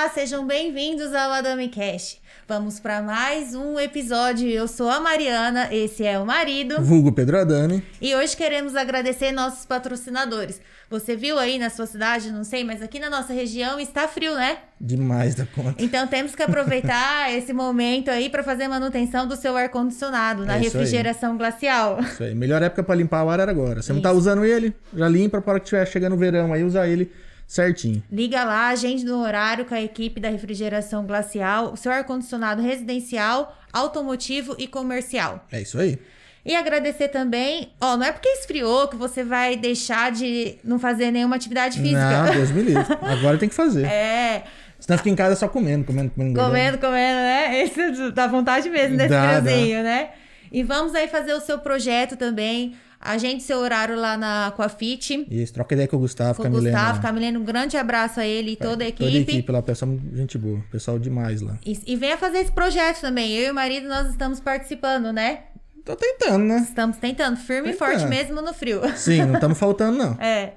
Olá, sejam bem-vindos ao Adami Cash. Vamos para mais um episódio. Eu sou a Mariana, esse é o marido. Vulgo Pedro Adami. E hoje queremos agradecer nossos patrocinadores. Você viu aí na sua cidade, não sei, mas aqui na nossa região está frio, né? Demais da conta. Então temos que aproveitar esse momento aí para fazer manutenção do seu ar-condicionado na É isso aí. refrigeração glacial. Isso aí. Melhor época pra limpar o ar era agora. Você não tá Isso. usando ele, já limpa para que estiver chegando o verão aí, usar ele certinho. Liga lá, agende no horário com a equipe da refrigeração glacial, seu ar-condicionado residencial, automotivo e comercial. É isso aí. E agradecer também, ó, não é porque esfriou que você vai deixar de não fazer nenhuma atividade física. Não, Deus me livre. Agora tem que fazer. É, Senão fica em casa só comendo, comendo, comendo. comendo, comendo, né? Esse dá vontade mesmo desse Dá, friozinho, né? E vamos aí fazer o seu projeto também. Agende seu horário lá na Coafit. Isso, troca ideia com o Gustavo, Com o Camilena. Gustavo, Camilene, um grande abraço a ele e toda a equipe. Toda a equipe lá, pessoal, gente boa. Pessoal demais lá. E, e venha fazer esse projeto também. Eu e o marido, nós estamos participando, né? Tô tentando, né? Estamos tentando, firme e Tentando. forte mesmo no frio. Sim, não estamos faltando, não. É.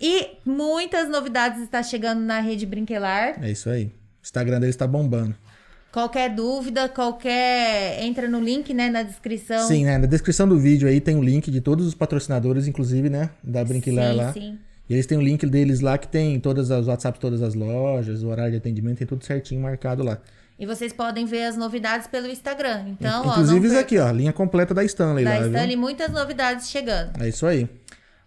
E muitas novidades está chegando na rede Brinquelar. É isso aí. O Instagram deles tá bombando. Qualquer dúvida, qualquer. Entra no link, né, na descrição. Sim, né? Na descrição do vídeo aí tem o link de todos os patrocinadores, inclusive, né? Da Brinquilar sim, lá. Sim. E eles têm o link deles lá que tem todas as WhatsApp, todas as lojas, o horário de atendimento, tem tudo certinho marcado lá. E vocês podem ver as novidades pelo Instagram. Então, ó, Inclusive perca. aqui, ó, linha completa da Stanley Da lá, Stanley, viu? muitas novidades chegando. É isso aí.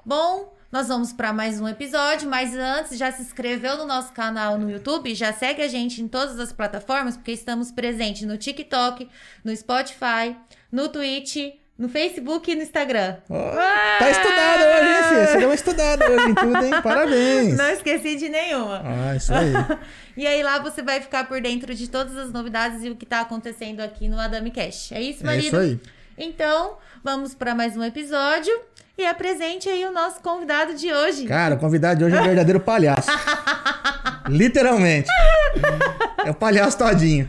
Bom, nós vamos para mais um episódio, mas antes, já se inscreveu no nosso canal no YouTube, já segue a gente em todas as plataformas, porque estamos presentes no TikTok, no Spotify, no Twitch, no Facebook e no Instagram. Ó, tá estudado hoje, hein, filha? Você deu uma estudada hoje em tudo, hein? Parabéns! Não esqueci de nenhuma. Ah, isso aí. E aí lá você vai ficar por dentro de todas as novidades e o que tá acontecendo aqui no Adami Cash. É isso, É marido? isso aí. Então, vamos para mais um episódio e apresente aí o nosso convidado de hoje. Cara, o convidado de hoje é um verdadeiro palhaço. Literalmente. É o palhaço todinho.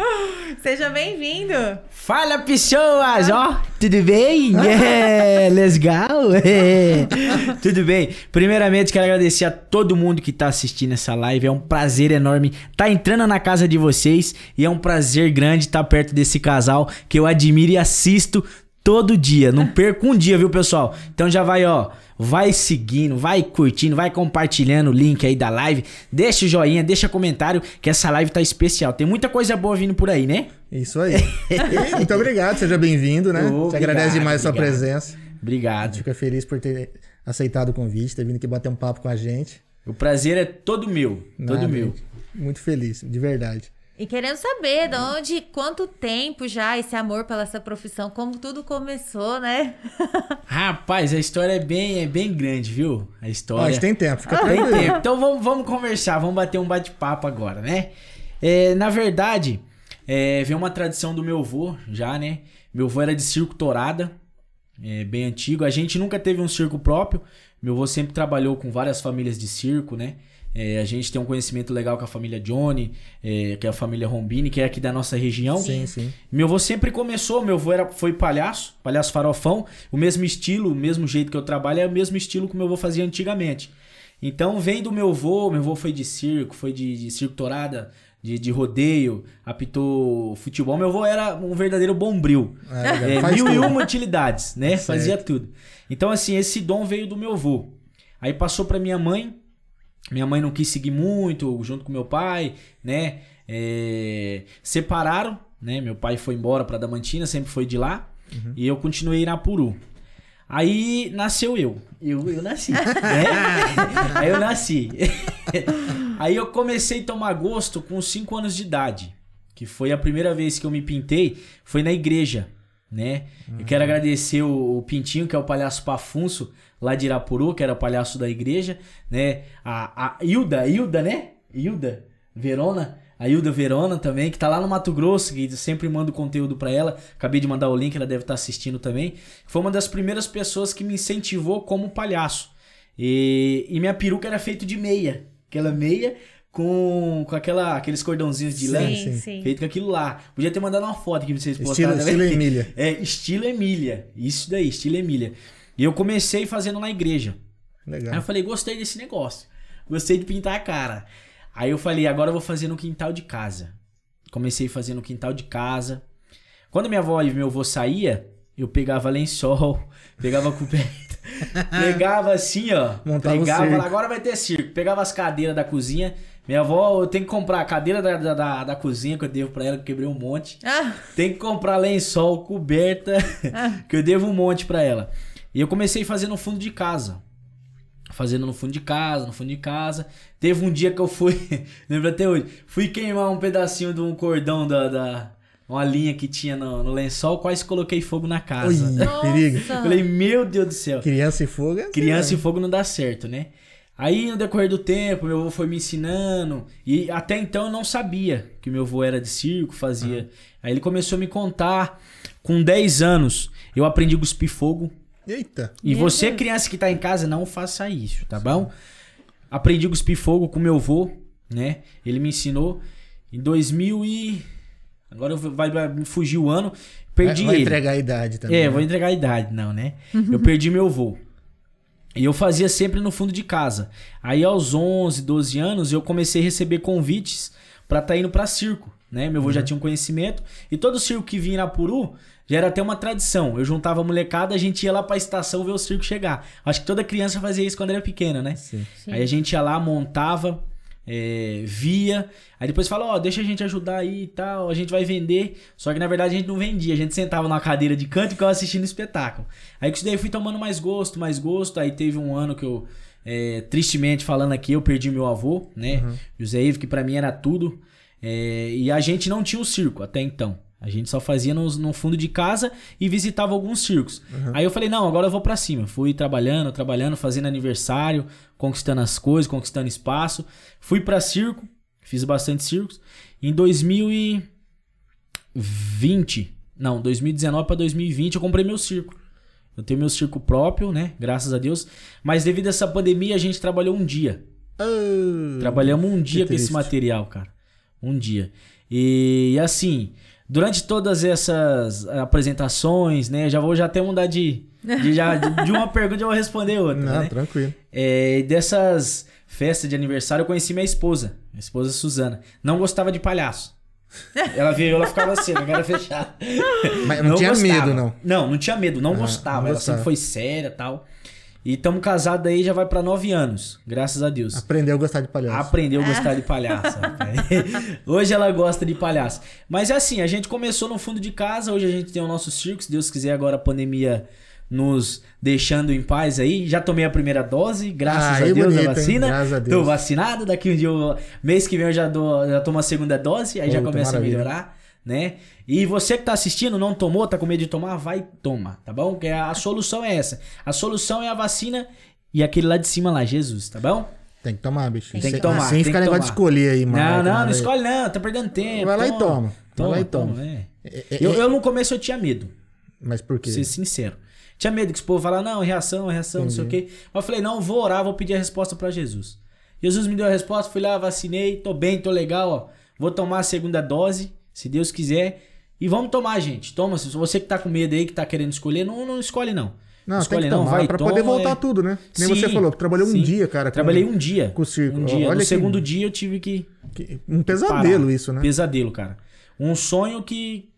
Seja bem-vindo. Fala pessoas, ó, tudo bem? É, legal? É. Tudo bem? Primeiramente quero agradecer a todo mundo que tá assistindo essa live, é um prazer enorme tá entrando na casa de vocês e é um prazer grande estar perto desse casal que eu admiro e assisto todo dia, não perco um dia, viu pessoal? Então já vai, ó, vai seguindo, vai curtindo, vai compartilhando o link aí da live, deixa o joinha, deixa comentário que essa live tá especial, tem muita coisa boa vindo por aí, né? Isso aí. E muito obrigado, seja bem-vindo, né? Obrigado, Te agradece demais a sua presença. Obrigado. Fica feliz por ter aceitado o convite, ter vindo aqui bater um papo com a gente. O prazer é todo meu. Todo Nada, meu. Muito feliz, de verdade. E querendo saber de onde, quanto tempo já esse amor pela essa profissão, como tudo começou, né? Rapaz, a história é bem, é bem grande, viu? A história. gente tem tempo, fica Tem tranquilo. tempo. Então vamos, vamos conversar, vamos bater um bate-papo agora, né? É, na verdade, é, vem uma tradição do meu avô já, né? Meu avô era de circo tourada, é, bem antigo. A gente nunca teve um circo próprio. Meu avô sempre trabalhou com várias famílias de circo, né? É, a gente tem um conhecimento legal com a família Johnny, é, que é a família Rombini, que é aqui da nossa região. Sim, sim. Meu avô sempre começou, meu avô era, foi palhaço, palhaço farofão, o mesmo estilo, o mesmo jeito que eu trabalho é o mesmo estilo que meu avô fazia antigamente. Então vem do meu avô, meu avô foi de circo, foi de, de circo torada, de, de rodeio, apitou futebol. Meu avô era um verdadeiro bombril. É. É, mil e tudo. uma utilidades, né? Certo. Fazia tudo. Então, assim, esse dom veio do meu avô. Aí passou pra minha mãe. Minha mãe não quis seguir muito, junto com meu pai, né? É, separaram, né? Meu pai foi embora pra Damantina, sempre foi de lá. Uhum. E eu continuei em Irapuru. Aí nasceu eu. Eu, eu nasci. né? Aí eu nasci. Aí eu comecei a tomar gosto com 5 anos de idade. Que foi a primeira vez que eu me pintei, foi na igreja, né? Eu quero agradecer o, o Pintinho, que é o palhaço Pafunço, lá de Irapuru, que era o palhaço da igreja, né? A, a Hilda, Hilda, né? Hilda Verona. A Hilda Verona também, que tá lá no Mato Grosso, que eu sempre mando conteúdo pra ela. Acabei de mandar o link, ela deve estar assistindo também. Foi uma das primeiras pessoas que me incentivou como palhaço. E, e minha peruca era feita de meia. Aquela meia com, com aquela, aqueles cordãozinhos de lã. Sim, sim. sim. Feito com aquilo lá. Podia ter mandado uma foto aqui pra vocês Estilo, postarem. estilo também. Emília. É, estilo Emília. Isso daí, estilo Emília. E eu comecei fazendo na igreja. Aí eu Legal. falei, gostei desse negócio. Gostei de pintar a cara. Aí eu falei, agora eu vou fazer no quintal de casa. Comecei a fazer no quintal de casa. Quando minha avó e meu avô saía, eu pegava lençol, pegava coberta, pegava assim, ó. Montava o pegava, agora vai ter circo. Pegava as cadeiras da cozinha. Minha avó, eu tenho que comprar a cadeira da, da, da, da cozinha que eu devo pra ela, que eu quebrei um monte. Ah, Tem que comprar lençol, coberta, que eu devo um monte pra ela. E eu comecei a fazer no fundo de casa. Fazendo no fundo de casa, no fundo de casa. Teve um dia que eu fui, lembro até hoje, fui queimar um pedacinho de um cordão da. da uma linha que tinha no, no lençol, quase coloquei fogo na casa. Ui, perigo. Falei, meu Deus do céu. Criança e fogo é assim, Criança né? e fogo não dá certo, né? Aí, no decorrer do tempo, meu avô foi me ensinando. E até então eu não sabia que meu avô era de circo, fazia. Aí ele começou a me contar. Com 10 anos, eu aprendi a cuspir fogo. Eita. E Meu você, Deus. criança que tá em casa, não faça isso, tá bom? Aprendi a cuspir fogo com meu avô, né? Ele me ensinou. Em 2000 e... Agora vou- vai, fugir o ano. Perdi vai, vai ele. entregar a idade também. É, né? vou entregar a idade, não, né? Eu perdi meu avô. E eu fazia sempre no fundo de casa. Aí aos 11, 12 anos eu comecei a receber convites pra estar indo pra circo, né? Meu avô já tinha um conhecimento e todo circo que vinha em Apuru já era até uma tradição. Eu juntava a molecada, a gente ia lá pra estação ver o circo chegar. Acho que toda criança fazia isso quando era pequena, né? Sim. Sim. Aí a gente ia lá, montava, é, via. Aí depois fala, ó, deixa a gente ajudar aí e tal, a gente vai vender. Só que na verdade a gente não vendia, a gente sentava numa cadeira de canto e ficava assistindo o espetáculo. Aí com isso daí eu fui tomando mais gosto, mais gosto. Aí teve um ano que eu, é, tristemente falando aqui, eu perdi meu avô, né? José Ivo, que pra mim era tudo. É, e a gente não tinha o circo até então. A gente só fazia no, no fundo de casa e visitava alguns circos. Aí eu falei, não, agora eu vou pra cima. Fui trabalhando, trabalhando, fazendo aniversário, conquistando as coisas, conquistando espaço. Fui pra circo, fiz bastante circos. Em 2020, não, 2019 pra 2020 eu comprei meu circo. Eu tenho meu circo próprio, né? Graças a Deus. Mas devido a essa pandemia a gente trabalhou um dia. Ah, Trabalhamos um dia com esse material, cara. Um dia. E assim, durante todas essas apresentações, né? Já vou já até mudar de. De, já, de uma pergunta eu vou responder outra. Não, né? tranquilo. É, dessas festas de aniversário eu conheci minha esposa, minha esposa Suzana. Não gostava de palhaço. Ela veio, ela ficava assim, com a cara fechada. Mas não, tinha gostava. medo, não. Não, não tinha medo, não Ah, gostava. não ela gostava. sempre foi séria e tal. E estamos casados aí já vai pra nove anos, graças a Deus. Aprendeu a gostar de palhaço. Aprendeu a gostar de palhaço. hoje ela gosta de palhaço. Mas é assim, a gente começou no fundo de casa, hoje a gente tem o nosso circo, se Deus quiser, agora a pandemia nos deixando em paz aí. Já tomei a primeira dose, graças Ah, a Deus, bonito, a hein? vacina. Graças a Tô vacinado, daqui um dia, mês que vem eu já, dou, já tomo a segunda dose, aí já Puta, começa a melhorar, né? E você que tá assistindo, não tomou, tá com medo de tomar, vai toma, tá bom? Que a solução é essa. A solução é a vacina e aquele lá de cima lá, Jesus, tá bom? Tem que tomar, bicho. Tem que Sem- tomar, Sem tem ficar negócio de escolher aí, mano. Não, não, não escolhe não, tá perdendo tempo. Vai lá e toma. Vai lá e toma. é. É, é, Eu, é- eu no começo eu tinha medo, Mas por quê? pra ser sincero. Tinha medo que esse povo falar, não, reação, reação, não sei o quê. Mas eu falei, não, vou orar, vou pedir a resposta pra Jesus. Jesus me deu a resposta, fui lá, vacinei, tô bem, tô legal, ó. Vou tomar a segunda dose, se Deus quiser. E vamos tomar, gente. Toma, se você que tá com medo aí, que tá querendo escolher, não, não escolhe não. Não, escolhe tem que tomar vai, pra toma, poder voltar é. tudo, né? Nem Sim, você falou, que trabalhou sim. um dia, cara. com- Trabalhei um dia. com o circo. Um dia. Olha no que- segundo dia eu tive que que- Um pesadelo parar. isso, né? Pesadelo, cara. Um sonho que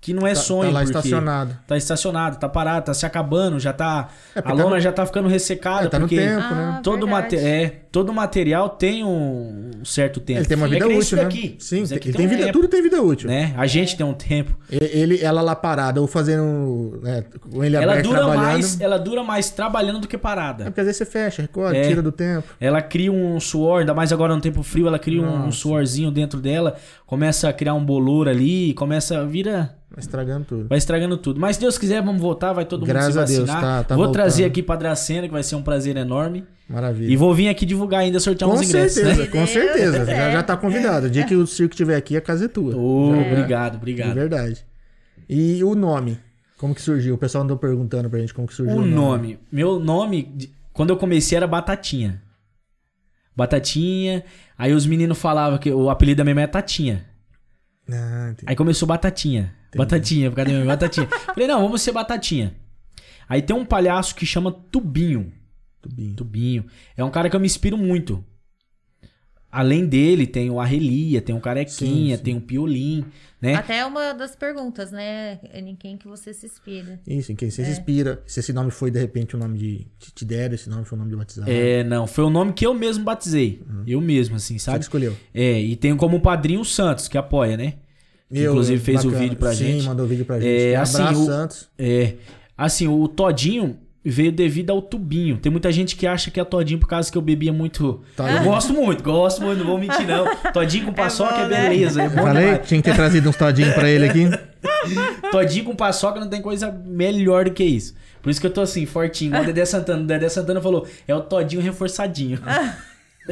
que não é Tá- sonho tá lá estacionado. Tá estacionado, tá parado, tá se acabando, já tá É, a tá lona no- já tá ficando ressecada É, tá no porque tempo, Ah, né? todo verdade. mate, é, todo material tem um certo tempo. Ele tem uma É vida nem útil, né? daqui. Sim, ele tem uma vida, época, tudo tem vida útil. né? A gente tem um tempo. Ele, ela lá parada, ou fazendo. Né, com ele Ela aberto dura mais, ela dura mais trabalhando do que É parada. porque às vezes você fecha, recolhe, É. tira do tempo. Ela cria um suor, ainda mais agora no tempo frio, ela cria um, um Nossa. suorzinho dentro dela, começa a criar um bolor ali, começa a vira Vai estragando tudo. Vai estragando tudo. Mas se Deus quiser, vamos voltar, vai todo Graças mundo a se Deus, vacinar. tá- tá vou voltando. trazer aqui pra Dracena, que vai ser um prazer enorme. Maravilha. E vou vir aqui divulgar ainda, sortear com uns ingressos, certeza, né? com certeza. do Já, céu. já tá convidado. O dia que o circo estiver aqui, a casa é tua. Já- obrigado, De obrigado. verdade. E o nome? Como que surgiu? O pessoal andou perguntando pra gente como que surgiu O o nome. nome. Meu nome, de- quando eu comecei, era Batatinha. Batatinha. Aí os meninos falavam que o apelido da minha mãe é Tatinha. Ah, entendi. Aí começou Batatinha. Batatinha, por causa da minha mãe, Batatinha. Falei, não, vamos ser Batatinha. Aí tem um palhaço que chama Tubinho. Tubinho. Tubinho. É um cara que eu me inspiro muito. Além dele, tem o Arrelia, tem o Carequinha, Sim, sim. tem o Piolim, né? Até uma das perguntas, né? Em quem que você se inspira. Isso, em quem É. você se inspira. Se esse nome foi, de repente, o nome de. Te, te deram, esse nome foi o nome de batizado. É, não, foi o nome que eu mesmo batizei. Eu mesmo, assim, Você sabe? escolheu. É, e tenho como padrinho o Santos, que apoia, né? Que Eu, inclusive fez o bacana. vídeo pra Sim, gente. mandou vídeo pra gente. É, Um assim, abraço, o- Santos. É. Assim, o Todinho veio devido ao tubinho. Tem muita gente que acha que é Todinho por causa que eu bebia muito. Todinho. Eu gosto muito, gosto muito, não vou mentir não. Todinho com paçoca é, bom, né? beleza, é Eu bom falei demais. tinha que ter trazido uns todinhos pra ele aqui. Todinho com paçoca não tem coisa melhor do que isso. Por isso que eu tô assim, fortinho. Igual o Dedé Santana. O Dedé Santana falou, é o Todinho reforçadinho.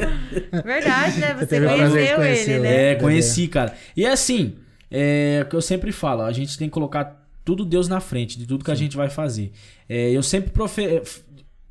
Verdade, né? Você conheceu ele, né? É, conheci, cara. E assim, é o que eu sempre falo, a gente tem que colocar tudo Deus na frente de tudo que a gente vai fazer. É, eu sempre profe-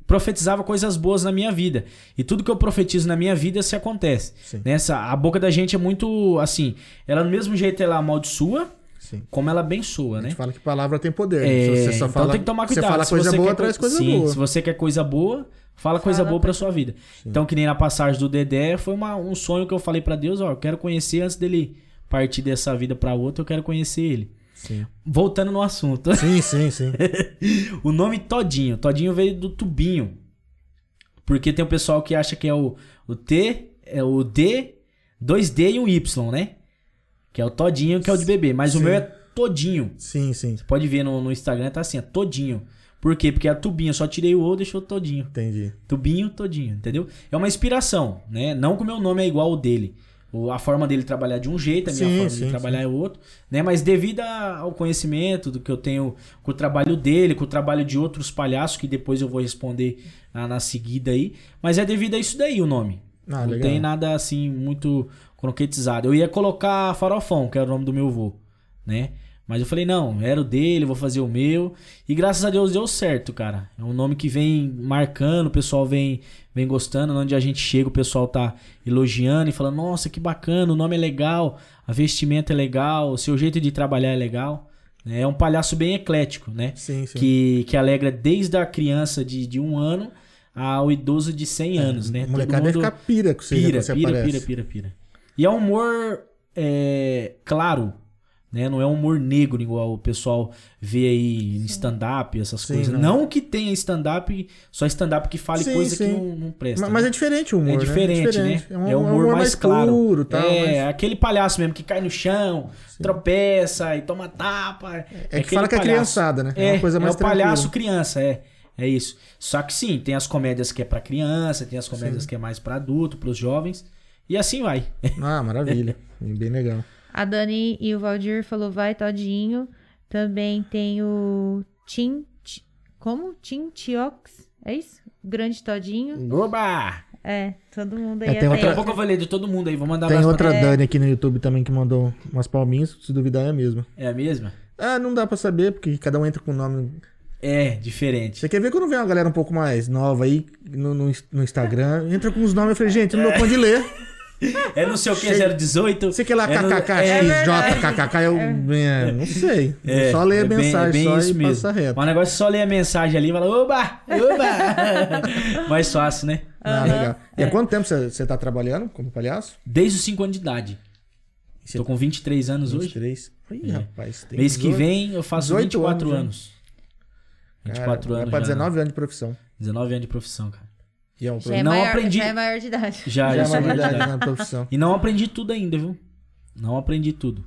profetizava coisas boas na minha vida. E tudo que eu profetizo na minha vida se acontece. Sim. Nessa, a boca da gente é muito assim, ela do mesmo jeito ela amaldiçoa, Sim. como ela abençoa, A né? gente fala que palavra tem poder. É, se você só então fala, tem que tomar cuidado. Você fala Se coisa você boa, quer traz coi- coisa Sim, boa. se você quer coisa boa, fala coisa Fala boa pra- pra sua vida. Então, que nem na passagem do Dedé, foi uma- um sonho que eu falei pra Deus, ó, eu quero conhecer antes dele partir dessa vida pra outra, eu quero conhecer ele. Sim. Voltando no assunto. sim, sim, sim. o nome Todinho. Todinho veio do tubinho. Porque tem o pessoal que acha que é o, o T, é o D, 2D e um Y, né? Que é o Todinho, que é o de bebê. Mas o Sim. meu é Todinho. Sim, sim. Pode ver no, no Instagram, tá assim, é todinho. Por quê? Porque é tubinho, só tirei o O, deixou todinho. Entendi. Tubinho, todinho, entendeu? É uma inspiração, né? Não que o meu nome é igual ao dele. A forma dele trabalhar de um jeito, a minha Sim, forma sim, de trabalhar é outro, né? Mas devido ao conhecimento do que eu tenho com o trabalho dele, com o trabalho de outros palhaços, que depois eu vou responder na, na seguida aí. Mas é devido a isso daí o nome. Ah, Não legal. tem nada assim muito concretizado. Eu ia colocar Farofão, que era o nome do meu avô, né? Mas eu falei, não, era o dele, vou fazer o meu. E graças a Deus deu certo, cara. É um nome que vem marcando, o pessoal vem, vem gostando. Onde a gente chega, o pessoal tá elogiando e falando, nossa, que bacana, o nome é legal, a vestimenta é legal, o seu jeito de trabalhar é legal. né? É um palhaço bem eclético, né? Sim, sim. Que, que alegra desde a criança de, de um ano ao idoso de 100 anos, né? Todo molecada mundo- ficar pira com você, Pira, pira, pira, pira, pira. E é um humor é, claro, né? Não é um humor negro igual o pessoal vê aí em stand-up, essas Sim, coisas. não. Não. que tenha stand-up, só stand-up que fale Sim, coisa sim. que não, não presta. Ma- né? Mas é diferente o humor, É né? diferente, né? É um, É um humor, mais, claro. puro, tal, é, mas- aquele palhaço mesmo que cai no chão, tropeça e toma tapa. É que aquele fala que é criançada, né? É, uma coisa mais é o palhaço criança, é. É isso. Só que sim, tem as comédias que é pra criança, tem as comédias que é mais pra adulto, pros jovens. E assim vai. Ah, maravilha. Bem legal. A Dani e o Valdir falou vai Todinho. Também tem o Tim Ti- como? Tim Tiox, é isso? Grande Todinho. Oba! É, todo mundo aí É, é, tem outra- Daqui a pouco eu ler de todo mundo aí, vou mandar Tem outra pra... Dani aqui no YouTube também que mandou umas palminhas. Se duvidar, é a mesma. É a mesma? Ah, não dá pra saber, porque cada um entra com o nome. É, diferente. Você quer ver quando vem uma galera um pouco mais nova aí no, no, no Instagram? Entra com os nomes. Eu falei, gente, não dou conta de ler. É não sei o que, Chega- 018. Você quer lá é no- KKK, é, XJ, KKK, eu é, não sei. é, só ler a é bem- mensagem é bem só isso e mesmo. passar reto. Mas o negócio é só ler a mensagem ali e falar, oba, oba. Mais fácil, né? Ah, legal. E há quanto tempo você, você tá trabalhando como palhaço? Desde os 5 anos de idade. Você- Tô com 23 anos hoje. 23. Ih, É. rapaz. Tem Mês que 18, vem eu faço 18 24 anos, anos. cara, 24 vai anos. pra já. 19 anos de profissão. 19 anos de profissão, cara. E é um Já é, Não maior, aprendi. já é maior de idade. Já, Já já é uma maior de verdade idade. na profissão. E não aprendi tudo ainda, viu? Não aprendi tudo.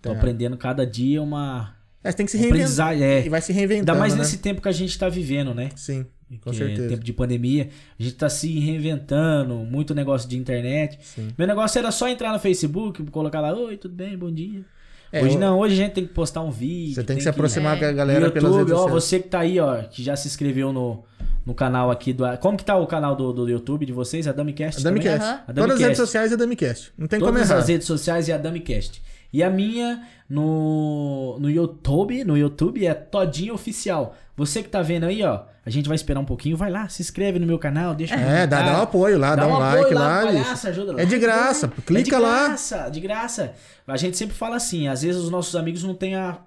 Tô Tá. aprendendo cada dia uma É, você tem que se reinventar. aprendizagem. É. E vai se Ainda reinventando, mais né? nesse tempo que a gente tá vivendo, né? Sim, com que certeza. é tempo de pandemia. A gente tá se reinventando, muito negócio de internet. Sim. Meu negócio era só entrar no Facebook, colocar lá, oi, tudo bem, bom dia. É, hoje eu- não, hoje a gente tem que postar um vídeo. Você tem que se que aproximar É. com a galera no pelas redes YouTube, ó, sociais. você que tá aí, ó, que já se inscreveu no, no canal aqui do. Como que tá o canal do, do YouTube de vocês? A DamiCast? A DamiCast. Aham. A Todas as redes sociais é DamiCast. Não tem como Todas errar. as redes sociais e a DamiCast. E a minha no, no YouTube, no YouTube é Todinho Oficial. Você que tá vendo aí, ó, a gente vai esperar um pouquinho, vai lá, se inscreve no meu canal, deixa um É, dá, dá um apoio lá, dá, um, apoio like lá. palhaça, bicho. ajuda lá. É de graça, É clica de lá. graça, de graça. A gente sempre fala assim, às vezes os nossos amigos não têm a,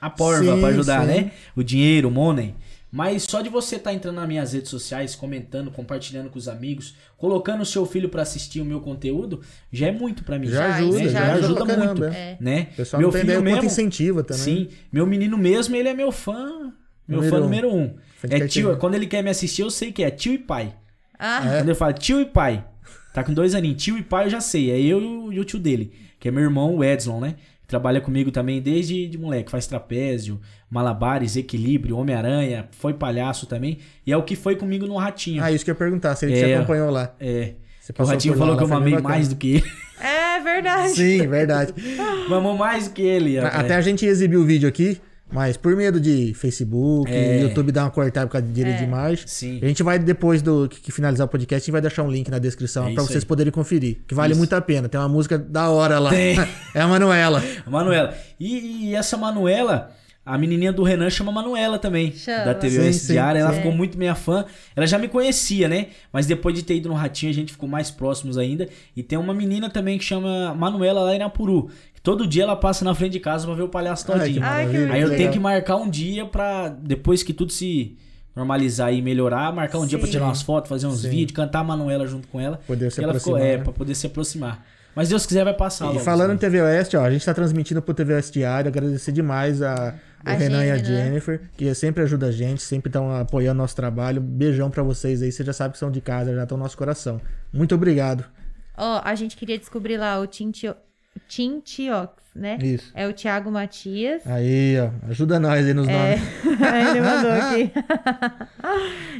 a porva pra ajudar, sim. né? O dinheiro, o money. Mas só de você estar entrando nas minhas redes sociais, comentando, compartilhando com os amigos, colocando o seu filho pra assistir o meu conteúo, já é muito pra mim. Já Já, ajuda, isso já, já ajuda, ajuda muito. caramba. É. Né? Pessoal meu filho mesmo, incentiva também. Sim, meu menino mesmo, ele é meu fã, meu Número fã um. número um. É tio, quando ele quer me assistir, eu sei que é tio e pai. Ah, É. Quando ele fala tio e pai, tá com dois aninhos, tio e pai eu já sei, é eu e o- e o tio dele, que é meu irmão, o Edson, né? Trabalha comigo também desde de moleque, faz trapézio, malabares, equilíbrio, Homem-Aranha, foi palhaço também, e é o que foi comigo no Ratinho. Ah, isso que eu ia perguntar, se ele te É. acompanhou lá. É, Você o Ratinho por lá, falou que eu mamei mais do que ele. é verdade. Sim, verdade. Mamou mais do que ele. A- é. Até a gente exibiu o vídeo aqui, mas por medo de Facebook, É. YouTube dar uma cortada por causa de direito de imagem. Sim. A gente vai, depois do que que finalizar o podcast, a gente vai deixar um link na descrição É pra isso vocês aí. poderem conferir. Que vale Isso. muito a pena. Tem uma música da hora lá. Tem. É a Manuela. Manuela. E, e essa Manuela, a menininha do Renan chama Manuela também. Chama. Da TV Sim, OS sim, Diária. Ela sim. ficou muito minha fã. Ela já me conhecia, né? Mas depois de ter ido no Ratinho, a gente ficou mais próximos ainda. E tem uma menina também que chama Manuela lá em Napuru. Todo dia ela passa na frente de casa pra ver o palhaço todinho. Ai, que. Aí eu tenho que marcar um dia pra, depois que tudo se normalizar e melhorar, marcar um dia pra Sim. tirar umas fotos, fazer uns Sim. vídeos, cantar a Manuela junto com ela. Poder se ela ficou, aproximar, é, né? pra poder se aproximar. Mas Deus quiser vai passar E logo, falando em sabe? TV Oeste, ó, a gente tá transmitindo pro TV Oeste Diário. Agradecer demais a, o A Renan e a Jenny, né? Jennifer, que sempre ajuda a gente, sempre estão apoiando nosso trabalho. Beijão pra vocês aí. Vocês já sabem que são de casa, já estão no nosso coração. Muito obrigado. Ó, a gente queria descobrir lá o Tintio... Tintiox, né? Isso. É o Thiago Matias. Aí, ó. Ajuda nós aí nos É, nomes. ele mandou aqui.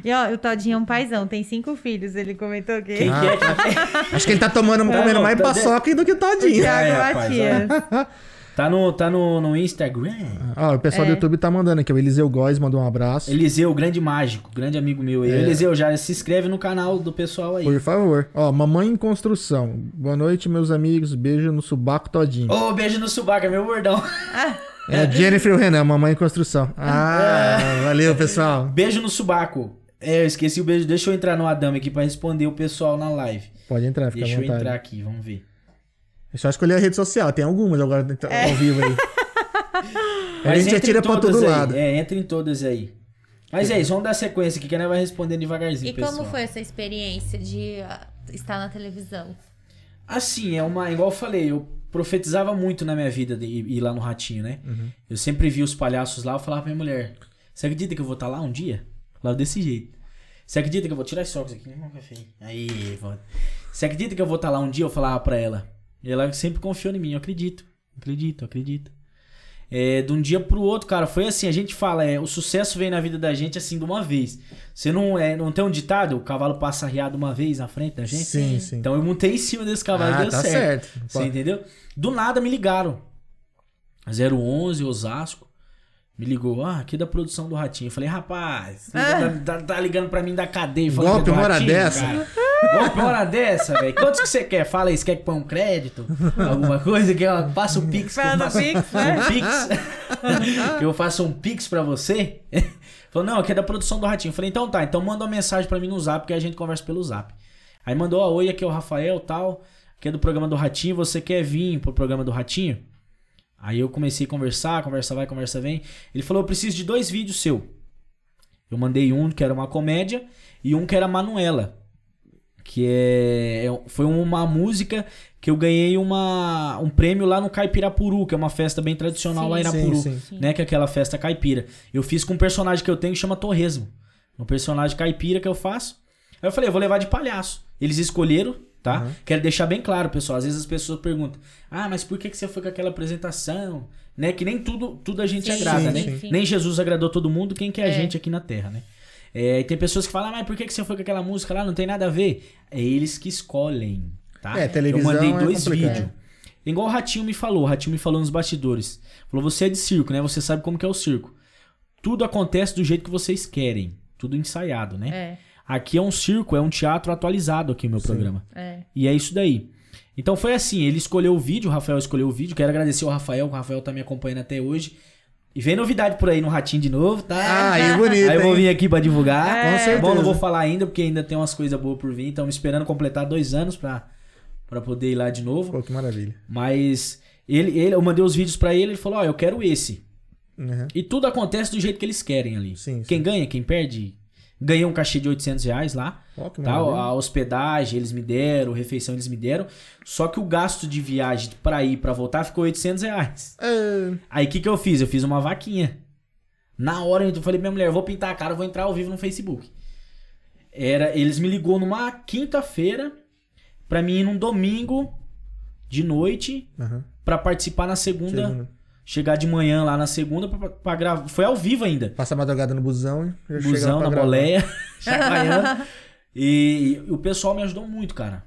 e ó, o Todinho é um paizão, tem cinco filhos, ele comentou aqui. Quem que é? É? Acho que ele tá tomando, comendo não, mais paçoca do que o Todinho. Thiago Ai, rapaz, Matias. Tá no, tá no, no Instagram. Ó, o pessoal do É. YouTube tá mandando aqui. O Eliseu Góes mandou um abraço. Eliseu, grande mágico, grande amigo meu aí. É. Eliseu, já se inscreve no canal do pessoal aí. Por favor. Ó, Mamãe em Construção. Boa noite, meus amigos. Beijo no subaco todinho. Ô, beijo no subaco, é meu bordão. É a Jennifer e o Renan, Mamãe em Construção. Ah, valeu, pessoal. Beijo no subaco. É, eu esqueci o beijo. Deixa eu entrar no Adame aqui pra responder o pessoal na live. Pode entrar, fica Deixa à eu vontade. entrar aqui, vamos ver. É só escolher a rede social. Tem algumas agora tá ao vivo aí. a Mas gente entra em atira pra todo aí. lado. É, entra em todas aí. Mas é isso, vamos dar sequência aqui que a gente vai respondendo devagarzinho, E pessoal. como foi essa experiência de ah, estar na televisão? Assim, é uma. Igual eu falei, eu profetizava muito na minha vida de ir lá no Ratinho, né? Uhum. Eu sempre vi os palhaços lá, eu falava pra minha mulher: Você acredita que eu vou estar lá um dia? Falava desse jeito. Você acredita que eu vou tirar esse óculos aqui? Não, café. Aí. Você acredita que eu vou estar lá um dia? Eu falava pra ela. E ela sempre confiou em mim, eu acredito. Acredito, acredito. É, de um dia pro outro, cara, foi assim, a gente fala, é, o sucesso vem na vida da gente assim de uma vez. Você não é, não tem um ditado, o cavalo passa arriado uma vez na frente da gente? Sim, sim. Então eu montei em cima desse cavalo e ah, deu tá certo. certo. Você entendeu? Do nada me ligaram. 011, Osasco. Me ligou, ah, aqui da produção do Ratinho. Eu falei, rapaz, você tá, tá- tá ligando pra mim da cadeia. falando Golpe que é do uma hora Ratinho, dessa? cara. Uma hora dessa, velho. Quantos que você quer? Fala aí, você quer que põe um crédito? Alguma coisa? Que eu faça o Pix. Fala faço- Pix, né? um Pix. que eu faça um Pix pra você. Falou, não, aqui é da produção do Ratinho. Eu falei, então tá, então manda uma mensagem pra mim no zap, que a gente conversa pelo zap. Aí mandou, ó, oi, aqui é o Rafael tal, que é do programa do Ratinho, você quer vir pro programa do Ratinho? Aí eu comecei a conversar, conversa vai, conversa vem. Ele falou, eu preciso de dois vídeos seu. Eu mandei um que era uma comédia e um que era Manuela. Que é, é- foi uma música que eu ganhei uma, um prêmio lá no Caipirapuru, que é uma festa bem tradicional Sim. lá em Sim, Irapuru, sim. né? Que é aquela festa caipira. Eu fiz com um personagem que eu tenho que chama Torresmo. Um personagem caipira que eu faço. Aí eu falei, eu vou levar de palhaço. Eles escolheram, tá? Uhum. Quero deixar bem claro, pessoal. Às vezes as pessoas perguntam: "Ah, mas por que que você foi com aquela apresentação?" Né? Que nem tudo, tudo a gente Sim, agrada, sim, né? sim. Nem Jesus agradou todo mundo, quem que é a É. gente aqui na Terra, né? É, e tem pessoas que falam, "Ah, mas por que que você foi com aquela música lá? Não tem nada a ver. É eles que escolhem, tá? É, televisão Eu mandei é dois complicado. vídeos. Igual o Ratinho me falou, o Ratinho me falou nos bastidores. Falou, você é de circo, né? Você sabe como que é o circo. Tudo acontece do jeito que vocês querem. Tudo ensaiado, né? É, Aqui é um circo, é um teatro atualizado aqui o meu programa. é. E é isso daí. Então foi assim, ele escolheu o vídeo, o Rafael escolheu o vídeo. Quero agradecer ao Rafael, que o Rafael tá me acompanhando até hoje. E vem novidade por aí no Ratinho de novo, tá? Ah, aí bonito, Aí eu vou vir aqui pra divulgar. É. Com certeza. bom, não vou falar ainda, porque ainda tem umas coisas boas por vir. Estamos esperando completar dois anos pra, pra poder ir lá de novo. Pô, que maravilha. Mas ele, ele, eu mandei os vídeos pra ele, ele falou, ó, eu quero esse. Uhum. E tudo acontece do jeito que eles querem ali. Sim, Quem ganha, quem perde, ganha um cachê de 800 reais lá. Que Tá? A hospedagem eles me deram, refeição eles me deram. Só que o gasto de viagem pra ir e pra voltar ficou 800 reais. É, Aí o que, que eu fiz? Eu fiz uma vaquinha. Na hora eu falei minha mulher, vou pintar a cara, vou entrar ao vivo no Facebook. Era, eles me ligou numa quinta-feira pra mim ir num domingo de noite aham. pra participar na segunda, Segunda. Chegar de manhã lá na segunda pra, pra gravar. Foi ao vivo ainda. Passa a madrugada no busão já Busão na gravar. boleia, chacoalhando. E, e o pessoal me ajudou muito, cara.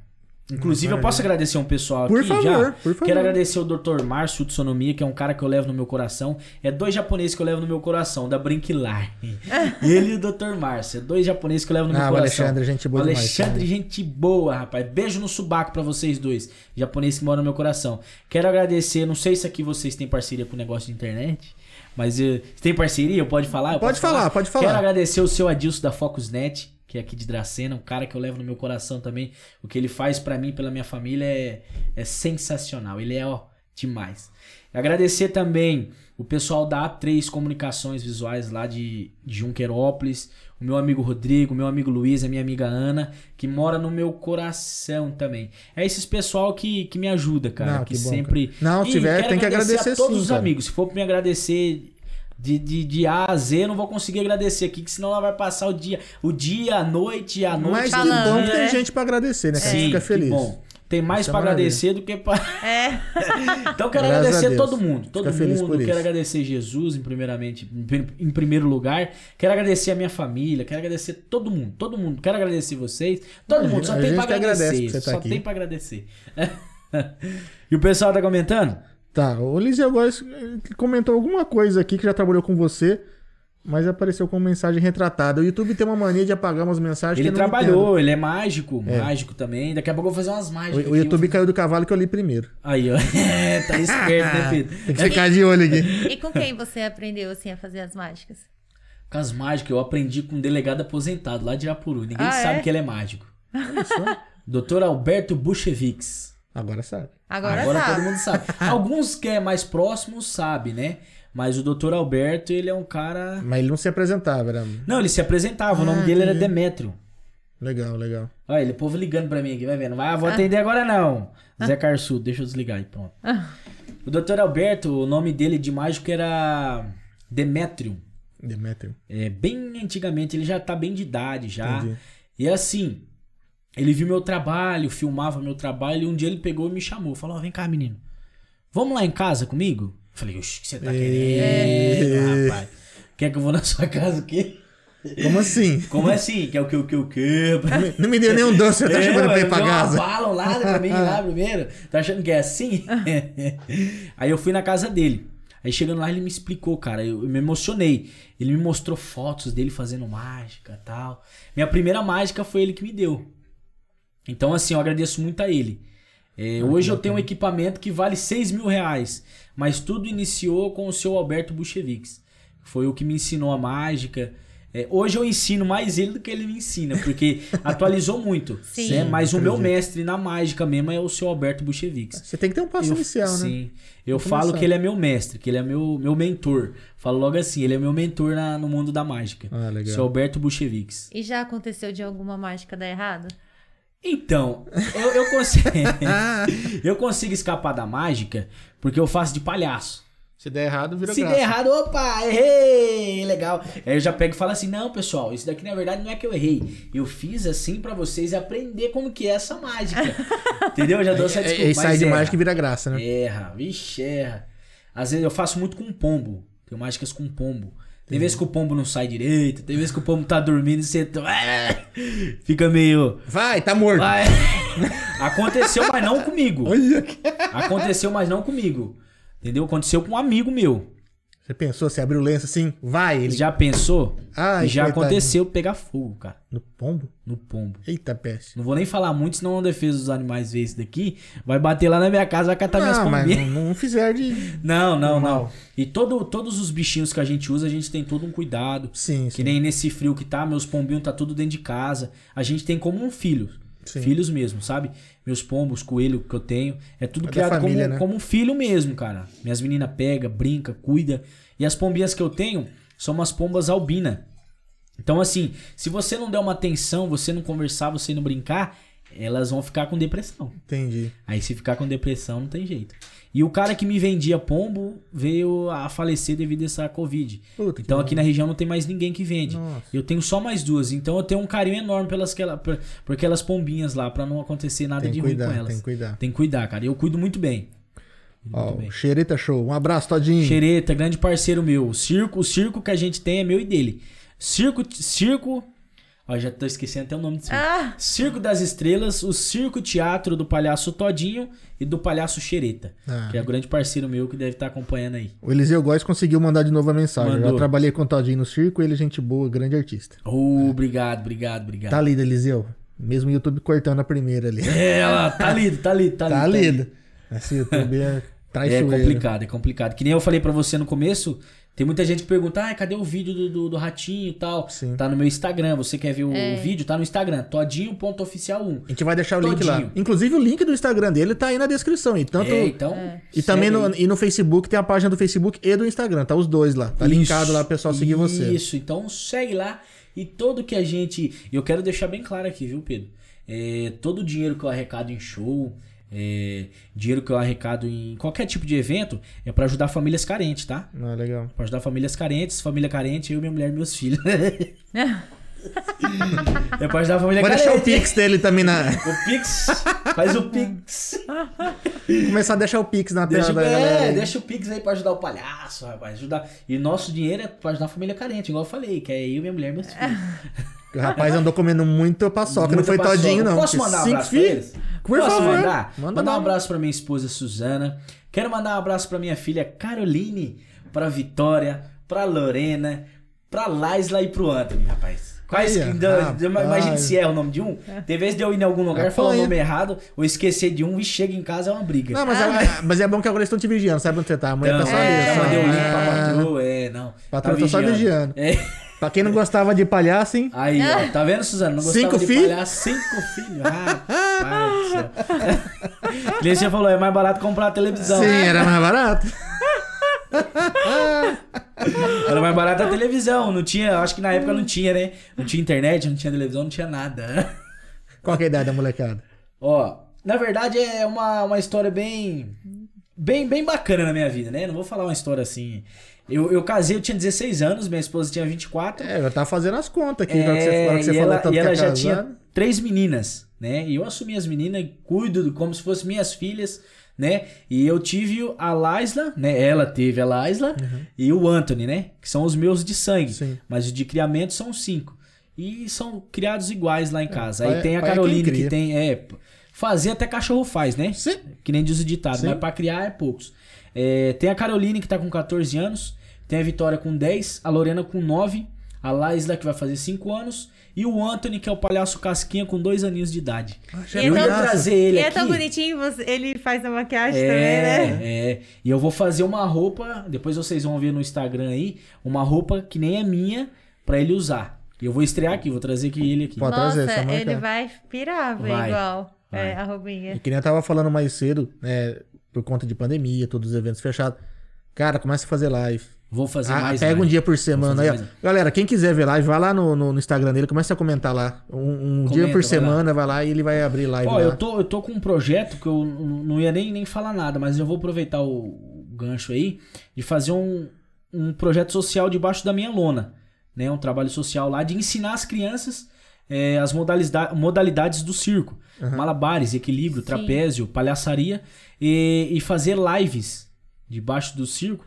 Inclusive, eu posso agradecer um pessoal Por aqui favor, já. por favor. Quero agradecer o Dr. Márcio de Sonomia, que é um cara que eu levo no meu coração. É dois japoneses que eu levo no meu coração, da Brinquilar. Ele e o Dr. Márcio. É dois japoneses que eu levo no meu Ah, o coração. Alexandre, gente boa O demais. Alexandre, também. gente boa, rapaz. Beijo no subaco pra vocês dois. Japoneses que moram no meu coração. Quero agradecer, não sei se aqui vocês têm parceria com o negócio de internet. Mas eh, tem parceria? Pode falar? Pode posso falar, pode falar. Quero agradecer o seu Adilson da Focusnet, que é aqui de Dracena, um cara que eu levo no meu coração também. O que ele faz pra mim, pela minha família, é, é sensacional. Ele é, ó, demais. Agradecer também o pessoal da A3 Comunicações Visuais lá de, de Junquerópolis, o meu amigo Rodrigo, o meu amigo Luiz, a minha amiga Ana, que mora no meu coração também. É esses pessoal que, que me ajuda, cara, Não, que, que bom, sempre... cara. Não, se tiver, tem que agradecer a todos sim, os cara. amigos. Se for pra me agradecer de, de, de A a Z, eu não vou conseguir agradecer aqui, que senão ela vai passar o dia, o dia, a noite, a noite. Mas que Falando, bom que tem né? gente pra agradecer, né? cara? A gente Sim, fica que feliz. bom. Tem mais é pra maravilha. agradecer do que pra. É. Então quero Graças a agradecer todo mundo, todo Fica feliz mundo. por Quero isso. agradecer Jesus em primeiramente, em prim- em primeiro lugar. Quero agradecer a minha família, quero agradecer todo mundo, todo mundo. Quero agradecer vocês. Todo Imagina, mundo só tem que agradece agradecer, estar só aqui. tem pra agradecer. e o pessoal tá comentando? Tá, o Liseu Góes eh, comentou alguma coisa aqui que já trabalhou com você, mas apareceu com mensagem retratada. O YouTube tem uma mania de apagar umas mensagens Ele que eu não trabalhou, ele é mágico, É. mágico também. Daqui a pouco eu vou fazer umas mágicas. O, o aqui. YouTube caiu do cavalo que eu li primeiro. Aí, ó. tá esperto, né, Pedro? Tem que ficar de olho aqui. E com quem você aprendeu assim a fazer as mágicas? Com as mágicas, eu aprendi com um delegado aposentado lá de Irapuru. Ninguém Ah, sabe é? que ele é mágico. Olha só. Dr. Alberto Buchevics. Agora sabe. Agora, Agora sabe. todo mundo sabe. Alguns que é mais próximo sabe, né? Mas o Dr. Alberto, ele é um cara. Mas ele não se apresentava, era. Não, ele se apresentava, o nome Ah, dele era. Demétrio. Legal, legal. Olha, ele, o povo ligando pra mim aqui, vai vendo. Ah, vou atender agora não. Zé Carçudo, deixa eu desligar aí, pronto. O Dr. Alberto, o nome dele de mágico era Demétrio. Demétrio. É, bem antigamente, ele já tá bem de idade já. Entendi. E assim, ele viu meu trabalho, filmava meu trabalho, e um dia ele pegou e me chamou. Falou, ó, vem cá, menino. Vamos lá em casa comigo? Eu falei, oxe, o que você tá querendo, rapaz? Quer que eu vou na sua casa o quê? Como assim? Como assim? Quer o que, o que, o que? Não me deu nenhum doce, você tá chamando pra ir pra casa. Falam lá pra mim lá primeiro. Tá achando que é assim? Aí eu fui na casa dele. Aí chegando lá ele me explicou, cara. Eu, eu me emocionei. Ele me mostrou fotos dele fazendo mágica e tal. Minha primeira mágica foi ele que me deu. Então, assim, eu agradeço muito a ele. É, hoje eu tenho um equipamento que vale 6 mil reais. Mas tudo iniciou com o seu Alberto Buchevics. Foi o que me ensinou a mágica. É, hoje eu ensino mais ele do que ele me ensina, porque atualizou muito. Sim. né? Mas o meu mestre na mágica mesmo é o seu Alberto Buchevics. Você tem que ter um passo Eu- inicial, né? Sim. Eu falo começar. que ele é meu mestre, que ele é meu, meu mentor. Falo logo assim, ele é meu mentor na- no mundo da mágica. Ah, legal. Seu Alberto Buchevics. E já aconteceu de alguma mágica dar errado? Então, eu, eu consigo. eu consigo escapar da mágica porque eu faço de palhaço. Se der errado, vira Se graça. der errado, opa, errei, legal. Aí eu já pego e falo assim, não, pessoal, isso daqui na verdade não é que eu errei. Eu fiz assim pra vocês aprender como que é essa mágica. Entendeu? Eu já dou essa É, desculpa. é, sai de erra. mágica e vira graça, né? Erra, vixe, erra. Às vezes eu faço muito com pombo. Tenho mágicas com pombo. Tem vezes que o pombo não sai direito, tem vezes que o pombo tá dormindo e você fica meio. Vai, tá morto. Vai. Aconteceu, mas não comigo. Aconteceu, mas não comigo. Entendeu? Aconteceu com um amigo meu. Você pensou, você abriu o lenço assim, vai, ele... Já pensou? Ai, já coitadinho. aconteceu pegar fogo, cara. No pombo? No pombo. Eita peste. Não vou nem falar muito, senão a defesa dos animais vê isso daqui. Vai bater lá na minha casa, vai catar minhas não, mas pombinhas. não, não fizer de... Não, não, Normal. não. E todo, todos os bichinhos que a gente usa, a gente tem todo um cuidado. Sim, Que sim. nem nesse frio que tá, meus pombinhos tá tudo dentro de casa. A gente tem como um filho. Sim. Filhos mesmo, sabe? Meus pombos, coelho que eu tenho. É tudo É criado família, como, né? como um filho mesmo, cara. Minhas meninas pega, brinca, cuida. E as pombinhas que eu tenho são umas pombas albina. Então, assim, se você não der uma atenção, você não conversar, você não brincar, elas vão ficar com depressão. Entendi. Aí se ficar com depressão, não tem jeito. E o cara que me vendia pombo veio a falecer devido a essa Covid. Puta, que então aqui bom. na região não tem mais ninguém que vende. Nossa. Eu tenho só mais duas. Então eu tenho um carinho enorme pelas aquela, por, por aquelas pombinhas lá, pra não acontecer nada Tem de que ruim cuidar, com elas. tem que cuidar. Tem que cuidar, cara. Eu cuido muito bem. Ó, Muito bem. o Xereta Show. Um abraço, Todinho. Xereta, grande parceiro meu. O circo, o circo que a gente tem é meu e dele. Circo, circo. Ó, já tô esquecendo até o nome do circo. Ah, Circo das Estrelas, o Circo Teatro do Palhaço Todinho e do Palhaço Xereta. Ah. Que é o grande parceiro meu que deve estar acompanhando aí. O Eliseu Góes conseguiu mandar de novo a mensagem. Eu Mandou. já trabalhei com o Todinho no circo, ele é gente boa, grande artista. Oh, obrigado, obrigado, obrigado. Tá lido, Eliseu. Mesmo o YouTube cortando a primeira ali. É, ela tá lido, tá lido, tá lido. Tá tá lido. Esse YouTube é É traiçoeiro. complicado, é complicado. Que nem eu falei pra você no começo, tem muita gente que pergunta, ah, cadê o vídeo do, do, do ratinho e tal? Sim. Tá no meu Instagram, você quer ver o É. vídeo? Tá no Instagram, todinho.oficial1. A gente vai deixar o link lá. Todinho. Inclusive o link do Instagram dele tá aí na descrição. E, tanto, É, então... e também no, e no Facebook tem a página do Facebook e do Instagram. Tá os dois lá. Tá linkado Isso, lá pro pessoal seguir você. Isso, então segue lá. E todo que a gente. e Eu quero deixar bem claro aqui, viu, Pedro? É, todo o dinheiro que eu arrecado em show, é, dinheiro que eu arrecado em qualquer tipo de evento, é pra ajudar famílias carentes, tá? Ah, legal. Pra ajudar famílias carentes, família carente, eu, minha mulher e meus filhos. é pra ajudar a família Vai carente. deixar o Pix dele também na. O Pix. Faz o Pix. Começar a deixar o Pix na tela Deixa, da galera. é, deixa o Pix aí pra ajudar o palhaço, rapaz. Ajudar. E nosso dinheiro é pra ajudar a família carente, igual eu falei, que é eu, minha mulher e meus filhos. O rapaz andou comendo muito paçoca, não foi paçoca. todinho, não. Posso mandar um cinco abraço pra filhos? eles? Por Posso favor. mandar? Manda mandar um abraço pra minha esposa Suzana. Quero mandar um abraço pra minha filha Caroline, pra Vitória, pra Lorena, pra Laisla e pro Anthony, rapaz. Quais Aí, que. Imagina se erra o nome de um. Tem vezes de eu ir em algum lugar falar o Apanha. nome errado ou esquecer de um e chega em casa é uma briga. Não, mas, é, mas é bom que agora eles estão te vigiando, sabe onde você tá? Amanhã Então, tá só é, ali. já mandei o link pra Ah, patroa, é, não. Patroa tá só vigiando. É. Pra quem não gostava de palhaço, hein? Aí, ó, tá vendo, Suzana? Não gostava Cinco de filhos? palhaço, cinco filhos. Rapaz você falou, é mais barato comprar a televisão. Sim, era mais barato. Era mais barato a televisão. Não tinha, acho que na época não tinha, né? Não tinha internet, não tinha televisão, não tinha nada. Qual que é a idade da molecada? Ó, na verdade é uma, uma história bem, bem bem bacana na minha vida, né? Não vou falar uma história assim. Eu, eu casei, eu tinha 16 anos, minha esposa tinha 24. É, eu tava fazendo as contas aqui, na hora que você, na que você É, e falou ela, tanto e ela que é já tinha três meninas, né? E eu assumi as meninas, cuido como se fossem minhas filhas, né? E eu tive a Laisla, né? Ela teve a Laisla e o Anthony, né? Que são os meus de sangue. Uhum. Sim. Mas os de criamento são cinco. E são criados iguais lá em casa. Aí pai- tem a pai é Caroline que tem. É, fazer até cachorro faz, né? Sim. Que nem diz o ditado, Sim. mas pra criar é poucos. É, tem a Caroline que tá com 14 anos, tem a Vitória com 10, a Lorena com 9, a Laisla que vai fazer 5 anos e o Anthony que é o palhaço casquinha com 2 aninhos de idade. E eu é ia trazer E ele é aqui. tão bonitinho, ele faz a maquiagem É, também, né? é. E eu vou fazer uma roupa, depois vocês vão ver no Instagram aí, uma roupa que nem é minha pra ele usar. E eu vou estrear aqui, vou trazer aqui ele aqui. Pode trazer, Nossa, marcar. ele vai pirar, velho, Vai, igual. vai. É, a roupinha. E que nem eu tava falando mais cedo, é, por conta de pandemia, todos os eventos fechados. Cara, começa a fazer live. Vou fazer Ah, mais pega um live. dia por semana aí. Galera, quem quiser ver live, vai lá no, no, no Instagram dele, começa a comentar lá. Um, um dia Comenta, por vai semana, vai lá e ele vai abrir live Ó, lá. eu tô, eu tô com um projeto que eu não ia nem, nem falar nada, mas eu vou aproveitar o, gancho aí de fazer um, um projeto social debaixo da minha lona. Né? Um trabalho social lá de ensinar as crianças é, as modalidades, modalidades do circo. Malabares, equilíbrio, Sim. trapézio, palhaçaria. E, e fazer lives debaixo do circo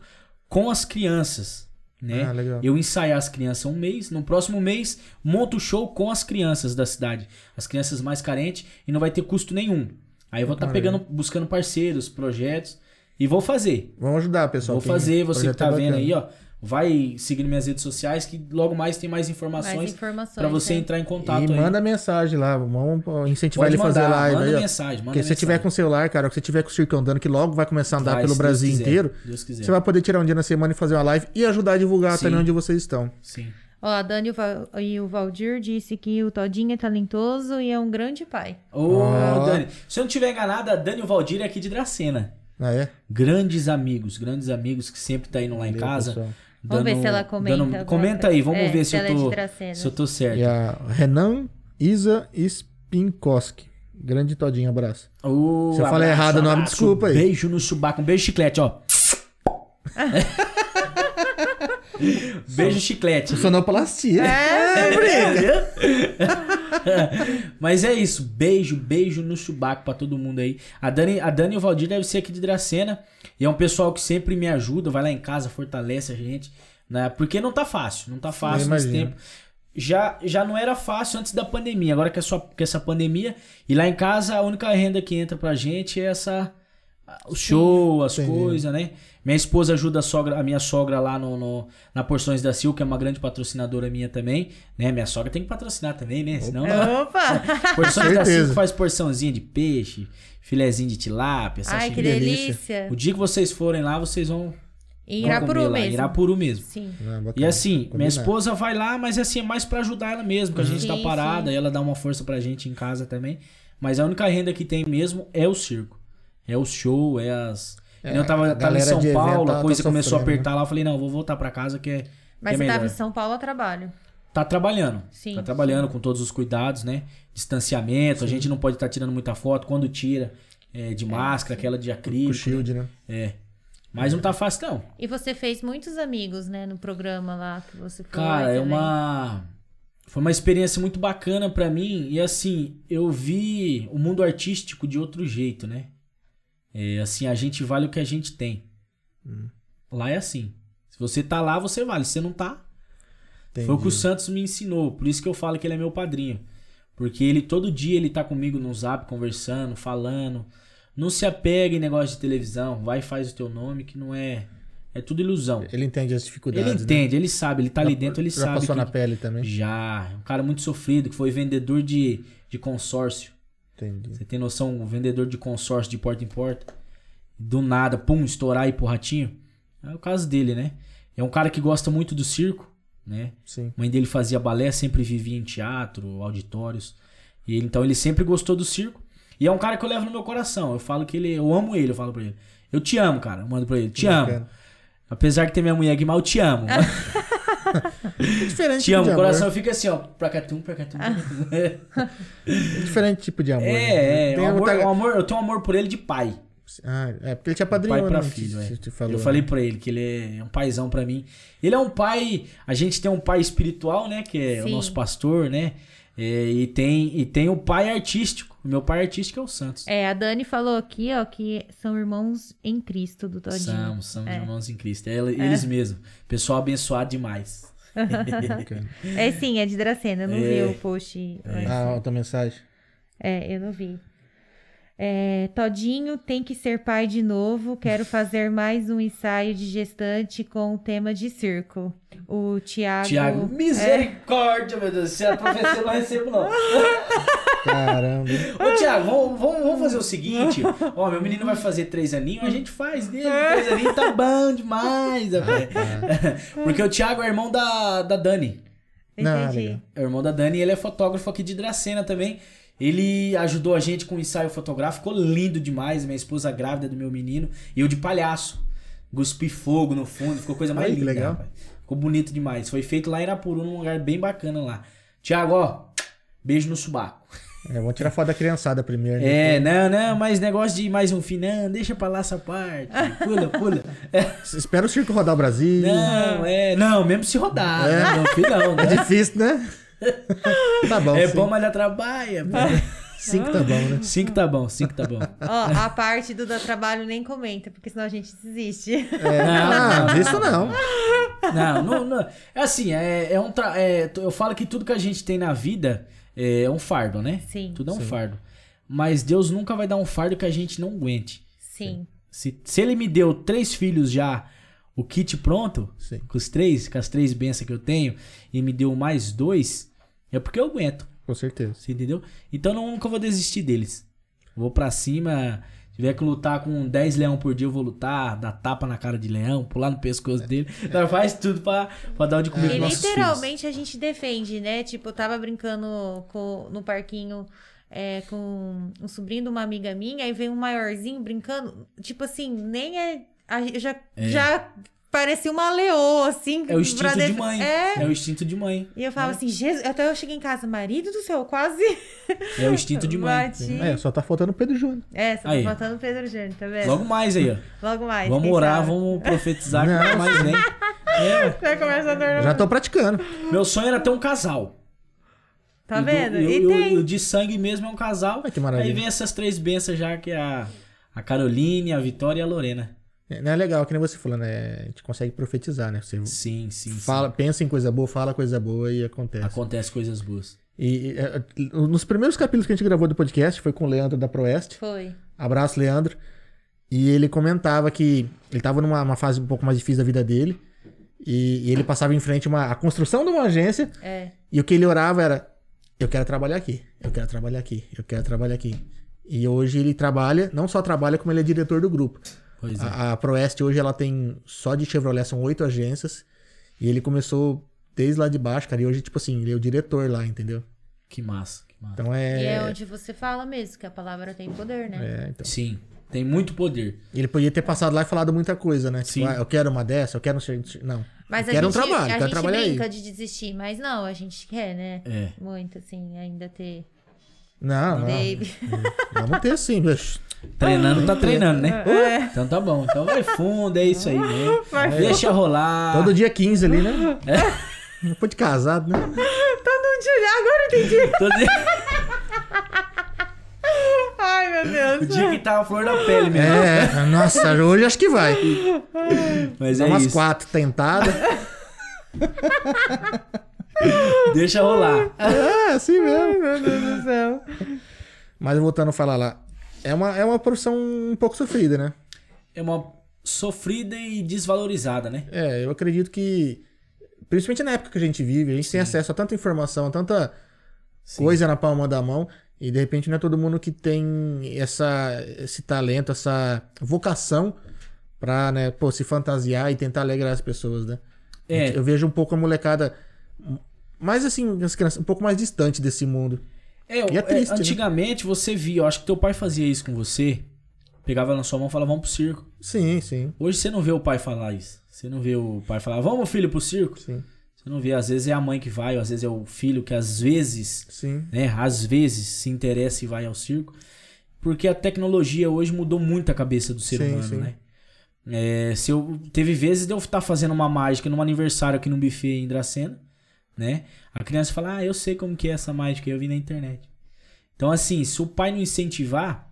com as crianças. Né? Ah, legal. Eu ensaiar as crianças um mês, no próximo mês monto o show com as crianças da cidade, as crianças mais carentes e não vai ter custo nenhum. Aí eu vou estar Ah, pegando, buscando parceiros, projetos E vou fazer. Vamos ajudar, pessoal. Vou fazer, você que tá é vendo aí, ó. Vai seguindo minhas redes sociais que logo mais tem mais Mais informações informações. pra você né? entrar em contato E aí. manda mensagem lá, vamos incentivar Pode ele a fazer live manda aí, mensagem, manda Porque se você tiver mensagem. com celular, cara, que você tiver com o circo andando, que logo vai começar a andar Vai, pelo se Deus Brasil quiser, inteiro, Deus quiser. você vai poder tirar um dia na semana e fazer uma live e ajudar a divulgar Sim. também onde vocês estão. Sim. Ó, a Dani e o Val- o Valdir disse que o Todinho é talentoso e é um grande pai. Ô, Ó. Dani. Se eu não tiver enganado, a Dani e o Valdir é aqui de Dracena. Ah, é? Grandes amigos, grandes amigos que sempre tá indo lá em casa. pessoal. Vamos ver se ela comenta alguma comenta aí, vamos. É, ver se é eu de tô, se eu tô certo. E a Renan Isa Spinkoski. Grande todinho, abraço. Se eu falei abraço, errado o nome, desculpa aí. Beijo no chubaco, um beijo chiclete, ó. beijo chiclete. Sonoplastia. É, Mas é isso, beijo, beijo no chubaco pra todo mundo aí. A Dani, a Dani e o Valdir devem ser aqui de Dracena. E é um pessoal que sempre me ajuda, vai lá em casa, fortalece a gente. Né? Porque não tá fácil, não tá fácil nesse tempo. Já, já não era fácil antes da pandemia. Agora que é só com essa pandemia. E lá em casa a única renda que entra pra gente é essa. O show, as coisas, né? Minha esposa ajuda a, sogra, a minha sogra lá no, no- na Porções da Sil, que é uma grande patrocinadora minha também. Né? Minha sogra tem que patrocinar também, né? Senão não, Opa! Porções da. Cinco faz porçãozinha de peixe, filezinho de tilápia, Ai, que sashimi. delícia. O dia que vocês forem lá, vocês vão, Em Irapuru mesmo. Irapuru mesmo. Sim. Ah. E assim, minha esposa vai lá, mas assim, é mais pra ajudar ela mesmo, que a gente tá Sim, parada, sim. e ela dá uma força pra gente em casa também. Mas a única renda que tem mesmo é o circo. É o show, é as... É, eu tava, tava em São Paulo, tá- a coisa tá começou a sofrendo, apertar lá, eu falei, não, vou voltar pra casa que é, que Mas é você melhor. tava em São Paulo a trabalho. Tá trabalhando. Sim. Tá trabalhando com todos os cuidados, né? Distanciamento, a gente não pode estar tirando muita foto. Quando tira, é, de máscara, aquela de Com acrílico. o Shield, né? É. Mas não tá fácil, não. E você fez muitos amigos, né, no programa lá que você foi. Cara, é uma. Foi uma experiência muito bacana pra mim. E assim, eu vi o mundo artístico de outro jeito, né? É, assim, a gente vale o que a gente tem. Hum. Lá é assim. Se você tá lá, você vale. Se você não tá, Entendi. Foi o que o Santos me ensinou. Por isso que eu falo que ele é meu padrinho. Porque ele todo dia ele tá comigo no zap, conversando, falando. Não se apega em negócio de televisão. Vai e faz o teu nome, que não é. É tudo ilusão. Ele entende as dificuldades. Ele né? entende, ele sabe, ele tá ali Já- dentro, ele já sabe. passou que- na pele também. Já. É Um cara muito sofrido, que foi vendedor de, de consórcio. Entendi. Você tem noção? Um vendedor de consórcio de porta em porta. Do nada, pum, estourar e ir pro ratinho. É o caso dele, né? É um cara que gosta muito do circo, né? Sim. A mãe dele fazia balé, sempre vivia em teatro, auditórios. E ele- então ele sempre gostou do circo. E é um cara que eu levo no meu coração. Eu falo que ele. Eu amo ele, eu falo pra ele. Eu te amo, cara. Eu mando pra ele. Te amo. Bacana. Apesar de ter minha mulher aqui, mas eu te amo. É diferente te amo. tipo O de coração fica assim, ó. Pra catum, pra catum. É, É diferente tipo de amor. né? é. Tem o amor, outra- o amor- eu tenho um amor por ele de pai. Ah, é porque ele tinha pai padrinho, pra né? filho, é. Você te falou, eu né? falei pra ele que ele é um paizão pra mim. Ele é um pai. A gente tem um pai espiritual, né? Que é o Sim. nosso pastor, né? É, e, tem, e tem o pai artístico. O meu pai artístico é o Santos. É, a Dani falou aqui, ó, que são irmãos em Cristo do Todinho. Somos, somos É. irmãos em Cristo. É, eles mesmos. Pessoal abençoado demais. É sim, é de Dracena, eu não É. vi o post. antes. Ah, outra mensagem. É, eu não vi. É, Todinho tem que ser pai de novo. Quero fazer mais um ensaio de gestante com o tema de circo. O Tiago. Tiago, misericórdia, meu Deus do céu. Professor, eu não recebo, não. Caramba. Ô, Tiago, vamos, vamos, vamos fazer o seguinte. Ó, meu menino vai fazer três aninhos, a gente faz dele. Três aninhos tá bom demais, rapaz. Porque o Tiago é irmão da, da Dani. Não, Entendi. legal. É o irmão da Dani e ele é fotógrafo aqui de Dracena também. Ele ajudou a gente com o ensaio fotográfico, ficou lindo demais. Minha esposa grávida do meu menino. E eu de palhaço. Guspi fogo no fundo, ficou coisa mais que linda. legal. rapaz. Ficou bonito demais. Foi feito lá em Irapuru, num lugar bem bacana lá. Tiago, ó, beijo no subaco. É, vamos tirar foto da criançada primeiro. né? É, não, não, mas negócio de mais um fim, não, deixa pra lá essa parte. Pula, pula. Espera o circo rodar o Brasil. Não, é, não, mesmo se rodar. É. Não, filho, não, É né? difícil, né? tá bom. É sim. bom, mas dá trabalho. Cinco tá bom, né? Cinco tá bom, cinco tá bom. Ó, a parte do dá trabalho nem comenta, porque senão a gente desiste. É, ah, isso não. Não, não, não. É assim, é, é um tra... é, eu falo que tudo que a gente tem na vida é um fardo, né? Sim. Tudo é um fardo. Mas Deus nunca vai dar um fardo que a gente não aguente. Sim. Se, se ele me deu três filhos já, o kit pronto, Sim. com os três, com as três bênçãos que eu tenho, e me deu mais dois, é porque eu aguento. Com certeza. Você entendeu? Então não, nunca vou desistir deles. Vou pra cima. Se tiver que lutar com 10 leão por dia, eu vou lutar, dar tapa na cara de leão, pular no pescoço dele. Nós faz tudo pra, pra dar o de comer E pros nossos filhos. literalmente a gente defende, né? Tipo, eu tava brincando com- no parquinho é, com um sobrinho de uma amiga minha, aí veio um maiorzinho brincando. Tipo assim, nem é. a- eu já, já parecia uma leoa, assim. É o instinto de mãe. É. É o instinto de mãe. E eu falava assim, Jesus, até eu cheguei em casa, marido do céu, quase É o instinto de mãe. bati. É, só tá faltando o Pedro Júnior. É, só Aí. tá faltando o Pedro Júnior, tá vendo? Logo mais aí, ó. Logo mais. Vamos orar, sabe? vamos profetizar Não. nunca mais vem. É, Já tô praticando. meu sonho era ter um casal. Tá E do- vendo? E, E o- tem. e o de sangue mesmo é um casal. Ai, que maravilha. Aí vem essas três bênçãos já, que é a, a Caroline, a Vitória e a Lorena. É, Não é legal, que nem você falou, né? A gente consegue profetizar, né? Você Sim, sim, sim. fala, pensa em coisa boa, fala coisa boa e acontece. Acontece coisas boas. E, e, é, nos primeiros capítulos que a gente gravou do podcast, foi com o Leandro da Proeste. Foi. Abraço, Leandro. E ele comentava que ele tava numa uma fase um pouco mais difícil da vida dele. E, e ele passava em frente uma, a construção de uma agência. É. E o que ele orava era: Eu quero trabalhar aqui, eu quero trabalhar aqui, eu quero trabalhar aqui. E hoje ele trabalha, não só trabalha, como ele é diretor do grupo. Pois é. A, a Proeste hoje ela tem só de Chevrolet são oito agências. E ele começou desde lá de baixo, cara. E hoje, tipo assim, ele é o diretor lá, entendeu? Que massa, que massa. Então é. E é onde você fala mesmo, que a palavra tem poder, né? é, então. Sim, tem muito poder. Ele podia ter passado lá e falado muita coisa, né? Sim. Tipo, ah, eu quero uma dessa, eu quero um. ser- Não. Mas eu a quero gente, um trabalho, a quero gente trabalhar brinca aí. de desistir, mas não, a gente quer, né? É. Muito, assim, ainda ter Não, não. baby. Vamos ter sim, bicho. Treinando, tá treinando, né? É. Então tá bom. Então vai fundo, é isso aí, né? Vai Deixa rolar. Todo dia 15 ali, né? É. Depois de casado, né? Todo dia, agora eu entendi. Todo dia- Ai, meu O Deus. dia que tava a flor da pele mesmo. É, nossa, hoje acho que vai. Mas Dá é umas isso. quatro tentadas. Deixa rolar. É, assim mesmo. Meu Deus do céu. Mas voltando a falar lá. É uma, é uma profissão um pouco sofrida, né? É uma sofrida e desvalorizada, né? É, eu acredito que. Principalmente na época que a gente vive, a gente tem acesso a tanta informação, a tanta Sim. coisa na palma da mão. E de repente não é todo mundo que tem essa, esse talento, essa vocação pra, né, pô, se fantasiar e tentar alegrar as pessoas, né? É. Eu vejo um pouco a molecada mais assim, as crianças um pouco mais distante desse mundo. É, é é, triste, né? antigamente você via, eu acho que teu pai fazia isso com você. Pegava na sua mão e falava, vamos pro circo. Sim, sim, Hoje você não vê o pai falar isso. Você não vê o pai falar, vamos filho pro circo. sim, Você não vê, às vezes é a mãe que vai, ou às vezes é o filho que às vezes, sim. né, às vezes se interessa e vai ao circo. Porque a tecnologia hoje mudou muito a cabeça do ser Sim, humano, sim. né? É, se eu, teve vezes de eu estar fazendo uma mágica num aniversário aqui no buffet em Dracena, né? A criança fala, ah, eu sei como que é essa mágica, eu vi na internet. Então, assim, se o pai não incentivar,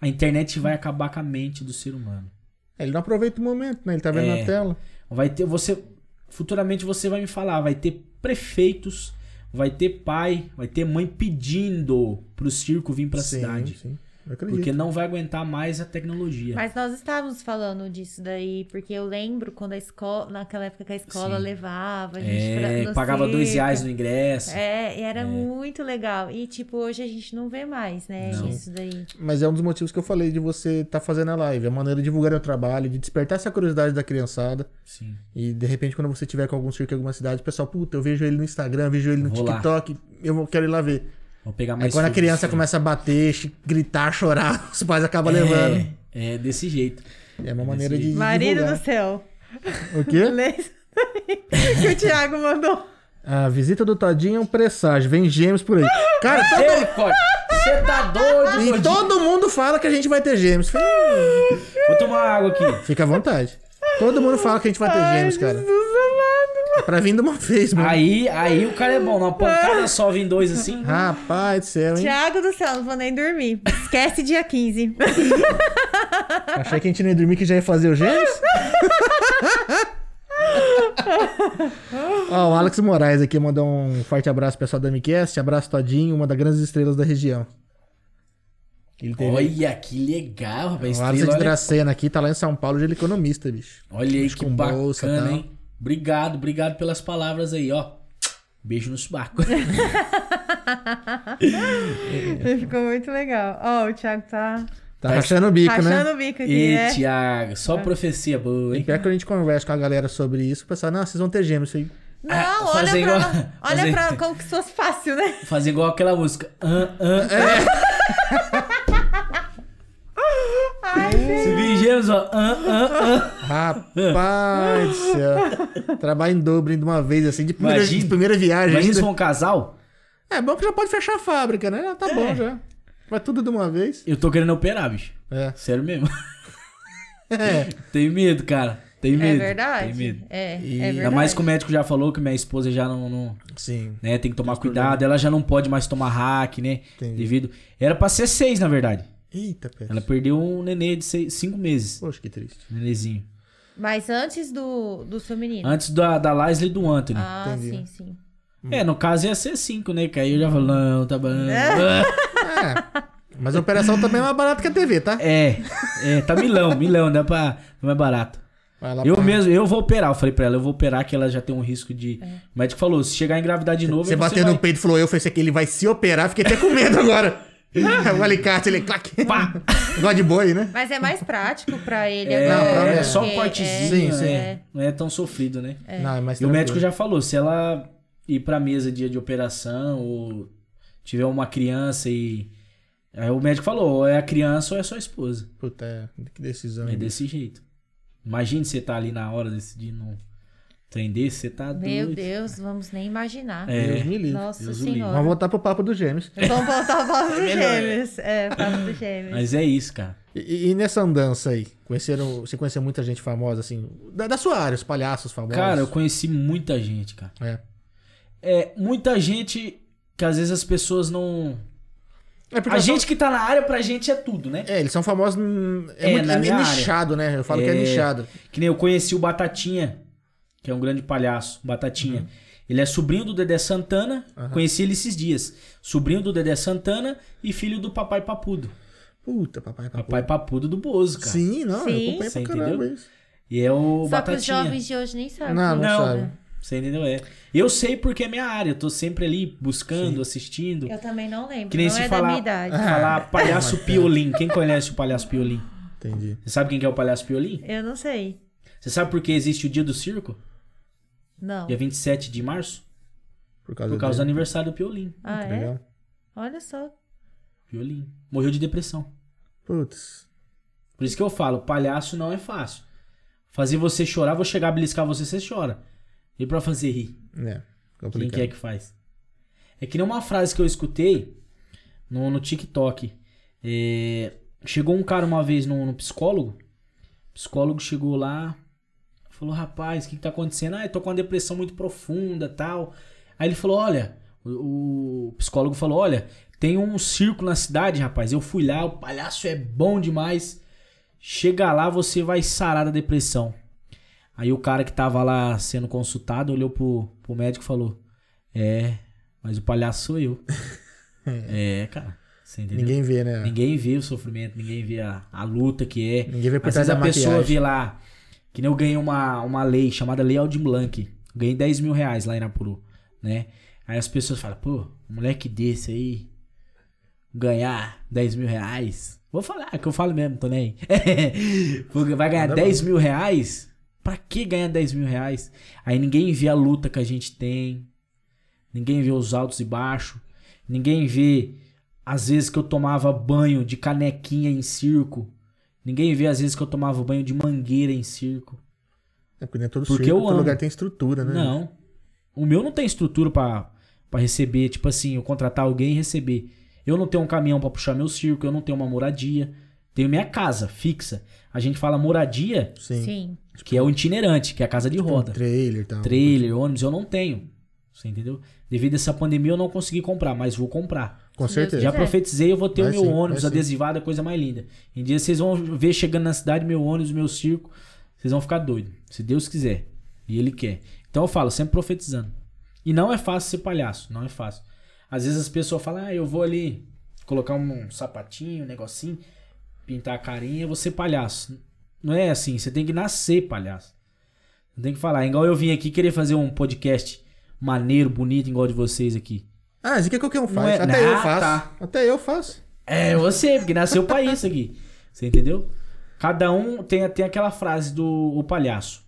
a internet vai acabar com a mente do ser humano. Ele não aproveita o momento, né? Ele tá vendo É. na tela. Vai ter, você, futuramente você vai me falar, vai ter prefeitos, vai ter pai, vai ter mãe pedindo pro circo vir pra sim, cidade. sim. Eu. Porque não vai aguentar mais a tecnologia. Mas nós estávamos falando disso daí, porque eu lembro quando a escola, naquela época que a escola Sim. levava a gente pra, É, pagava dois reais no ingresso. É, e era muito legal. E, tipo, hoje a gente não vê mais, né? Não. Isso daí. Mas é um dos motivos que eu falei de você estar fazendo a live. É uma maneira de divulgar o trabalho, de despertar essa curiosidade da criançada. Sim. E de repente, quando você tiver com algum circo em alguma cidade, o pessoal, puta, eu vejo ele no Instagram, vejo ele no Vou lá. TikTok, eu vou- quero ir lá ver. Vou pegar Aí mais quando a criança começa a bater, gritar, chorar, os pais acabam levando. É, é desse jeito. É uma maneira de. Marido divulgar. do céu. O quê? Lê isso daí que o Thiago mandou. A visita do Todinho é um presságio, vem gêmeos por aí. Cara, todo... Você tá doido, e todo mundo fala que a gente vai ter gêmeos. Falei, "Hum, Vou tomar água aqui. Fica à vontade. Todo mundo fala que a gente vai ter gêmeos, cara. É pra vir de uma vez, mano. Aí, aí o cara é bom. Numa pancada só vem dois assim. Rapaz do céu, hein? Thiago do céu, não vou nem dormir. Esquece dia 15. Achei que a gente não ia dormir que já ia fazer o gêmeos? Ó, o Alex Moraes aqui mandou um forte abraço pro pessoal da MCast. Abraço Todinho, uma das grandes estrelas da região. Ele teve Olha que legal, rapaz. o Estrela, de olha, Dracena aqui, tá lá em São Paulo de economista, bicho. olha aí Acho que com bolsa, bacana, tal. hein? Obrigado, obrigado pelas palavras aí, ó. Beijo no subaco. Ficou muito legal. Ó, o Thiago tá Tá rachando o bico, rachando né? o bico aqui, E né? Thiago, só profecia boa, E hein? pior que a gente conversa com a galera sobre isso, o pessoal, não, vocês vão ter gêmeos. Falei, Não, Ah, olha pra, igual- olha fazer- pra como que se fosse fácil, né? Fazer igual aquela música. Ah, ah, ah. Se vir gêmeos, ó. Ah, ah, rapaz do céu. Trabalho em dobro de uma vez, assim, de primeira, Imagina. de primeira viagem Imagina se ainda. for um casal. É bom que já pode fechar a fábrica, né? Tá bom já. Vai tudo de uma vez. Eu tô querendo operar, bicho. É. Sério mesmo. É. Tenho medo, cara. Tenho medo. É verdade. Tenho medo. É, E- é Ainda verdade. mais que o médico já falou que minha esposa já não, não- Sim. né, tem que tomar cuidado. Ela já não pode mais tomar hack, né? Entendi. Devido. Era pra ser seis, na verdade. Eita, pé. Ela perdeu um nenê de seis, cinco meses. Poxa, que triste. Um Nenezinho. Mas antes do, do seu menino. Antes da, da Leslie e do Anthony. Ah, Entendi. sim, sim. É, no caso ia ser cinco, né? Que aí eu já falo, não, tá bom. É. Mas a operação também é mais barata que a TV, tá? É, é, tá milão, milão, dá pra. Não é barato. Vai lá Eu pra- mesmo, eu vou operar. Eu falei pra ela, eu vou operar que ela já tem um risco de. É. O médico falou, se chegar a engravidar de novo, Você bateu vai... no peito e falou, eu falei que ele vai se operar, fiquei até com medo agora. o alicate, ele clac. Pá! Igual de boi, né? Mas é mais prático pra ele É, agora. Não, é é. só um cortezinho, Sim, sim. né? Não é tão sofrido, né? Não, é mais E o médico já falou, se ela ir pra mesa dia de operação ou tiver uma criança e. Aí o médico falou, ou é a criança ou é sua esposa. Puta, é, que decisão. É desse jeito. Imagine você tá ali na hora decidindo um trem desse, você tá Meu doido. Deus, vamos nem imaginar. É. Deus me livre. Nossa Deus senhora. Vamos voltar pro papo dos gêmeos. Vamos voltar ao papo dos melhor, gêmeos. É, papo dos gêmeos. Mas é isso, cara. E, e nessa andança aí, conheceram, você conheceu muita gente famosa, assim, da, da sua área, os palhaços famosos? Cara, eu conheci muita gente, cara. É. É, muita gente que às vezes as pessoas não. É A gente que tá na área, pra gente é tudo, né? É, eles são famosos. hum, É, É, muito, na é nichado, né? Eu falo que é É. nichado. Que nem eu conheci o Batatinha, que é um grande palhaço, Batatinha. Uhum. Ele é sobrinho do Dedé Santana, conheci ele esses dias. Sobrinho do Dedé Santana e filho do Papai Papudo. Puta, papai. papai. Papai Papudo do Bozo, cara. Sim, não, Sim. eu acompanhei Você pra caramba entendeu? isso. E é o Só que os Batatinha. jovens de hoje nem sabem. Não, não, Não. sabe. Você entendeu? É. Eu sei porque é minha área. Eu tô sempre ali buscando, assistindo. Eu também não lembro. Que nem não se é falar- da minha idade. Falar palhaço piolim. Quem conhece o palhaço piolim? Entendi. Você sabe quem que é o palhaço piolim? Eu não sei. Você sabe por que existe o dia do circo? Não. Dia 27 de março? Por causa, Por causa do aniversário do piolim. Ah, Muito é? legal. Olha só. Piolim. Morreu de depressão. Putz. Por isso que eu falo, palhaço não é fácil. Fazer você chorar, vou chegar a beliscar você, você chora. E pra fazer rir? É, Quem complicado. que é que faz? É que nem uma frase que eu escutei no, no TikTok. É, chegou um cara uma vez no, no psicólogo. O psicólogo chegou lá, falou: Rapaz, o que, que tá acontecendo? Ah, eu tô com uma depressão muito profunda tal. Aí ele falou: Olha, o, o psicólogo falou: Olha, tem um circo na cidade, rapaz. Eu fui lá, o palhaço é bom demais. Chega lá, você vai sarar da depressão. Aí o cara que tava lá sendo consultado olhou pro, pro médico e falou: É, mas o palhaço sou eu. é, cara. Você entendeu? Ninguém vê, né? Ninguém vê o sofrimento, ninguém vê a, a luta que é. Ninguém vê por Às vezes a da pessoa maquiagem. vê lá, que nem eu ganhei uma, uma lei chamada Lei Aldir Blanc. Ganhei 10 mil reais lá em Napuru, né? Aí as pessoas falam, pô, um moleque desse aí, ganhar 10 mil reais. Vou falar, que eu falo mesmo, tô nem aí. Porque vai ganhar Nada 10 mil reais? Pra que ganhar 10 mil reais? Aí ninguém vê a luta que a gente tem. Ninguém vê os altos e baixos. Ninguém vê as vezes que eu tomava banho de canequinha em circo. Ninguém vê as vezes que eu tomava banho de mangueira em circo. É porque nem todo Porque circo, eu todo amo. lugar tem estrutura, né? Não. O meu não tem estrutura pra pra receber, tipo assim, eu contratar alguém e receber. Eu não tenho um caminhão pra puxar meu circo, eu não tenho uma moradia. Tenho minha casa fixa. A gente fala moradia, Sim. Sim. que é o itinerante, que é a casa de roda. Um trailer e tal. Trailer, ônibus, eu não tenho. Você entendeu? Devido a essa pandemia eu não consegui comprar, mas vou comprar. Com certeza. Já profetizei, eu vou ter Vai o meu sim, ônibus adesivado, é a coisa mais linda. Em dia vocês vão ver chegando na cidade meu ônibus, meu circo, vocês vão ficar doidos. Se Deus quiser. E Ele quer. Então eu falo, sempre profetizando. E não é fácil ser palhaço, não é fácil. Às vezes as pessoas falam, ah, eu vou ali colocar um sapatinho, um negocinho, pintar a carinha, eu vou ser palhaço. Não é assim, você tem que nascer palhaço. Não tem que falar. Igual eu vim aqui querer fazer um podcast maneiro, bonito, igual de vocês aqui. Ah, isso aqui é qualquer um faz. é- Até Ah, eu faço. tá. Até eu faço. É você, porque nasceu pra isso aqui. Você entendeu? Cada um tem, tem aquela frase do o palhaço.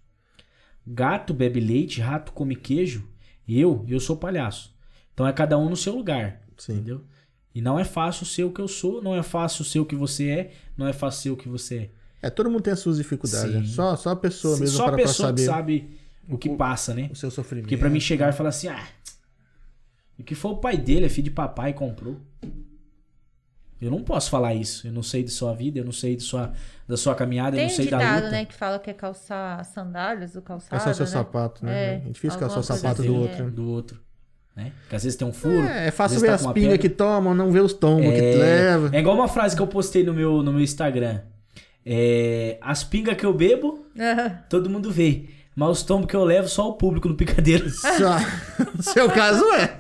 Gato bebe leite, rato come queijo. Eu, eu sou palhaço. Então é cada um no seu lugar. Sim. Entendeu? E não é fácil ser o que eu sou, não é fácil ser o que você é, não é fácil ser o que você é. É, todo mundo tem as suas dificuldades. Sim. né? Só, só a pessoa mesmo Só para a pra pessoa saber que sabe o que passa, né? o seu sofrimento. Porque pra mim chegar e falar assim, ah, o que foi o pai dele, é filho de papai, comprou. Eu não posso falar isso. Eu não sei de sua vida, eu não sei de sua, da sua caminhada, eu Tem não um sei da ditado, luta. né, que fala que é calçar sandálias do calçado, É só seu né? sapato, né? É, É difícil calçar o sapato assim, do é. outro. né? do outro. Né? Porque às vezes tem um furo. É, é fácil ver tá as pingas que tomam, não ver os tombos que leva. É igual uma frase que eu postei no meu, no meu Instagram. É, as pingas que eu bebo, todo mundo vê. Mas os tombos que eu levo, só o público no picadeiro. Só. No seu caso é.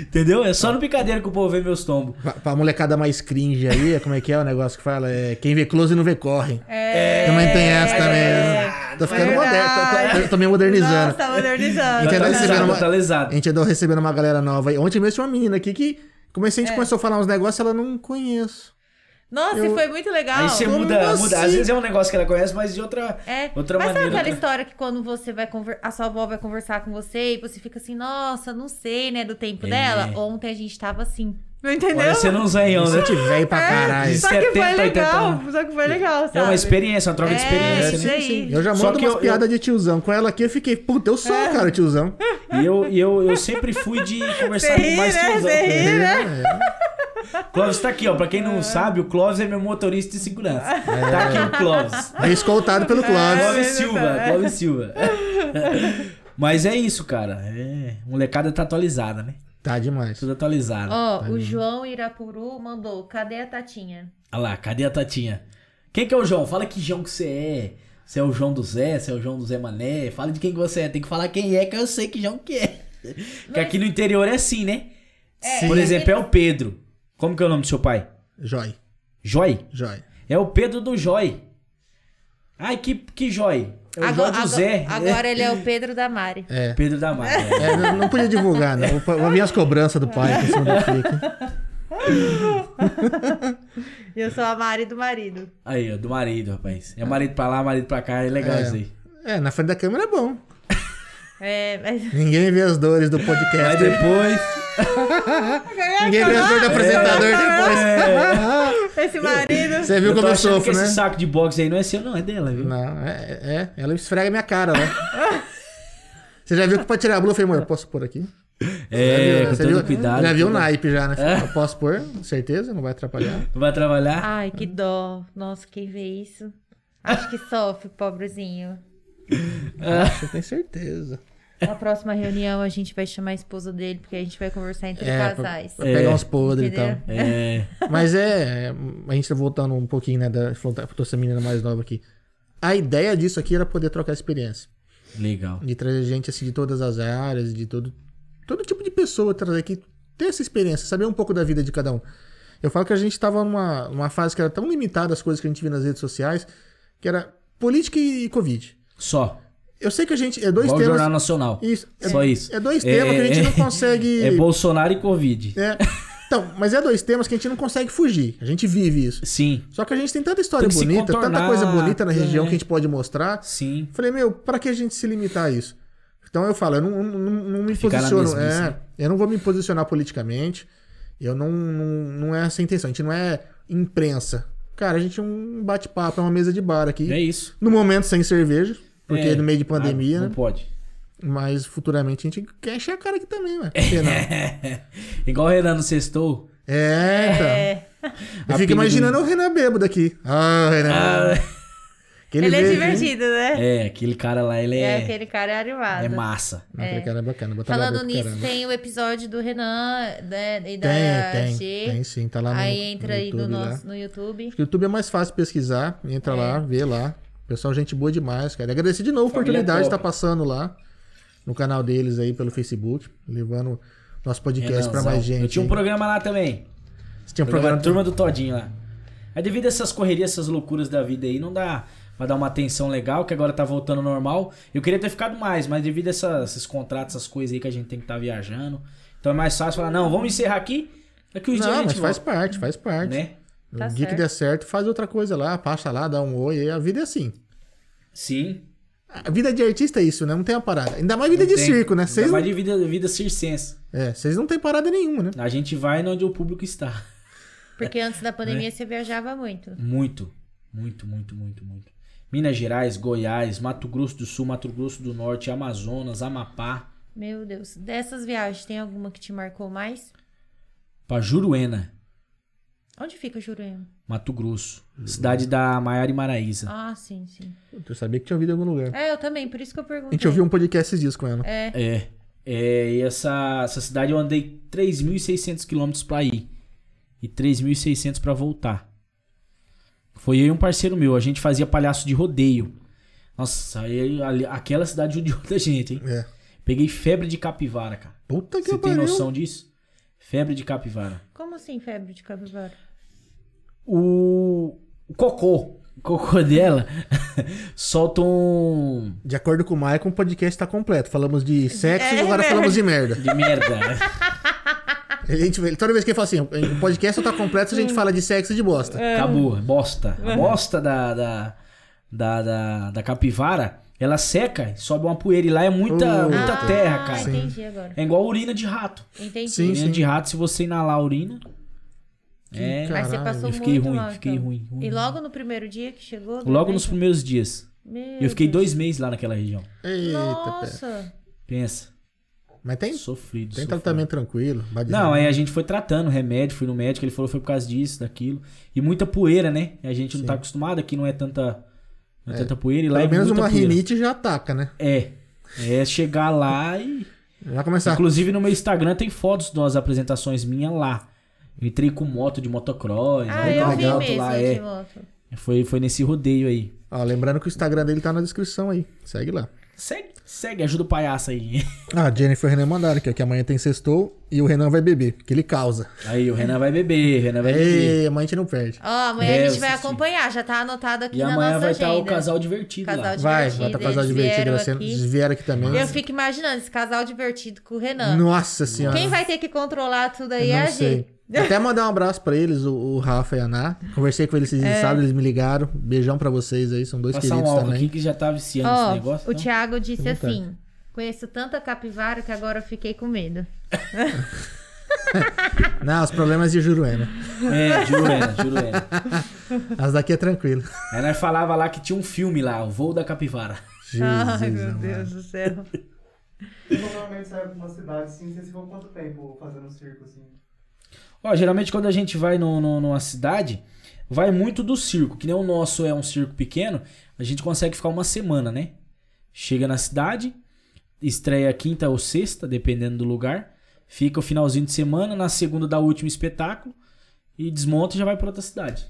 Entendeu? É só no picadeiro que o povo vê meus tombos. Pra, pra molecada mais cringe aí, como é que é o negócio que fala? É quem vê close não vê corre. É, Também tem essa também. é? Tô ficando verdade. moderno, tô, tô, tô me modernizando. Nossa, tá modernizando. Entendeu? Tá recebendo uma-. A gente andou recebendo uma galera nova aí. Ontem mesmo tinha uma menina aqui que comecei, a É. gente começou a falar uns negócios, ela não conheço. Nossa, Eu- e foi muito legal. Aí você Como muda, muda. Às vezes é um negócio que ela conhece, mas de outra, É, outra mas maneira. sabe aquela outra- história que quando você vai conver... a sua avó vai conversar com você e você fica assim, nossa, não sei, né, do tempo É. dela? Ontem a gente tava assim. Não entendeu? Parecendo um zanhão, né? Gente velho pra caralho. Só que foi 70, 80 legal, anos. só que foi legal, sabe? É uma experiência, uma troca de É, experiência, né? aí. Eu já mando que umas eu- piadas de tiozão. Com ela aqui eu fiquei, puta, eu sou, cara, tiozão. E eu, e eu, eu sempre fui de conversar Você com mais né? tiozão. Você ri, né? Clóvis tá aqui, ó. Pra quem não sabe, o Clóvis é meu motorista de segurança. Tá aqui o Clóvis. É escoltado pelo Clóvis. Clóvis é Silva, verdade. Clóvis Silva. Mas é isso, cara. É... Molecada tá atualizada, né? Tá demais. Tudo atualizado. Ó, o João Irapuru mandou, cadê a Tatinha? Olha lá, cadê a Tatinha? Quem que é o João? Fala que João que você é. Você é o João do Zé, você é o João do Zé Mané. Fala de quem que você é. Tem que falar quem é, que eu sei que João que é. Que aqui no interior é assim, né? É, Por é exemplo, é o Pedro. Como que é o nome do seu pai? Jói, Joy? jói. É o Pedro do Joy. Ai, que, que Joy? É o Agora, Joy do Zé. agora, agora ele é o Pedro da Mari. É. Pedro da Mata. É, não, não podia divulgar, não. Vou vir as cobranças do pai aqui em cima do eu sou a Mari do marido. Aí, ó, do marido, rapaz. É marido pra lá, marido pra cá, é legal É. isso aí. É, na frente da câmera é bom. É, mas... Ninguém vê as dores do Aí podcast. depois. Ninguém dores do apresentador depois. É, Esse marido. Você viu eu como eu sofro, que né? esse saco de boxe aí não é seu, não, é dela, viu? Não, é, é. Ela esfrega minha cara, né? Você já viu que pra tirar a blusa, eu falei, amor, eu posso pôr aqui? É, já com Você todo viu? cuidado. Já viu o naipe já, né? É. Eu posso pôr, certeza, não vai atrapalhar. Não vai trabalhar? Ai, que dó. Nossa, quem vê isso? Acho que sofre, pobrezinho. Você tem certeza. Na próxima reunião a gente vai chamar a esposa dele, porque a gente vai conversar entre É, pra, casais. pra pegar É. uns podres e tal. Entendeu? É. Mas é, a gente tá voltando um pouquinho, né? Da, falou pra essa menina mais nova aqui. A ideia disso aqui era poder trocar experiência. Legal. De trazer gente assim de todas as áreas, de todo, todo tipo de pessoa trazer aqui, ter essa experiência, saber um pouco da vida de cada um. Eu falo que a gente tava numa, numa fase que era tão limitada as coisas que a gente via nas redes sociais, que era política e Covid. Só. Eu sei que a gente. É dois Igual temas. Jornal Nacional. Isso. É, Só isso. É dois temas que a gente é- não consegue. É Bolsonaro e Covid. É. Então, mas é dois temas que a gente não consegue fugir. A gente vive isso. Sim, Só que a gente tem tanta história Tem bonita, tanta coisa bonita na região é. que a gente pode mostrar. sim. Falei, meu, pra que a gente se limitar a isso? Então eu falo, eu não, não, não me Ficar posiciono. É, eu não vou me posicionar politicamente. Eu não, não, não é essa a intenção. A gente não é imprensa. Cara, a gente é um bate-papo, é uma mesa de bar aqui. É isso. No momento sem cerveja, porque É. no meio de pandemia, Ah, não né? pode. Mas futuramente a gente quer encher a cara aqui também, ué. Que não? Igual o Renan no Sextou. É, então. É. Eu fico imaginando o Renan bêbado aqui. Ah, Renan. Ah, Que Ele, é divertido, né? é, aquele cara lá, ele É, é, aquele cara é animado. é massa. Não, aquele cara é bacana. botar Falando nisso, caramba. tem o episódio do Renan né, e da Tem, tem, G. tem sim, tá lá no Aí entra no aí no, YouTube lá. nosso, no YouTube. Acho que o YouTube é mais fácil pesquisar, entra É. lá, vê lá. Pessoal, gente boa demais, cara. E Agradecer de novo a oportunidade de estar top. passando lá no canal deles aí pelo Facebook, levando nosso podcast pra Renanzão. mais gente. Eu tinha um programa lá também. Você tinha um programa programa. Turma do Todinho lá. Aí devido a essas correrias, essas loucuras da vida aí, não dá pra dar uma atenção legal, que agora tá voltando ao normal. Eu queria ter ficado mais, mas devido a essas- esses contratos, essas coisas aí que a gente tem que estar viajando. Então é mais fácil falar, não, vamos encerrar aqui. Daqui uns dias a Não, gente mas faz volta, parte, faz parte. né? Tá dia que certo. der certo, faz outra coisa lá, passa lá, dá um oi. A vida é assim. Sim. A vida de artista é isso, né? Não tem uma parada. Ainda mais vida Não de tem. circo, né? Ainda mais de vida, vida circense. É, vocês não tem parada nenhuma, né? A gente vai onde o público está. Porque antes da pandemia É. você viajava muito. Muito, muito, muito, muito, muito. Minas Gerais, Goiás, Mato Grosso do Sul, Mato Grosso do Norte, Amazonas, Amapá, Meu Deus. Dessas viagens, tem alguma que te marcou mais? pra Juruena, Onde fica Jurema? Mato Grosso. Cidade da Maiara e Maraísa. Ah, sim, sim. Eu sabia que tinha ouvido em algum lugar. É, eu também, por isso que eu A perguntei. gente ouviu um podcast esses dias com ela. É, É. É, e essa, essa cidade eu andei 3.600 quilômetros pra ir. E 3.600 pra voltar. Foi eu e um parceiro meu. A gente fazia palhaço de rodeio. Nossa, aí, ali- aquela cidade judiou da gente, hein? É. Peguei febre de capivara, cara. Puta que Você tem pariu. noção disso? Febre de capivara. como assim febre de capivara? O, o cocô. O cocô dela solta um. De acordo com o Maicon, o podcast tá completo. Falamos de sexo e É agora verdade. falamos de merda. De merda. A gente, toda vez que ele fala assim, o podcast só tá completo se a gente fala de sexo e de bosta. Acabou. Bosta. A bosta da, da, da, da, da capivara, ela seca, sobe uma poeira. E lá é muita, Oh. muita ah, terra, cara. entendi agora. É igual urina de rato. Entendi. Sim, urina sim. de rato, se você inalar a urina. É. cara. Aí você Caralho, passou eu fiquei muito ruim, mal, fiquei então. ruim, ruim. E logo no primeiro dia que chegou? do Logo nos evento? primeiros dias. Meu Eu fiquei Deus. dois meses lá naquela região. Eita, pé. Nossa. Pensa. Mas tem, Sofrido. tem sofrido. tratamento tranquilo. Não, aí a gente foi tratando, remédio, fui no médico, ele falou que foi por causa disso, daquilo. E muita poeira, né? A gente não tá acostumado, aqui não é tanta, não é tanta poeira. E lá Pelo é menos uma poeira. rinite já ataca, né? É. É chegar lá e. Já começar. Inclusive no meu Instagram tem fotos das apresentações minhas lá. Eu entrei com moto de motocross. Ah, né, eu com vi mesmo lá, de é. moto. Foi, foi nesse rodeio aí. Ó, lembrando que o Instagram dele tá na descrição aí. Segue lá. Segue, segue, ajuda o palhaço aí. Ah, Jennifer e o Renan mandaram aqui, ó, que amanhã tem sextou e o Renan vai beber, que ele causa. Aí o Renan vai beber, o Renan vai beber. Ei, amanhã a gente não perde. Ó, amanhã É, a eu gente vai assisti. acompanhar, já tá anotado aqui E na amanhã nossa vai agenda. estar o casal divertido Casal lá. de- Vai, Divertido, vai estar casal eles divertido. vieram Você, aqui. eles vieram aqui também. Eu fico imaginando esse casal divertido com o Renan. Nossa senhora. Quem vai ter que controlar tudo aí é a sei. gente. Vou Até mandar um abraço pra eles, o, o Rafa e a Ana. Conversei com eles esses É. sábado, eles me ligaram. Beijão pra vocês aí, são dois Passar um queridos álcool também. aqui que já tá viciando Ó, esse negócio. o então. Thiago disse vontade. assim: Conheço tanta capivara que agora eu fiquei com medo. Não, os problemas de Juruena. É, Juruena, Juruena. As daqui é tranquilo. Aí nós falava lá que tinha um filme lá, O Voo da Capivara. Jesus, Ai, meu amado. Deus do céu. Normalmente sai pra uma cidade, assim, vocês ficam quanto tempo fazendo um circo, assim? Ó, geralmente quando a gente vai no, no- numa cidade, vai muito do circo. Que nem o nosso é um circo pequeno, a gente consegue ficar uma semana, né? Chega na cidade, estreia quinta ou sexta, dependendo do lugar. Fica o finalzinho de semana, na segunda dá o último espetáculo. E desmonta e já vai pra outra cidade.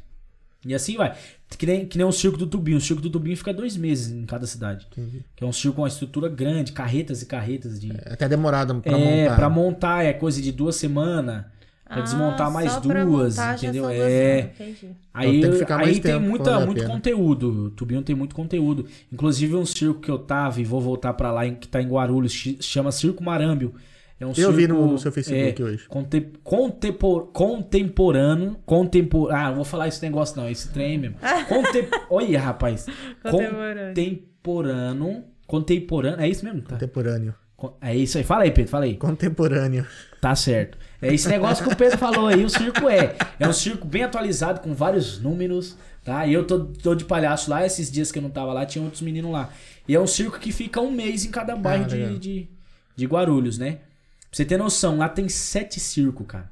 E assim vai. Que nem, que nem o circo do Tubinho. O circo do Tubinho fica dois meses em cada cidade. Entendi. Que é um circo com uma estrutura grande, carretas e carretas de. É até demorado pra é, montar. pra montar é coisa de duas semanas. Pra Ah, desmontar mais duas, entendeu? É. semanas, entendi. Aí, tem que ficar mais aí tem muita, muito pena. conteúdo. O Tubinho tem muito conteúdo. Inclusive um circo que eu tava e vou voltar pra lá, que tá em Guarulhos, chama Circo Marâmbio. É um Eu circo, vi no, no seu Facebook é, hoje. conte- contempor, contemporâneo. Contempor, ah, não vou falar esse negócio não, esse trem mesmo. Contem, olha, rapaz. Contemporâneo. Contemporâneo. Contemporâneo. É isso mesmo? Tá. Contemporâneo. Con- É isso aí. Fala aí, Pedro, fala aí. Contemporâneo. Tá certo. É esse negócio que o Pedro falou aí, o circo é. É um circo bem atualizado, com vários números, tá? E eu tô, tô de palhaço lá, esses dias que eu não tava lá, tinha outros meninos lá. E é um circo que fica um mês em cada bairro Ah, de, de, de Guarulhos, né? Pra você ter noção, lá tem sete circos, cara.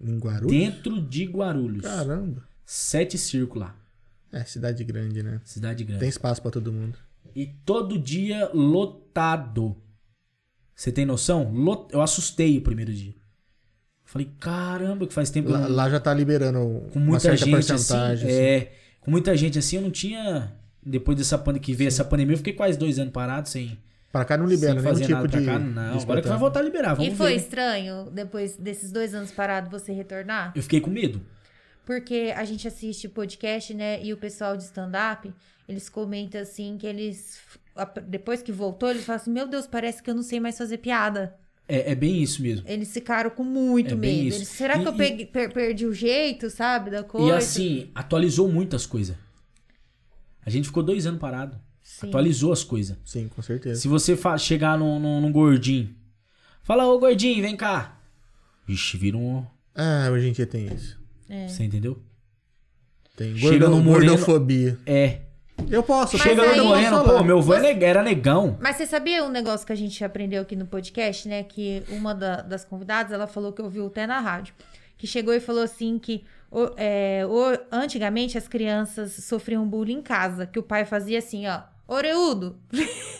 Em Guarulhos? Dentro de Guarulhos. Caramba. Sete circos lá. É, cidade grande, né? Cidade grande. Tem espaço pra todo mundo. E todo dia lotado. Você tem noção? Lot... Eu assustei o primeiro dia. Falei, caramba, que faz tempo Lá, não- lá já tá liberando com uma muita certa gente assim, porcentagem. assim. é, com muita gente assim, eu não tinha depois dessa pandemia que veio essa pandemia, eu fiquei quase dois anos parado sem Pra cá não libera sem nenhum fazer tipo nada pra de. cá, de não. Agora que vai voltar a liberar, vamos E foi ver. estranho, depois desses dois anos parados, você retornar? Eu fiquei com medo. Porque a gente assiste podcast, né? E o pessoal de stand-up, eles comentam assim que eles. Depois que voltou, eles falam assim: Meu Deus, parece que eu não sei mais fazer piada. É, é bem isso mesmo. Eles ficaram com muito É bem medo. Eles, Será E- que eu peguei- per- perdi o jeito, sabe? Da coisa? E assim, atualizou muitas coisas. A gente ficou dois anos parado. Sim. Atualizou as coisas. Sim, com certeza. Se você chegar num, num, num gordinho, fala, ô gordinho, vem cá. Vixe, vira um. Ah, hoje em dia tem isso. É. Você entendeu? Tem no moreno- gordofobia. É. Eu posso, Mas Chega aí- moreno, falar. pô, meu avô é neg- era negão. Mas você sabia um negócio que a gente aprendeu aqui no podcast, né? Que uma da- das convidadas, ela falou que ouviu até na rádio. Que chegou e falou assim que o- é, o- antigamente as crianças sofriam bullying em casa. Que o pai fazia assim, ó. Oreudo,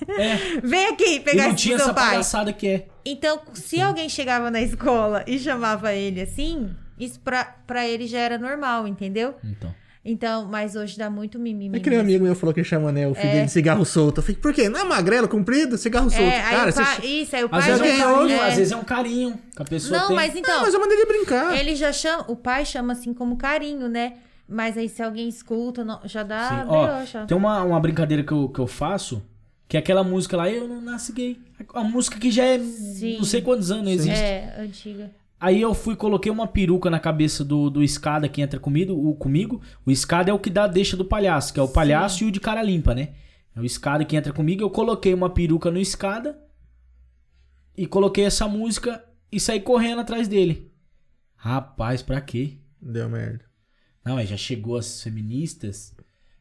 É. vem aqui E pegar não esse tinha seu essa pai. palhaçada que é. Então, se alguém chegava na escola e chamava ele assim, isso pra, pra ele já era normal, entendeu? Então. Então, mas hoje dá muito mimimi. É que nem um amigo meu falou que chama, né, o filho dele de cigarro solto. Eu falei, por quê? Não é magrelo, comprido, cigarro solto. É, aí Cara, o pai, você... isso, aí o Às pai vezes, é um carinho, é. às vezes é um carinho que a pessoa Não, tem. mas então, Ah, mas é uma maneira de brincar. ele já chama, o pai chama assim como carinho, né? Mas aí se alguém escuta, não- já dá Sim. Ó, tem uma, uma brincadeira que eu, que eu faço, que é aquela música lá, eu não nasci gay. A música que já é não sei quantos anos existe. É, antiga. Aí eu fui coloquei uma peruca na cabeça do, do escada que entra comigo, o, comigo. O escada é o que dá deixa do palhaço, que é o palhaço e o de cara limpa, né? É o escada que entra comigo. Eu coloquei uma peruca no escada e coloquei essa música e saí correndo atrás dele. Rapaz, pra quê? Deu merda. Não, aí já chegou as feministas,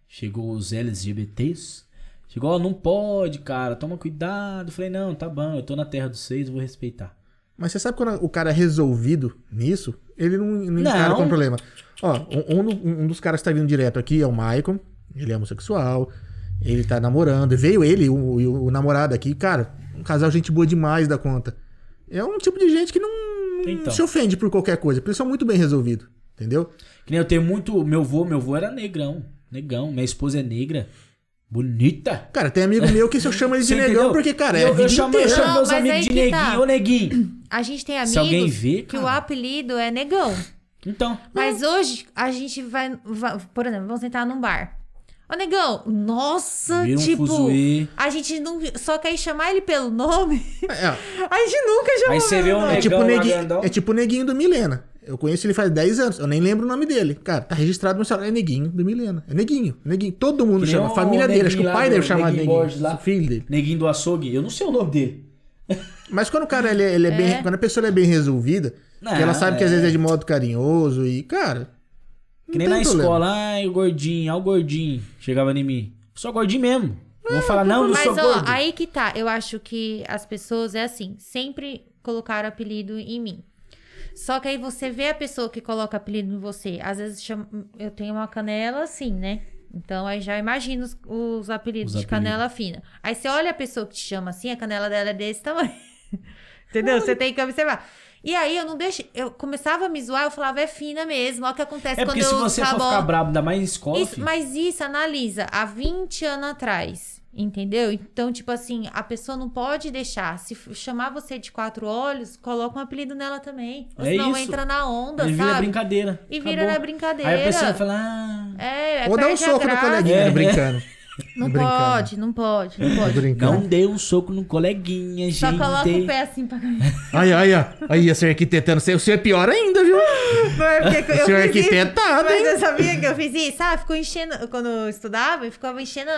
chegou os LGBTs. Chegou, ó, não pode, cara, toma cuidado. Falei, não, tá bom, eu tô na terra dos seis, vou respeitar. Mas você sabe quando o cara é resolvido nisso, ele não, não encara como problema. Ó, um, um- um dos caras que tá vindo direto aqui é o Maicon. Ele é homossexual. Ele tá namorando. Veio ele, o, o- namorado aqui. Cara, um casal gente boa demais da conta. É um tipo de gente que não, não Então. se ofende por qualquer coisa. Porque eles são muito bem resolvidos. Entendeu? Que nem eu tenho muito. Meu vô, meu vô era negrão. Negão. Minha esposa é negra. Bonita. Cara, tem amigo meu que se eu chamo ele de Você negão entendeu? porque, cara, é eu, eu chamo, eu inteira. chamo Não, meus mas amigos aí de que neguinho. tá. Ô, neguinho. A gente tem Se amigos alguém vê, que o cara. apelido é negão. Então. Mas hoje a gente vai, vai- por exemplo, vamos sentar num bar. Ô, negão, nossa, Vira um tipo, fuzuê. a gente não. Só quer chamar ele pelo nome. É, A gente nunca chamou Aí você pelo vê um nome. É tipo, o neguinho, é tipo o neguinho do Milena. Eu conheço ele faz 10 anos. Eu nem lembro o nome dele. Cara, tá registrado no celular. É neguinho do Milena. É neguinho. Neguinho. Todo mundo chama. A família dele. Acho que o pai deve chamar neguinho neguinho. Borges lá. O filho dele. Neguinho do açougue. Eu não sei o nome dele. Mas quando o cara ele, é- ele é bem. É. Quando a pessoa é bem resolvida, Não, que ela sabe que às é. vezes é de modo carinhoso e, cara. Que nem na problema. escola. Ai, o gordinho. Ó, o gordinho. Chegava em mim. Sou gordinho mesmo. Ah, Vou falar, não, não Mas, sou ó, gordo. aí que tá. Eu acho que as pessoas é assim, sempre colocaram apelido em mim. Só que aí você vê a pessoa que coloca apelido em você. Às vezes chama- eu tenho uma canela assim, né? Então aí já imagina os, os apelidos Os de canela fina. Aí você olha a pessoa que te chama assim, a canela dela é desse tamanho. Entendeu? Você tem que observar. E aí eu não deixo. Eu começava a me zoar, eu falava, é fina mesmo. Olha o que acontece É quando porque se eu você for bom. ficar brabo, ainda mais escola, Isso- mas isso, analisa, há 20 anos atrás, entendeu? Então, tipo assim, a pessoa não pode deixar. Se chamar você de quatro olhos, coloca um apelido nela também. Ou É senão isso. entra na onda, vira sabe? brincadeira. E vira Acabou. na brincadeira. Aí a pessoa fala, ah, É, é Ou dá um soco no coleguinha, É, né, é. Não pode, não pode, não pode. Brincando. não dê um soco no coleguinha, Só gente. coloca o pé assim pra cá. Aí, aí, ó. Aí, ser arquitetando. O seu é pior ainda, viu? Não é porque eu O senhor é arquitetado, Mas hein? eu sabia que eu fiz isso, sabe? Ficou enchendo. Quando eu estudava, eu ficava enchendo.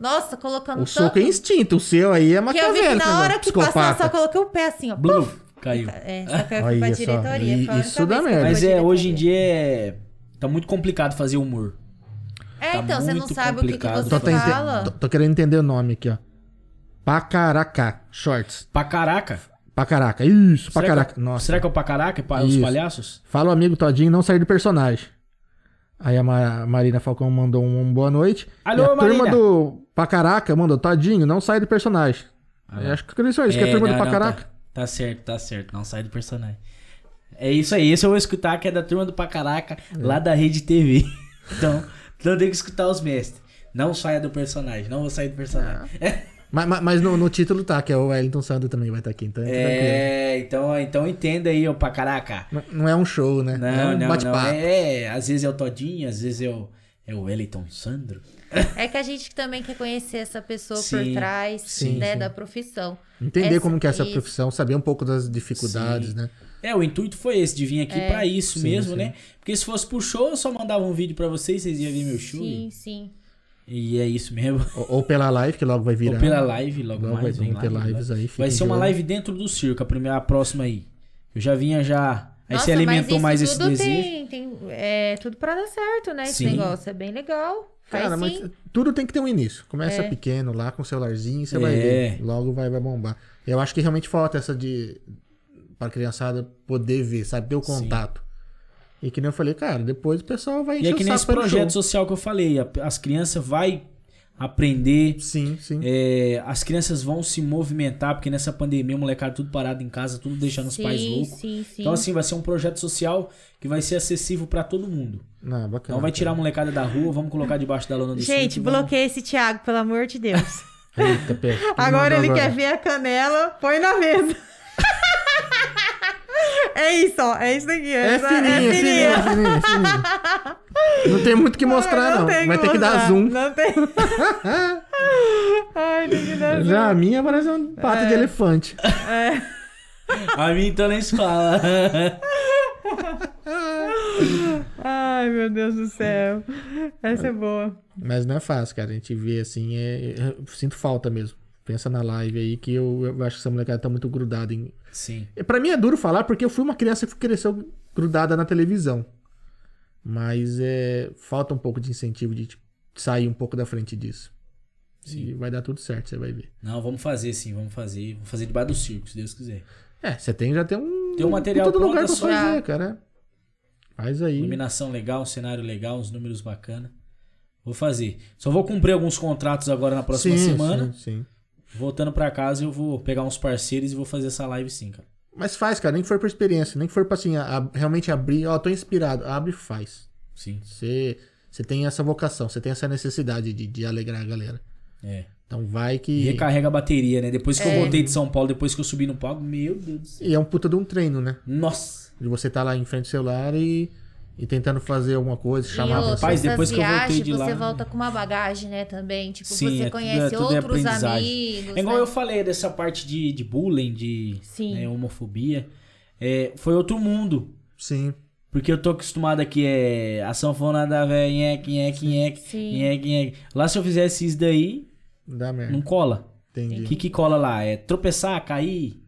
Nossa, colocando O soco é instinto. O seu aí é Que eu vi que na hora né? que passou, eu só coloquei o pé assim, ó. Blum, caiu. É, só que eu fui pra só, diretoria. isso dá fui Mas é, hoje em dia é... Tá muito complicado fazer humor. É, tá então, você não sabe o que, que complicado. você Tô, ente- fala. tô- tô querendo entender o nome aqui, ó. Pacaracá. Shorts. Pra caraca. Pacaraca. Isso, Será pacaraca. que, é- Nossa. será que é o pra caraca? É os palhaços? Fala o amigo Todinho não sair do personagem. Aí a Ma- Marina Falcão mandou um, um boa noite. Alô, e a turma Marina. do Pacaraca mandou Todinho não sai do personagem. Eu acho que isso é isso, que é a turma não, do não, Pacaraca. tá, tá certo, tá certo. Não sai do personagem. É isso aí. Esse eu vou escutar, que é da turma do Pacaraca, lá da Rede TV. Então, então eu tenho que escutar os mestres. Não saia do personagem. Não vou sair do personagem. Mas, mas- mas no, no título tá, que é o Wellington Sandro também vai estar aqui, então é. É, então, então entenda aí, ô pra caraca. Não, não é um show, né? Não, é um não, não. É, às vezes é o Todinho, às vezes é o, é o Wellington Sandro. É que a gente também quer conhecer essa pessoa Sim, por trás, sim, né, sim. da profissão. Entender Essa- como que é essa profissão, saber um pouco das dificuldades, Sim. né? É, o intuito foi esse, de vir aqui É. pra isso Sim, mesmo, sim. né? Porque se fosse pro show, eu só mandava um vídeo pra vocês, vocês iam ver meu show. Sim, sim. E é isso mesmo. Ou, ou pela live, que logo vai virar. Ou pela live, logo, Logo mais. vai vem ter live, lives aí. Vai ser uma live dentro do circo, a primeira, a próxima aí. Eu já vinha já. Aí Nossa, você alimentou mas mais esse tudo desejo. Tem, tem, é tudo pra dar certo, né? Esse Sim. negócio é bem legal. Faz Cara, mas tudo tem que ter um início. Começa É. pequeno lá com o celularzinho, você É. vai ver. Logo vai, vai bombar. Eu acho que realmente falta essa de. Pra criançada poder ver, sabe? Ter o Sim. contato. E que nem eu falei, cara, depois o pessoal vai E encher é que nesse projeto show. social que eu falei, as crianças vai aprender, Sim, sim. é, as crianças vão se movimentar, porque nessa pandemia o molecada tudo parado em casa, tudo deixando os pais sim, loucos. sim, sim. Então assim, vai ser um projeto social que vai ser acessível pra todo mundo. Não, bacana. Não vai tirar a molecada da rua, vamos colocar debaixo da lona do Gente, e vamos- bloqueia esse Thiago, pelo amor de Deus. Eita, pé. Agora ele Agora. quer ver a canela, põe na mesa. É isso, ó. É isso daqui. É é fininho, é fininho, é fininho. Não tem muito o que mostrar, não. tem Vai ter que dar zoom. Não tem. Ai, tem que dar zoom. Já a minha parece um pato É. de elefante. A minha então nem se fala. Ai, meu Deus do céu. Essa é boa. Mas não é fácil, cara. A gente vê assim, é... eu sinto falta mesmo. Pensa na live aí que eu, eu acho que essa molecada tá muito grudada em. Sim. Pra mim é duro falar porque eu fui uma criança que cresceu grudada na televisão. Mas é falta um pouco de incentivo de tipo, sair um pouco da frente disso. E vai dar tudo certo, você vai ver. Não, vamos fazer sim, vamos fazer. Vamos fazer debaixo do circo, se Deus quiser. É, você tem já tem um. Tem um material todo lugar pra é só- fazer, cara. Faz aí. Iluminação legal, um cenário legal, uns números bacana. Vou fazer. Só vou cumprir alguns contratos agora na próxima sim, semana. Sim, sim. Voltando pra casa, eu vou pegar uns parceiros e vou fazer essa live sim, cara. Mas faz, cara, nem que for por experiência, nem que for pra assim, a- a- realmente abrir, ó, tô inspirado, abre e faz. Sim. Você, tem essa vocação, você tem essa necessidade de, de alegrar a galera. É. Então vai E que. recarrega a bateria, né? Depois que eu É. voltei de São Paulo, depois que eu subi no palco, meu Deus do céu. E é um puta de um treino, né? Nossa! De você tá lá em frente ao celular e, e tentando fazer alguma coisa, E chamar. Rapaz, essas depois que eu voltei de lá- Você volta com uma bagagem, né, também. Tipo, Sim, você é tudo- conhece é- tudo é outros aprendizagem. amigos. É igual né? eu falei dessa parte de, de bullying, de Sim. né, homofobia. É, foi outro mundo. Sim. Porque eu tô acostumado aqui, é a sanfona da velha, nheque, nheque, Sim. nheque, nheque. Lá se eu fizesse isso daí, Dá merda. não cola. Entendi. O que que cola lá? É tropeçar, cair?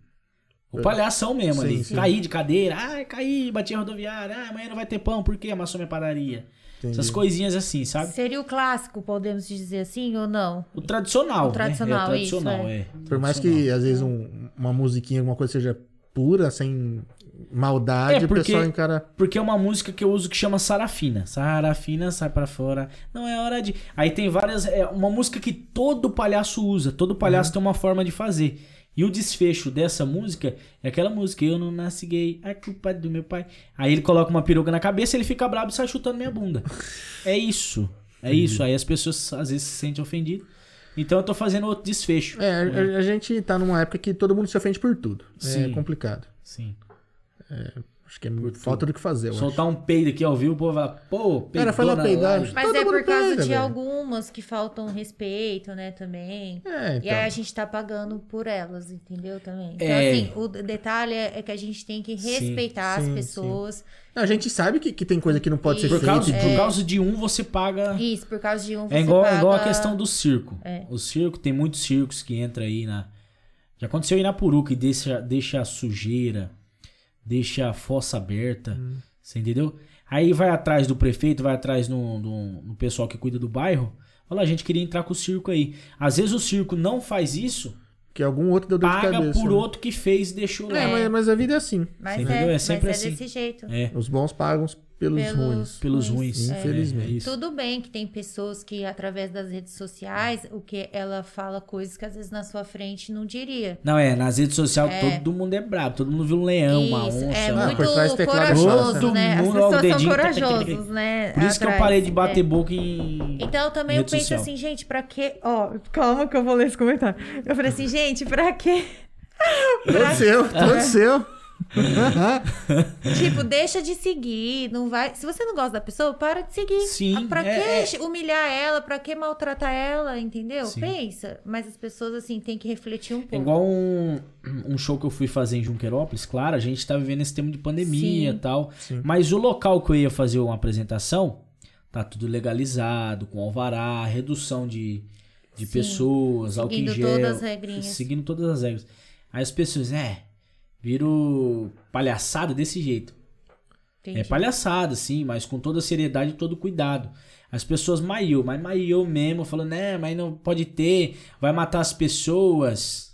O palhação mesmo Sim, ali. sim. Cair de cadeira. Ai, caí, bati a rodoviária. Ah, amanhã não vai ter pão, por quê? Amassou minha padaria. Entendi. Essas coisinhas assim, sabe? Seria o clássico, podemos dizer assim, ou não? O tradicional. O tradicional, né? É, o tradicional, isso, é. Por mais que às vezes um- uma musiquinha, alguma coisa seja pura, sem maldade, É, o porque- pessoal encara. Porque é uma música que eu uso que chama Sarafina. Sarafina, sai pra fora. Não é hora de. Aí tem várias. É uma música que todo palhaço usa. Todo palhaço tem uma forma de fazer. E o desfecho dessa música é aquela música. Eu não nasci gay, a culpa é do meu pai. Aí ele coloca uma peruca na cabeça, ele fica brabo e sai chutando minha bunda. É isso. É isso. Aí as pessoas às vezes se sentem ofendidas. Então eu tô fazendo outro desfecho. É, a, a gente tá numa época que todo mundo se ofende por tudo. É Sim. complicado. Sim. Acho que é falta do que fazer. Soltar um peido aqui ao vivo, o povo vai, pô, peidou Cara, foi lá peidar. Mas Todo é mundo por causa peida, de velho. algumas que faltam respeito, né, também. acho. É, E então. aí a gente tá pagando por elas, entendeu? Também. Então, É. assim, o detalhe é é que a gente tem que respeitar sim, as pessoas. A gente sabe que, que tem coisa que não pode ser Por causa, de- por causa de um, você paga. Isso, por causa de um. É você igual, paga... igual a questão do circo. É. O circo, tem muitos circos que entra aí na. Já aconteceu aí na Puru, que deixa, deixa a sujeira, deixa a fossa aberta. Hum. Você entendeu? Aí vai atrás do prefeito, vai atrás no, no, no pessoal que cuida do bairro. Fala, a gente queria entrar com o circo aí. Às vezes o circo não faz isso, Que algum outro deu dor de paga cabeça. por né? outro que fez e deixou lá. É, mas, mas a vida é assim. Mas Entendeu? é, É sempre mas é assim. desse jeito. É. Os bons pagam pelos, Pelos- ruins. Pelos ruins. É. Infelizmente. É, isso. Tudo bem que tem pessoas que, através das redes sociais, o que ela fala coisas que às vezes na sua frente não diria. Não, é, nas redes sociais todo mundo é brabo, todo mundo viu um leão, uma Isso, onça. é uma- muito é corajoso, né? né? As Todo mundo, ó, o pessoas são corajosos, né? Por isso que eu parei de bater É. boca em. Então também eu penso social. assim, gente, pra quê? Ó, calma que eu vou ler esse comentário. Eu falei assim, gente, pra quê? Todo seu, todo seu. Tipo, deixa de seguir, não vai. Se você não gosta da pessoa, para de seguir. Sim, Ah, Pra é- que humilhar ela? Pra que maltratar ela? Entendeu? Sim. Pensa. Mas as pessoas assim têm que refletir um pouco. É igual um, um show que eu fui fazer em Junquerópolis, claro, a gente tá vivendo esse tempo de pandemia e Sim. tal. Mas o local que eu ia fazer uma apresentação, tá tudo legalizado, com alvará, redução de, de Sim. pessoas, álcool em Seguindo gel. todas as regrinhas. Seguindo todas as regras. Aí as pessoas, é, viram palhaçada desse jeito. Entendi. É palhaçada, sim, mas com toda a seriedade e todo cuidado. As pessoas maiou, mas maiou mesmo, falando, né, mas não pode ter, vai matar as pessoas.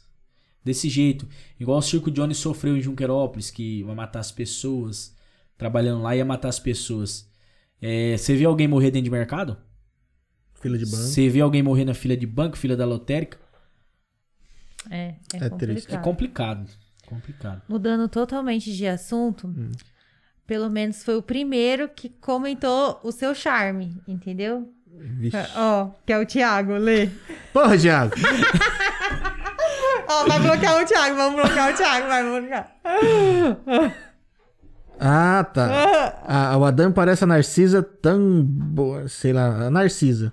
Desse jeito. Igual o Circo Johnny sofreu em Junquerópolis, que vai matar as pessoas. Trabalhando lá ia matar as pessoas. É, você viu alguém morrer dentro de mercado? Fila de banco. Você viu alguém morrer na fila de banco, fila da lotérica? É, é, É complicado. triste. É complicado. Complicado. Mudando totalmente de assunto, Hum. pelo menos foi o primeiro que comentou o seu charme, entendeu? Vixe. Ó, que é o Thiago, lê. Porra, Thiago. Ó, vai bloquear o Thiago, vamos bloquear o Thiago, vai bloquear. Ah, tá. Ah, o Adam parece a Narcisa tão boa, sei lá, a Narcisa.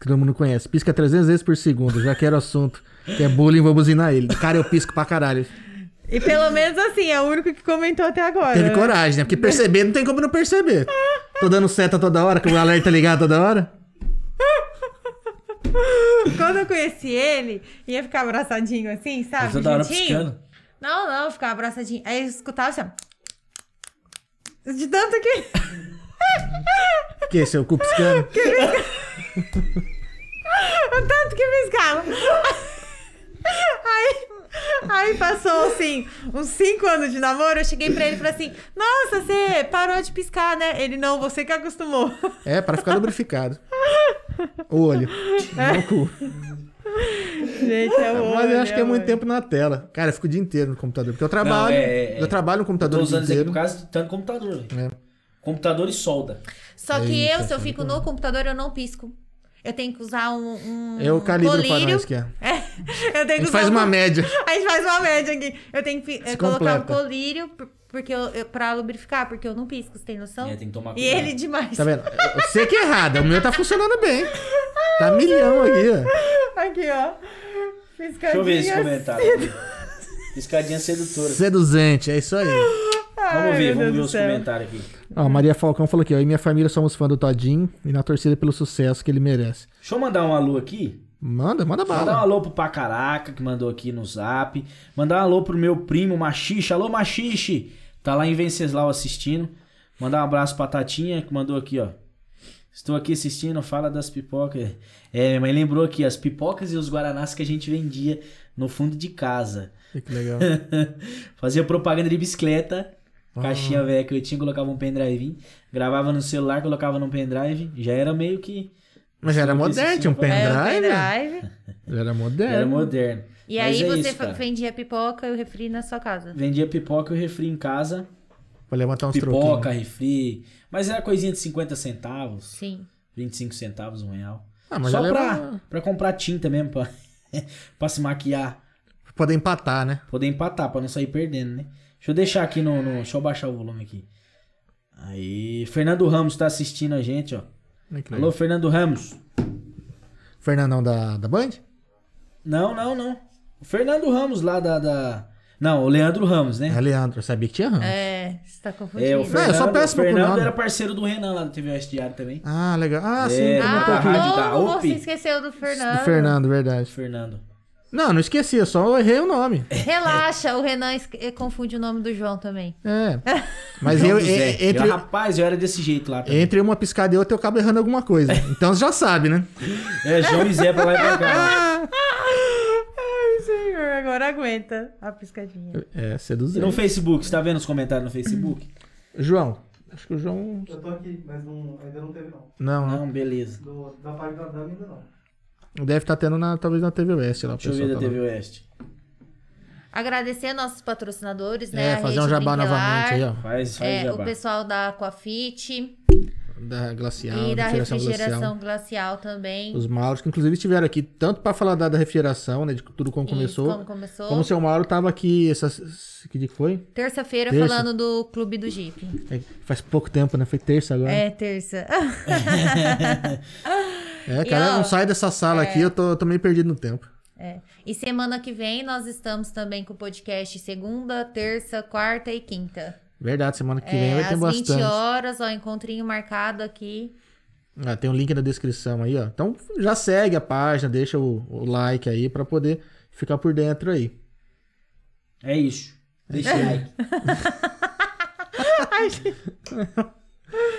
Que todo mundo conhece. Pisca 300 vezes por segundo, já que era o assunto. Que é bullying, vou buzinar ele. Cara, eu pisco pra caralho. E pelo menos assim, é o único que comentou até agora. Teve né? coragem, né? Porque perceber não tem como não perceber. Tô dando seta toda hora, que o alerta ligado toda hora. Quando eu conheci ele, ia ficar abraçadinho assim, sabe? Toda hora piscando. Não, não, ficava abraçadinho. Aí eu escutava assim, ó. De tanto que. Que, seu cu piscando? O tanto que piscava. Aí, aí passou assim, uns cinco anos de namoro. Eu cheguei pra ele e falei assim: Nossa, você parou de piscar, né? Ele não, você que acostumou. É, para ficar lubrificado. O olho. Não o cu. Gente, é o Mas eu olho, acho que é muito olho. tempo na tela. Cara, eu fico o dia inteiro no computador. Porque eu trabalho. Não, é- Eu trabalho no computador o dia aqui inteiro. por causa de tanto computador. velho. É. Computador e solda. Só que Eita, eu, se eu tá fico no computador, eu não pisco. Eu tenho que usar um, um É o calibre pra colírio. nós que é. É, eu A tenho que gente usar faz uma um- média. A gente faz uma média aqui. Eu tenho que Se colocar um completa. colírio por- porque eu, eu, pra lubrificar, porque eu não pisco, você tem noção? É, tem que tomar E cuidado. ele demais. Tá vendo? Eu sei que é errado. O meu tá funcionando bem. Tá milhão aqui, ó. Aqui, ó. Piscadinha. Deixa eu ver esse comentário. Piscadinha sedutora. Seduzente, é isso aí. Vamos ver, vamos ver os comentários aqui. Ó, Maria Falcão falou aqui, ó. E minha família somos fã do Todinho e na torcida pelo sucesso que ele merece. Deixa eu mandar um alô aqui. Manda, manda Mandar um bala. alô pro Pacaraca, que mandou aqui no zap. Mandar um alô pro meu primo Machixe. Alô, Machixe! Tá lá em Venceslau assistindo. Mandar um abraço pra Tatinha, que mandou aqui, ó. Estou aqui assistindo, fala das pipocas. É, minha mãe lembrou aqui, as pipocas e os guaranás que a gente vendia no fundo de casa. Que legal. Fazia propaganda de bicicleta. Caixinha velha que eu tinha, colocava um pendrive, gravava no celular, colocava no pendrive. Já era meio que. Mas já era moderno, tinha um É, pendrive. pendrive. Já era moderno. era moderno. E Mas aí é você isso, vendia pipoca e o refri na sua casa. Vendia pipoca e o refri em casa. Pra levantar uns Pipoca, troquinhos. refri. Mas era coisinha de 50 centavos, Sim. 25 centavos, um real. Ah, mas Só pra, leva... pra comprar tinta mesmo, pra, pra se maquiar. Poder empatar, né? Poder empatar, pra não sair perdendo, né? Deixa eu deixar aqui no, no- Deixa eu baixar o volume aqui. Aí. Fernando Ramos tá assistindo a gente, ó. Que Alô. Fernando Ramos. Fernandão da, da Band? Não, não, não. O Fernando Ramos lá da. da... Não, o Leandro Ramos, né? É Leandro, eu sabia que tinha Ramos. É, você tá confundindo. É, o eu Fernando, sou péssimo o com Fernando nome. era parceiro do Renan lá do TV Oeste Diário também. Ah, legal. Ah, É, sim, tá Ah, da você esqueceu do Fernando? Do Fernando, verdade. Fernando. Não, não esqueci, eu só errei o nome. Relaxa, o Renan eh, confunde o nome do João também. É. Mas eu, entre, Eu, rapaz, eu era desse jeito lá também. entre uma piscada e outra eu acabo errando alguma coisa. Então você já sabe, né? É, João e Zé pra lá e pra cá. Ai, senhor, agora aguenta a piscadinha. É, E no. Facebook, você tá vendo os comentários no Facebook? João, Acho que o João. Eu tô aqui, mas não, ainda não teve não. Não, não. Não, beleza. Do, da página da Dami ainda não. Deve estar tendo na, talvez na TV Oeste lá. Deixa eu ver da tá TV lá. Oeste. Agradecer nossos patrocinadores, né? É, a fazer um jabá novamente aí, ó. Faz, faz É, jabá. o pessoal da Aquafit Da Glacial, e da refrigeração refrigeração glacial. glacial, também. Os Mauros, que inclusive estiveram aqui tanto pra falar da, da refrigeração, né? De tudo como Isso, começou. como começou. Como o seu Mauro tava aqui, essas, que dia que foi? Terça-feira Terça? falando do Clube do Jeep. É, faz pouco tempo, né? Foi terça agora. É, terça. É, cara, E, ó, não sai dessa sala aqui, eu tô, tô meio perdido no tempo. É. E semana que vem nós estamos também com o podcast segunda, terça, quarta e quinta. Verdade, semana que vem É, vai ter às 20 bastante. horas, ó, encontrinho marcado aqui. Ah, tem um link na descrição aí, ó. Então já segue a página, deixa o, o like aí pra poder ficar por dentro aí. É isso. Deixa o like.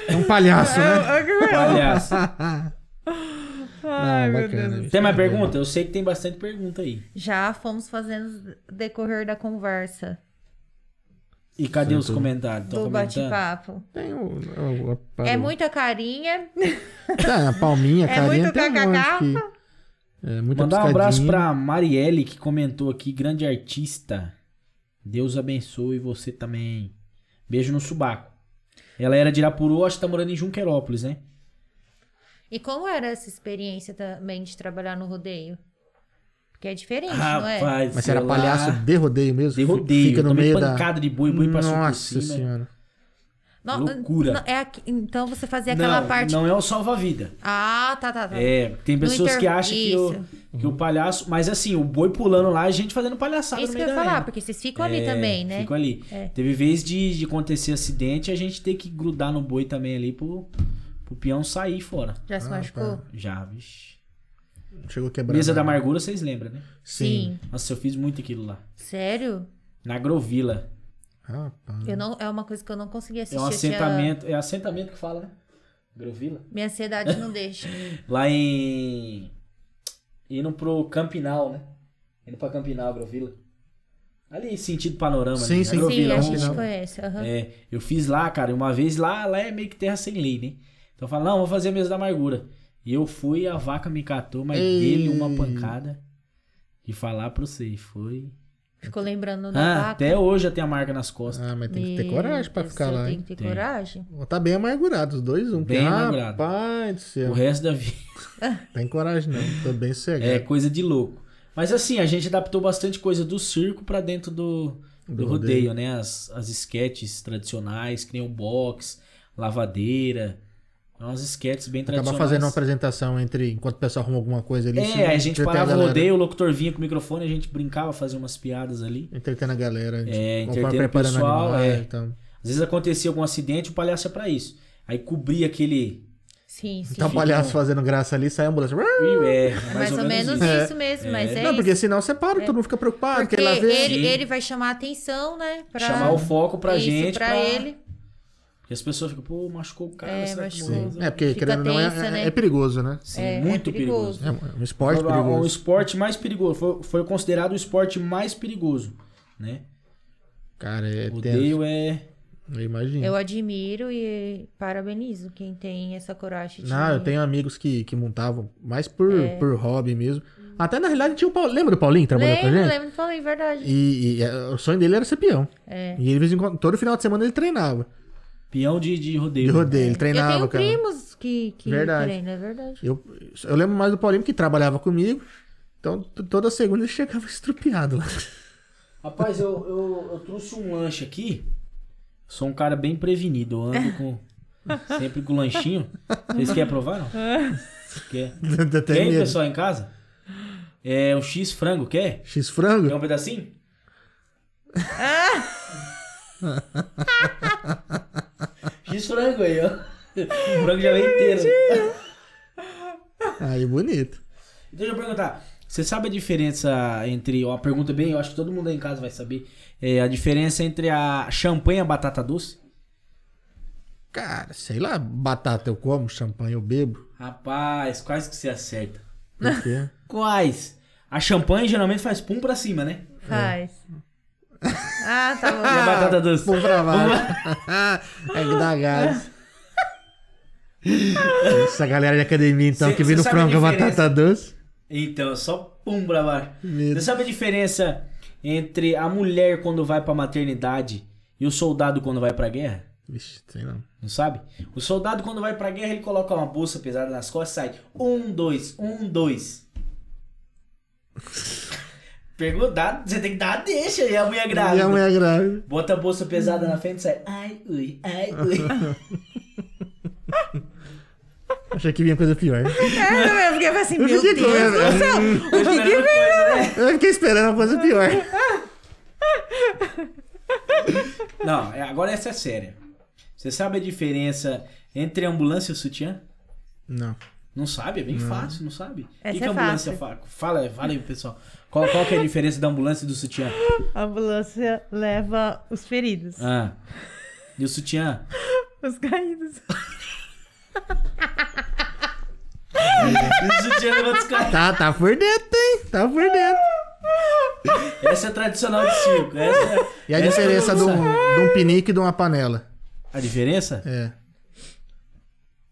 É um palhaço, né? Palhaço. Não, bacana. bicho. Tem mais pergunta? Eu sei que tem bastante pergunta aí. Já fomos fazendo decorrer da conversa, E cadê os comentários? Tão do bate-papo. Tem o, o, o- É muita carinha. Tá, a palminha, É carinha, muito tem um kkk. monte que... É, muita Mandar um abraço pra Marielle, que comentou aqui, grande artista. Deus abençoe você também. Beijo no subaco. Ela era de Irapuru, acho que tá morando em Junquerópolis, né? E como era essa experiência também de trabalhar no rodeio? Porque é diferente, não é? Rapaz, Mas você era lá. palhaço de rodeio mesmo? De rodeio. Fica no tomei meio da... pancada de boi, boi passou por Nossa cima. senhora. Não, Loucura. não, é aqui- então você fazia aquela não, parte. não é o salva-vida. Ah, tá, tá, tá. É, tem pessoas inter- que acham que o, que o palhaço. Mas assim, o boi pulando lá, a gente fazendo palhaçada Isso no que eu meio ia da falar, arena. porque vocês ficam ali É, também, né? Fico ali. É. Teve vez de, de acontecer acidente a gente ter que grudar no boi também ali pro, pro peão sair fora. Já se Ah, machucou? tá. Já, vixe. Chegou quebrando. Mesa da amargura, vocês lembram, né? Sim. Nossa, eu fiz muito aquilo lá. Sério? Na Grovila. Rapaz. Eu não, é uma coisa que eu não consegui É assistir. um eu tinha- assentamento. É assentamento que fala, né? Grovila. Minha ansiedade não deixa. Lá em. Indo pro Campinal, né? Indo pra Campinal, Grovila. Ali, sentido panorama. Sim, ali, sim. na Sim, Grovila. a Campinal. gente conhece. aham. É, eu fiz lá, cara, e uma vez lá, lá é meio que terra sem lei, né? Então eu falo, não, vou fazer a mesa da amargura. E eu fui, a vaca me catou, mas Ei. dele uma pancada. E falar pra você, foi. Ficou lembrando da Ah, vaca. até hoje já tem a marca nas costas. Ah, mas tem que ter coragem pra ficar lá, Tem hein? que ter Tem. coragem. Tá bem amargurado, os dois, um. Bem porque, amargurado. Rapaz do céu. O resto da vida Tem coragem não, tô bem sossegado. é coisa de louco. Mas assim, a gente adaptou bastante coisa do circo pra dentro do, do, Do rodeio, rodeio. né? As, as sketches tradicionais, que nem o box, lavadeira. Umas sketches bem Acabar tradicionais. fazendo uma apresentação entre. Enquanto o pessoal arruma alguma coisa ali. É, aí a gente parava o rodeio, o locutor vinha com o microfone, a gente brincava, fazia umas piadas ali. Entretendo a galera. a gente É, entretendo o preparando pessoal, animais, é. então. Às vezes acontecia algum acidente, o palhaço é pra isso. Aí cobria aquele. Sim, sim. Tá o palhaço fazendo graça ali, sai a ambulância. É, É mais ou menos isso. isso mesmo, mas é não, isso. porque senão você para, todo mundo fica preocupado, Porque ele, ele vai chamar a atenção, né? Pra... Chamar o foco pra isso, gente. pra ele. Porque as pessoas ficam, pô, machucou o cara, É, será que morreu? É, porque Fica querendo ou não, é, tensa, é- né? é perigoso, né? Sim, É, é muito perigoso. perigoso. É um esporte Foi o- O perigoso. esporte mais perigoso. Foi, foi considerado o esporte mais perigoso. Né? Cara, é O tenso. rodeio é. Eu imagino. Eu admiro e parabenizo quem tem essa coragem de... Não, eu tenho amigos que, que montavam, mais por, É. por hobby mesmo. Até na realidade tinha o Paulo. Lembra do Paulinho que trabalhou com a Lembro, gente? lembro, falei, verdade. E, e, é, o sonho dele era ser peão. É. E ele, de vez em quando, todo final de semana ele treinava. Peão de, de rodeio. De rodeio, ele eu treinava, tenho cara. primos que, que Verdade. treinam, é verdade. Eu, eu lembro mais do Paulinho que trabalhava comigo. Então, toda segunda ele chegava estrupiado lá. Rapaz, eu, eu, eu trouxe um lanche aqui. Sou um cara bem prevenido. Eu ando com. Sempre com lanchinho. Vocês querem provar, não? Quer? Quer, medo. pessoal, em casa? É o X frango, quer? X Quer frango? um pedacinho? X frango aí, ó. O frango já vem inteiro. Aí, bonito. Deixa eu perguntar. Você sabe a diferença entre. Uma pergunta bem, eu acho que todo mundo aí em casa vai saber. É a diferença entre a champanhe e a batata doce? Cara, sei lá, batata eu como, champanhe eu bebo. Rapaz, quais que você acerta? Por quê? Quais? A champanhe geralmente faz pum pra cima, né? Faz. Ah, tá bom. E a batata doce? Pum pra baixo. é que dá gás. Essa galera de academia, então, Cê- que vem no frango com batata doce. Então, só pum pra baixo. Você sabe a diferença entre a mulher quando vai pra maternidade e o soldado quando vai pra guerra? Vixe, sei não. Não sabe? O soldado, quando vai pra guerra, ele coloca uma bolsa pesada nas costas e sai. Um, dois, um, dois. Pegou, dá, você tem que dar a deixa e a mulher grávida. E a mulher grávida. Bota a bolsa pesada na frente e sai. Ai, ui, ai, ui. Achei que vinha coisa pior. É, eu fiquei assim, meu Eu Deus do céu. Tô esperando coisa, né? Eu fiquei esperando uma coisa pior. Não, é- agora essa é séria. Você sabe a diferença entre ambulância e sutiã? Não. Não sabe? É bem fácil, não sabe? O Essa que, que é a ambulância fácil. fala? Fala, fala aí, pessoal. Qual, qual que é a diferença da ambulância e do sutiã? A ambulância leva os feridos, Ah. E o sutiã? os caídos. E o sutiã levanta os caras. Tá, tá por dentro, hein? Tá por dentro. Essa é a tradicional de circo. Essa é- E a essa diferença todo de um, de um pinique e de uma panela? A diferença? É.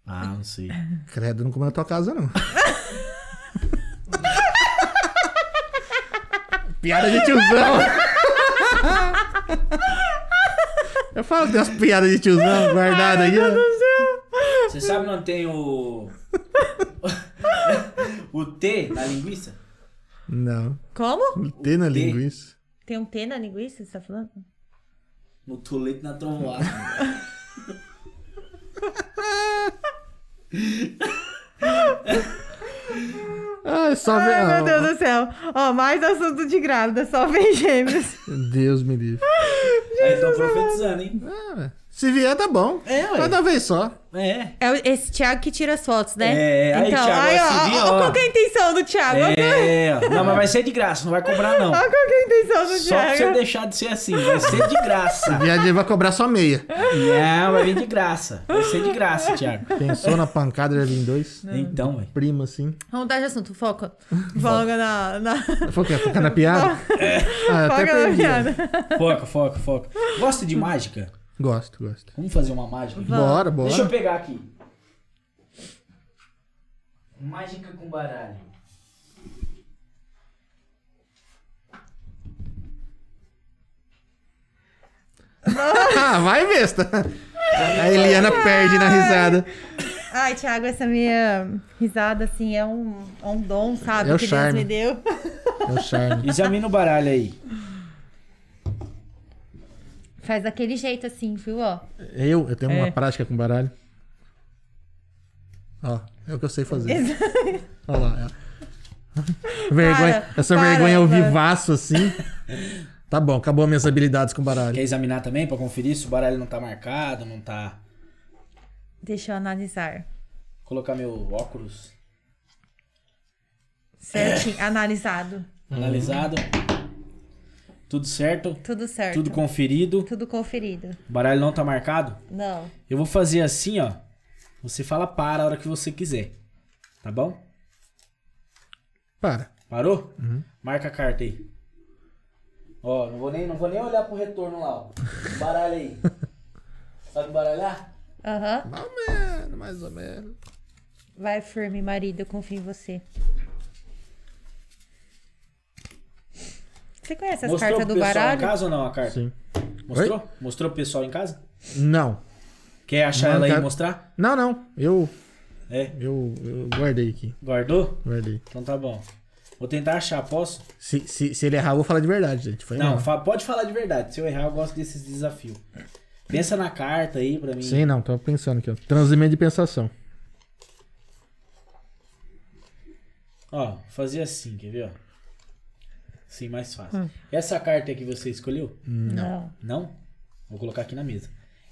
Ah, não sei. Credo, não como na tua casa, não. Piada de tiozão. Eu falo que tem umas piadas de tiozão guardadas aí. Você sabe onde tem o. o T na linguiça? Não. Como? Tem na T. linguiça. Tem um T na linguiça, você tá falando? No tolete na trovoada. Ah, só vem. Ai, meu ah, Deus do céu. Ó, mais assunto de grávida, só vem gêmeos. Deus me livre. Aí estão profetizando, hein? Ah, se vier, tá bom. É, ué. Cada vez só. É. É esse Thiago que tira as fotos, né? É, aí, então, Thiago, aí, ó, assim, ó, ó. qual que é a intenção do Thiago? Ó, É, ó. não, mas vai ser de graça, não vai cobrar não. qual que é a intenção do Só pra você Thiago? deixar de ser assim, vai ser de graça. Viadinho vai cobrar só meia. Não, vai vir de graça. Vai ser de graça, Thiago. Pensou na pancada de vir dois? Então, velho. Primo assim. Vamos mudar de assunto, foca. Foca na... na... Quê? Focar na piada? Ah, até Foca na perdi. ó. piada. Foca, foca, foca. Gosta de mágica? Gosto, gosto. Vamos fazer uma mágica? Bora, bora. Deixa eu pegar aqui. Mágica com baralho. Ah, vai, besta. A Eliana perde na risada. Ai, Thiago, essa minha risada, assim, é um, é um dom, sabe? É o que charme. Deus me deu. É o charme. Examina o baralho aí. Faz daquele jeito, assim, viu? Ó. Eu, eu tenho uma É. prática com baralho. Ó, é o que eu sei fazer. Olha lá. ó. Vergonha, Para, essa para, vergonha ao para. vivaço assim. Tá bom, acabou minhas habilidades com baralho. Quer examinar também pra conferir se o baralho não tá marcado, não tá. Deixa eu analisar. Colocar meu óculos Certinho, analisado. analisado. Tudo certo? Tudo certo. Tudo conferido. Tudo conferido. O baralho não tá marcado? Não. Eu vou fazer assim, ó. Você fala para a hora que você quiser. Tá bom? Para. Parou? Marca a carta aí. Ó, não vou nem, não vou nem olhar pro retorno lá, ó. Baralho aí. Sabe baralhar? Aham. Mais ou menos, mais ou menos. Vai firme, marido, eu confio em você. Você conhece as Mostrou cartas pro do pessoal baralho? em casa ou não a carta? Sim. Mostrou? Mostrou pro pessoal em casa? Não. Quer achar Não, ela aí e mostrar? Não, não. Eu, É. eu, eu guardei aqui. Guardou? Guardei. Então tá bom. Vou tentar achar, posso? Se, se, se ele errar, eu vou falar de verdade, gente. Foi Não, mal. fa- pode falar de verdade. Se eu errar, eu gosto desses desafios. Pensa na carta aí pra mim. Sim, não, tô pensando aqui, ó. Transmimento de pensação. Ó, fazia assim, quer ver, ó? Sim, mais fácil. Hum. Essa carta é que você escolheu? Não. Não? Vou colocar aqui na mesa.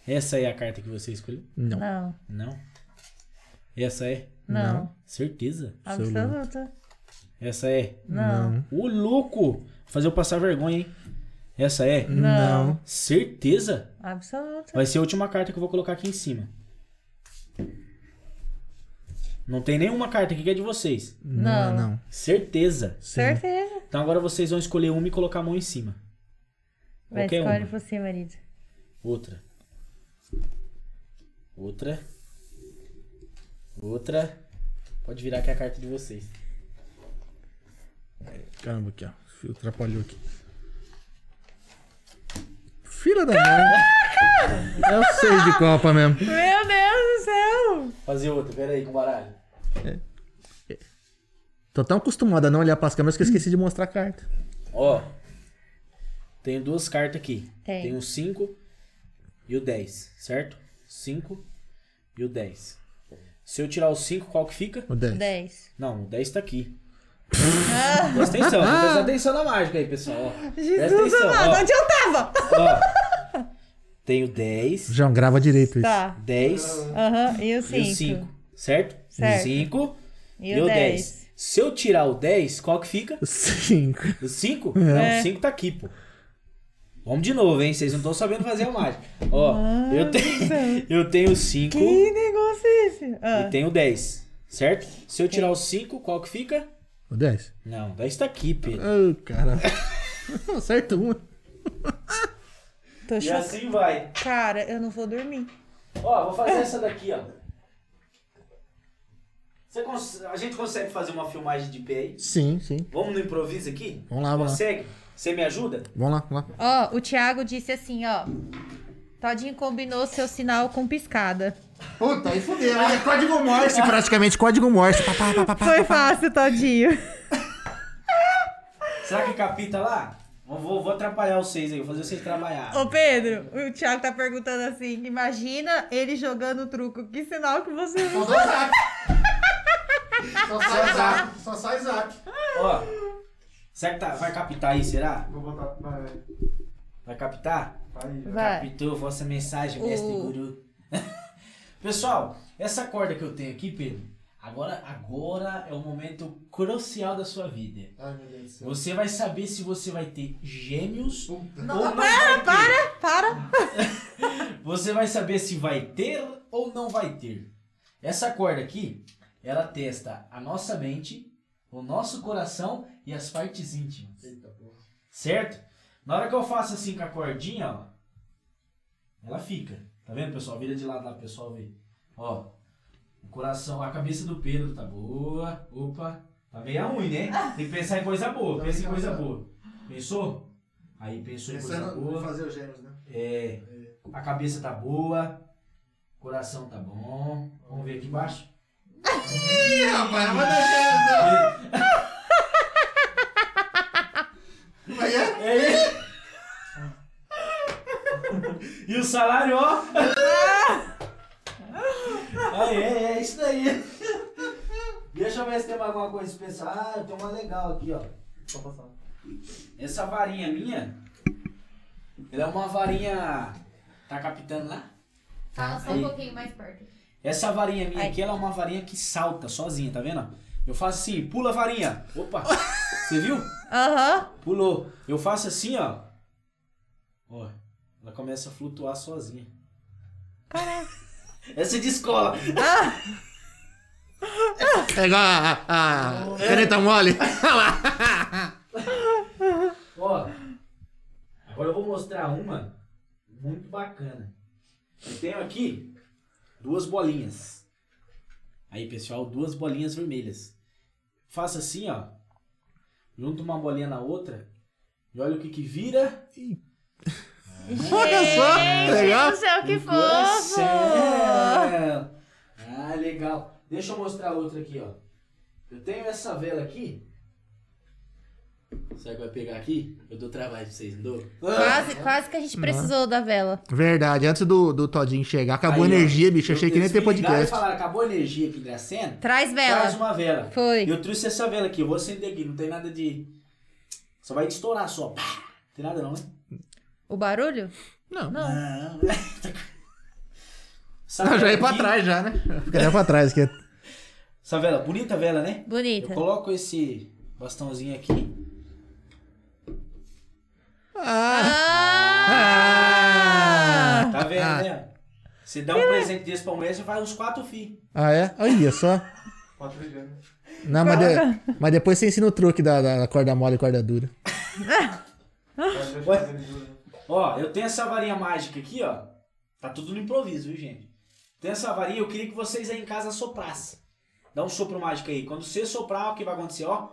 Essa é a carta que você escolheu? Não. Não. Não. Essa é? Não. Certeza? Absoluta. Essa é? Não. O louco! Fazer eu passar vergonha, hein? Essa é? Não. Certeza? Absoluta. Vai ser a última carta que eu vou colocar aqui em cima. Não tem nenhuma carta aqui que é de vocês. Não, Não. Certeza. Certeza. Então agora vocês vão escolher uma e colocar a mão em cima. Vai, Qualquer escolhe uma. você, marido. Outra. Outra. Outra. Pode virar que é a carta de vocês. Caramba, aqui, ó. Atrapalhou aqui. Filha da mãe. É o seis de copa mesmo. Meu Deus do céu! Fazer outra, pera aí, com baralho. Tô tão acostumado a não olhar pras câmeras que eu esqueci de mostrar a carta. Ó. Tenho duas cartas aqui. Tem. Tem o 5 e o 10, certo? 5 e o 10. Se eu tirar o 5, qual que fica? O 10. 10. Não, o 10 tá aqui. Presta atenção, presta atenção na mágica aí, pessoal. Ó. Presta Jesus atenção, amado, ó. onde eu tava? ó. Tenho 10, João, grava direito isso. Tá. 10 Aham, e o e o 5. 5, certo? Certo. 5 E e o o 10. 10. Se eu tirar o 10, qual que fica? Cinco. O 5? É. Não, o 5 tá aqui, pô. Vamos de novo, hein? Vocês não estão sabendo fazer a mágica. Ó, eu tenho eu tenho 5 Que negócio é esse? Ah, e tenho 10, certo? Se eu tirar o 5, qual que fica? O 10. Não, 10 tá aqui, Pedro. Ô, cara. Acerta uma. tô E chocada. assim vai. Cara, eu não vou dormir. Ó, vou fazer essa daqui, ó. Você cons- A gente consegue fazer uma filmagem de pé aí? Sim, sim. Vamos no improviso aqui? Vamos lá, vamos lá. Consegue? Você me ajuda? Vamos lá, vamos lá. Ó, o Thiago disse assim, ó. Todinho combinou seu sinal com piscada. Puta, aí fudeu. Aí é código Morse, praticamente. Código Morse. Pá, pá, pá, pá, Foi fácil, Todinho. Será que capita lá? Vou, vou, atrapalhar vocês aí, vou fazer vocês trabalhar. Ô, Pedro, o Thiago tá perguntando assim: imagina ele jogando truco. Que sinal que você Só usa? Só sai zap. Só sai zap. Ó, será que tá, vai captar aí, será? Vou botar. Vai, Vai captar? vai. Vai. Captou vossa mensagem, mestre O- guru. Pessoal, essa corda que eu tenho aqui, Pedro, agora, agora é o momento crucial da sua vida. Ai, meu Deus do céu. Você vai saber se você vai ter gêmeos ou não Não, vai para, para! ter. Você vai saber se vai ter ou não vai ter. Essa corda aqui, ela testa a nossa mente, o nosso coração e as partes íntimas. Certo? Na hora que eu faço assim com a cordinha, ó, ela fica. Tá vendo, pessoal? Vira de lado lá, pro pessoal ver. Ó, o coração, a cabeça do Pedro tá boa. Opa, tá meio ruim, né? Tem que pensar em coisa boa. Pensa em coisa boa. Pensou? Aí pensou em coisa boa. fazer os gêmeos, né? É, a cabeça tá boa. Coração tá bom. Vamos ver aqui embaixo. Ih, rapaz, não vai dar gêmeos, não. Vai é? É E o salário, ó. Aí, é, é isso daí. Deixa eu ver se tem alguma coisa especial. Ah, tem uma legal aqui, ó. Essa varinha minha, ela é uma varinha. Tá captando lá? Fala só um pouquinho mais perto. Essa varinha minha aqui, ela é uma varinha que salta sozinha, tá vendo? Eu faço assim, pula a varinha. Opa! Você viu? Aham. Pulou. Eu faço assim, ó. Ó. Ela começa a flutuar sozinha. Caraca. Essa é de escola. É igual a, a- a caneta mole. Olha lá. Ó. Agora eu vou mostrar uma muito bacana. Eu tenho aqui duas bolinhas. Aí, pessoal, duas bolinhas vermelhas. Faça assim, ó. Junta uma bolinha na outra. E olha o que que vira. Olha só, legal. do céu, que fofo! Ah, legal. Deixa eu mostrar outra aqui, ó. Eu tenho essa vela aqui. Será que vai pegar aqui? Eu dou trabalho pra vocês, não dou? Quase, quase que a gente precisou da vela. Verdade, antes do, do Todinho chegar, acabou Aí, a ó. energia, bicho. Achei Eu- que nem ia ter podcast. falaram, acabou a energia aqui da cena. Traz Traz vela. uma vela. Foi. Eu trouxe essa vela aqui, eu vou acender aqui, não tem nada de. Só vai estourar só. Pá! Não tem nada não, né? O barulho? Não, Não. Não. Não já ia pra trás já, né? Ficaria pra trás. Que... Essa vela, bonita vela, né? Bonita. Eu coloco esse bastãozinho aqui. Ah! Tá vendo, Ah. né? Se dá um presente desse pra mulher, você faz uns quatro filhos. Ah, é? Olha só. Quatro. Não, mas, de- mas depois você ensina o truque da, da corda mole e corda dura. Ó, eu tenho essa varinha mágica aqui, ó. Tá tudo no improviso, viu, gente? Tem essa varinha, eu queria que vocês aí em casa soprassem. Dá um sopro mágico aí. Quando você soprar, o que vai acontecer, ó?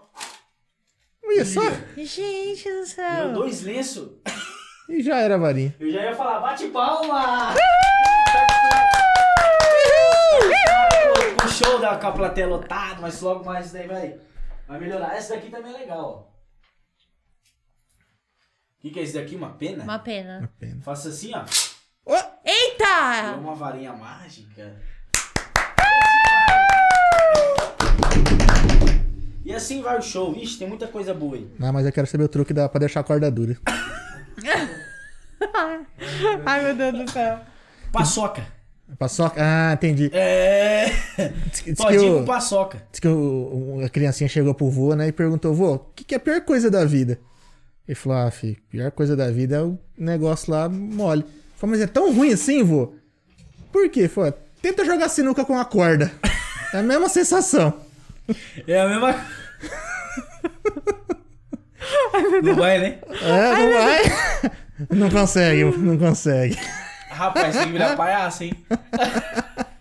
Olha só. Gente do céu. dois lenços. E já era a varinha. Eu já ia falar, bate palma! Show da, com a plateia lotada, mas logo mais isso daí vai, vai melhorar. Essa daqui também é legal, ó. O que, que é isso daqui? Uma pena? Uma pena. Uma pena. Faça assim, ó. É Eita! uma varinha mágica. E assim vai o show. Ixi, tem muita coisa boa aí. Não, mas eu quero saber o truque da, pra deixar a corda dura. Ai, meu Deus do céu. Paçoca. Paçoca? Ah, entendi. É. Diz, diz que, Todinho o, com paçoca. diz que o- o- a criancinha chegou pro vô, né, e perguntou, vô, o que, que é a pior coisa da vida? Ele falou, ah, filho, pior coisa da vida é o negócio lá mole. Ele Falou, mas é tão ruim assim, vô? Por quê? Falou, tenta jogar sinuca com a corda. É a mesma sensação. É a mesma. Não vai, né? É, não vai. Não consegue, não consegue. Rapaz, tem que virar palhaço, hein?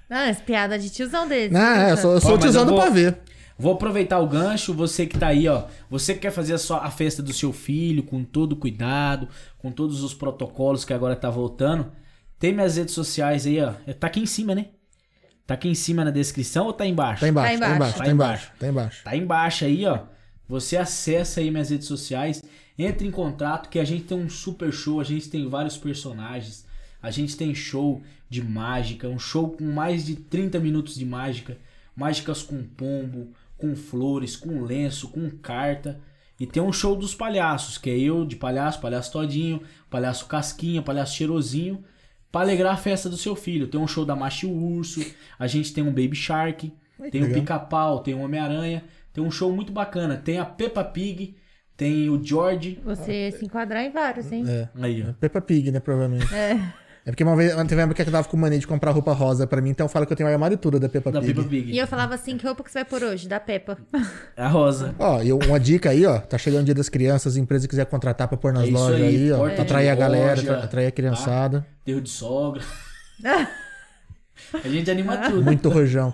Não, piada de tiozão dele. Não, é, eu sou, eu sou mas tiozão eu do vou- pavê. Vou aproveitar o gancho, você que tá aí, ó. Você que quer fazer a, sua, a festa do seu filho com todo cuidado, com todos os protocolos que agora tá voltando. Tem minhas redes sociais aí, ó. Tá aqui em cima, né? Tá aqui em cima na descrição ou tá embaixo? Tá embaixo, Tá tá embaixo. embaixo, Tá tá embaixo, tá embaixo. Tá embaixo aí, ó. Você acessa aí minhas redes sociais, entre em contato que a gente tem um super show, a gente tem vários personagens, a gente tem show de mágica, um show com mais de 30 minutos de mágica, mágicas com pombo, com flores, com lenço, com carta. E tem um show dos palhaços, que é eu de palhaço, palhaço todinho, palhaço casquinha, palhaço cheirosinho, pra alegrar a festa do seu filho. Tem um show da Macho e o Urso, a gente tem um Baby Shark, tem o legal. Pica-Pau, tem o Homem-Aranha, tem um show muito bacana. Tem a Peppa Pig, tem o George. Você se enquadrar em vários, hein? É. Aí, ó. Peppa Pig, né, provavelmente. É. porque uma vez, teve uma época que eu tava com mania de comprar roupa rosa pra mim, então eu falo que eu tenho o armário todo da Peppa Da Pig. Peppa Pig. E eu falava assim, que roupa que você vai pôr hoje? Da Peppa. É a Rosa. Ó, e uma dica aí, ó, tá chegando o dia das crianças, as empresas quiser contratar pra pôr nas É lojas aí, aí, ó, atrair a galera, loja, atrair a criançada. Terro de sogra. a gente anima tudo. Muito rojão.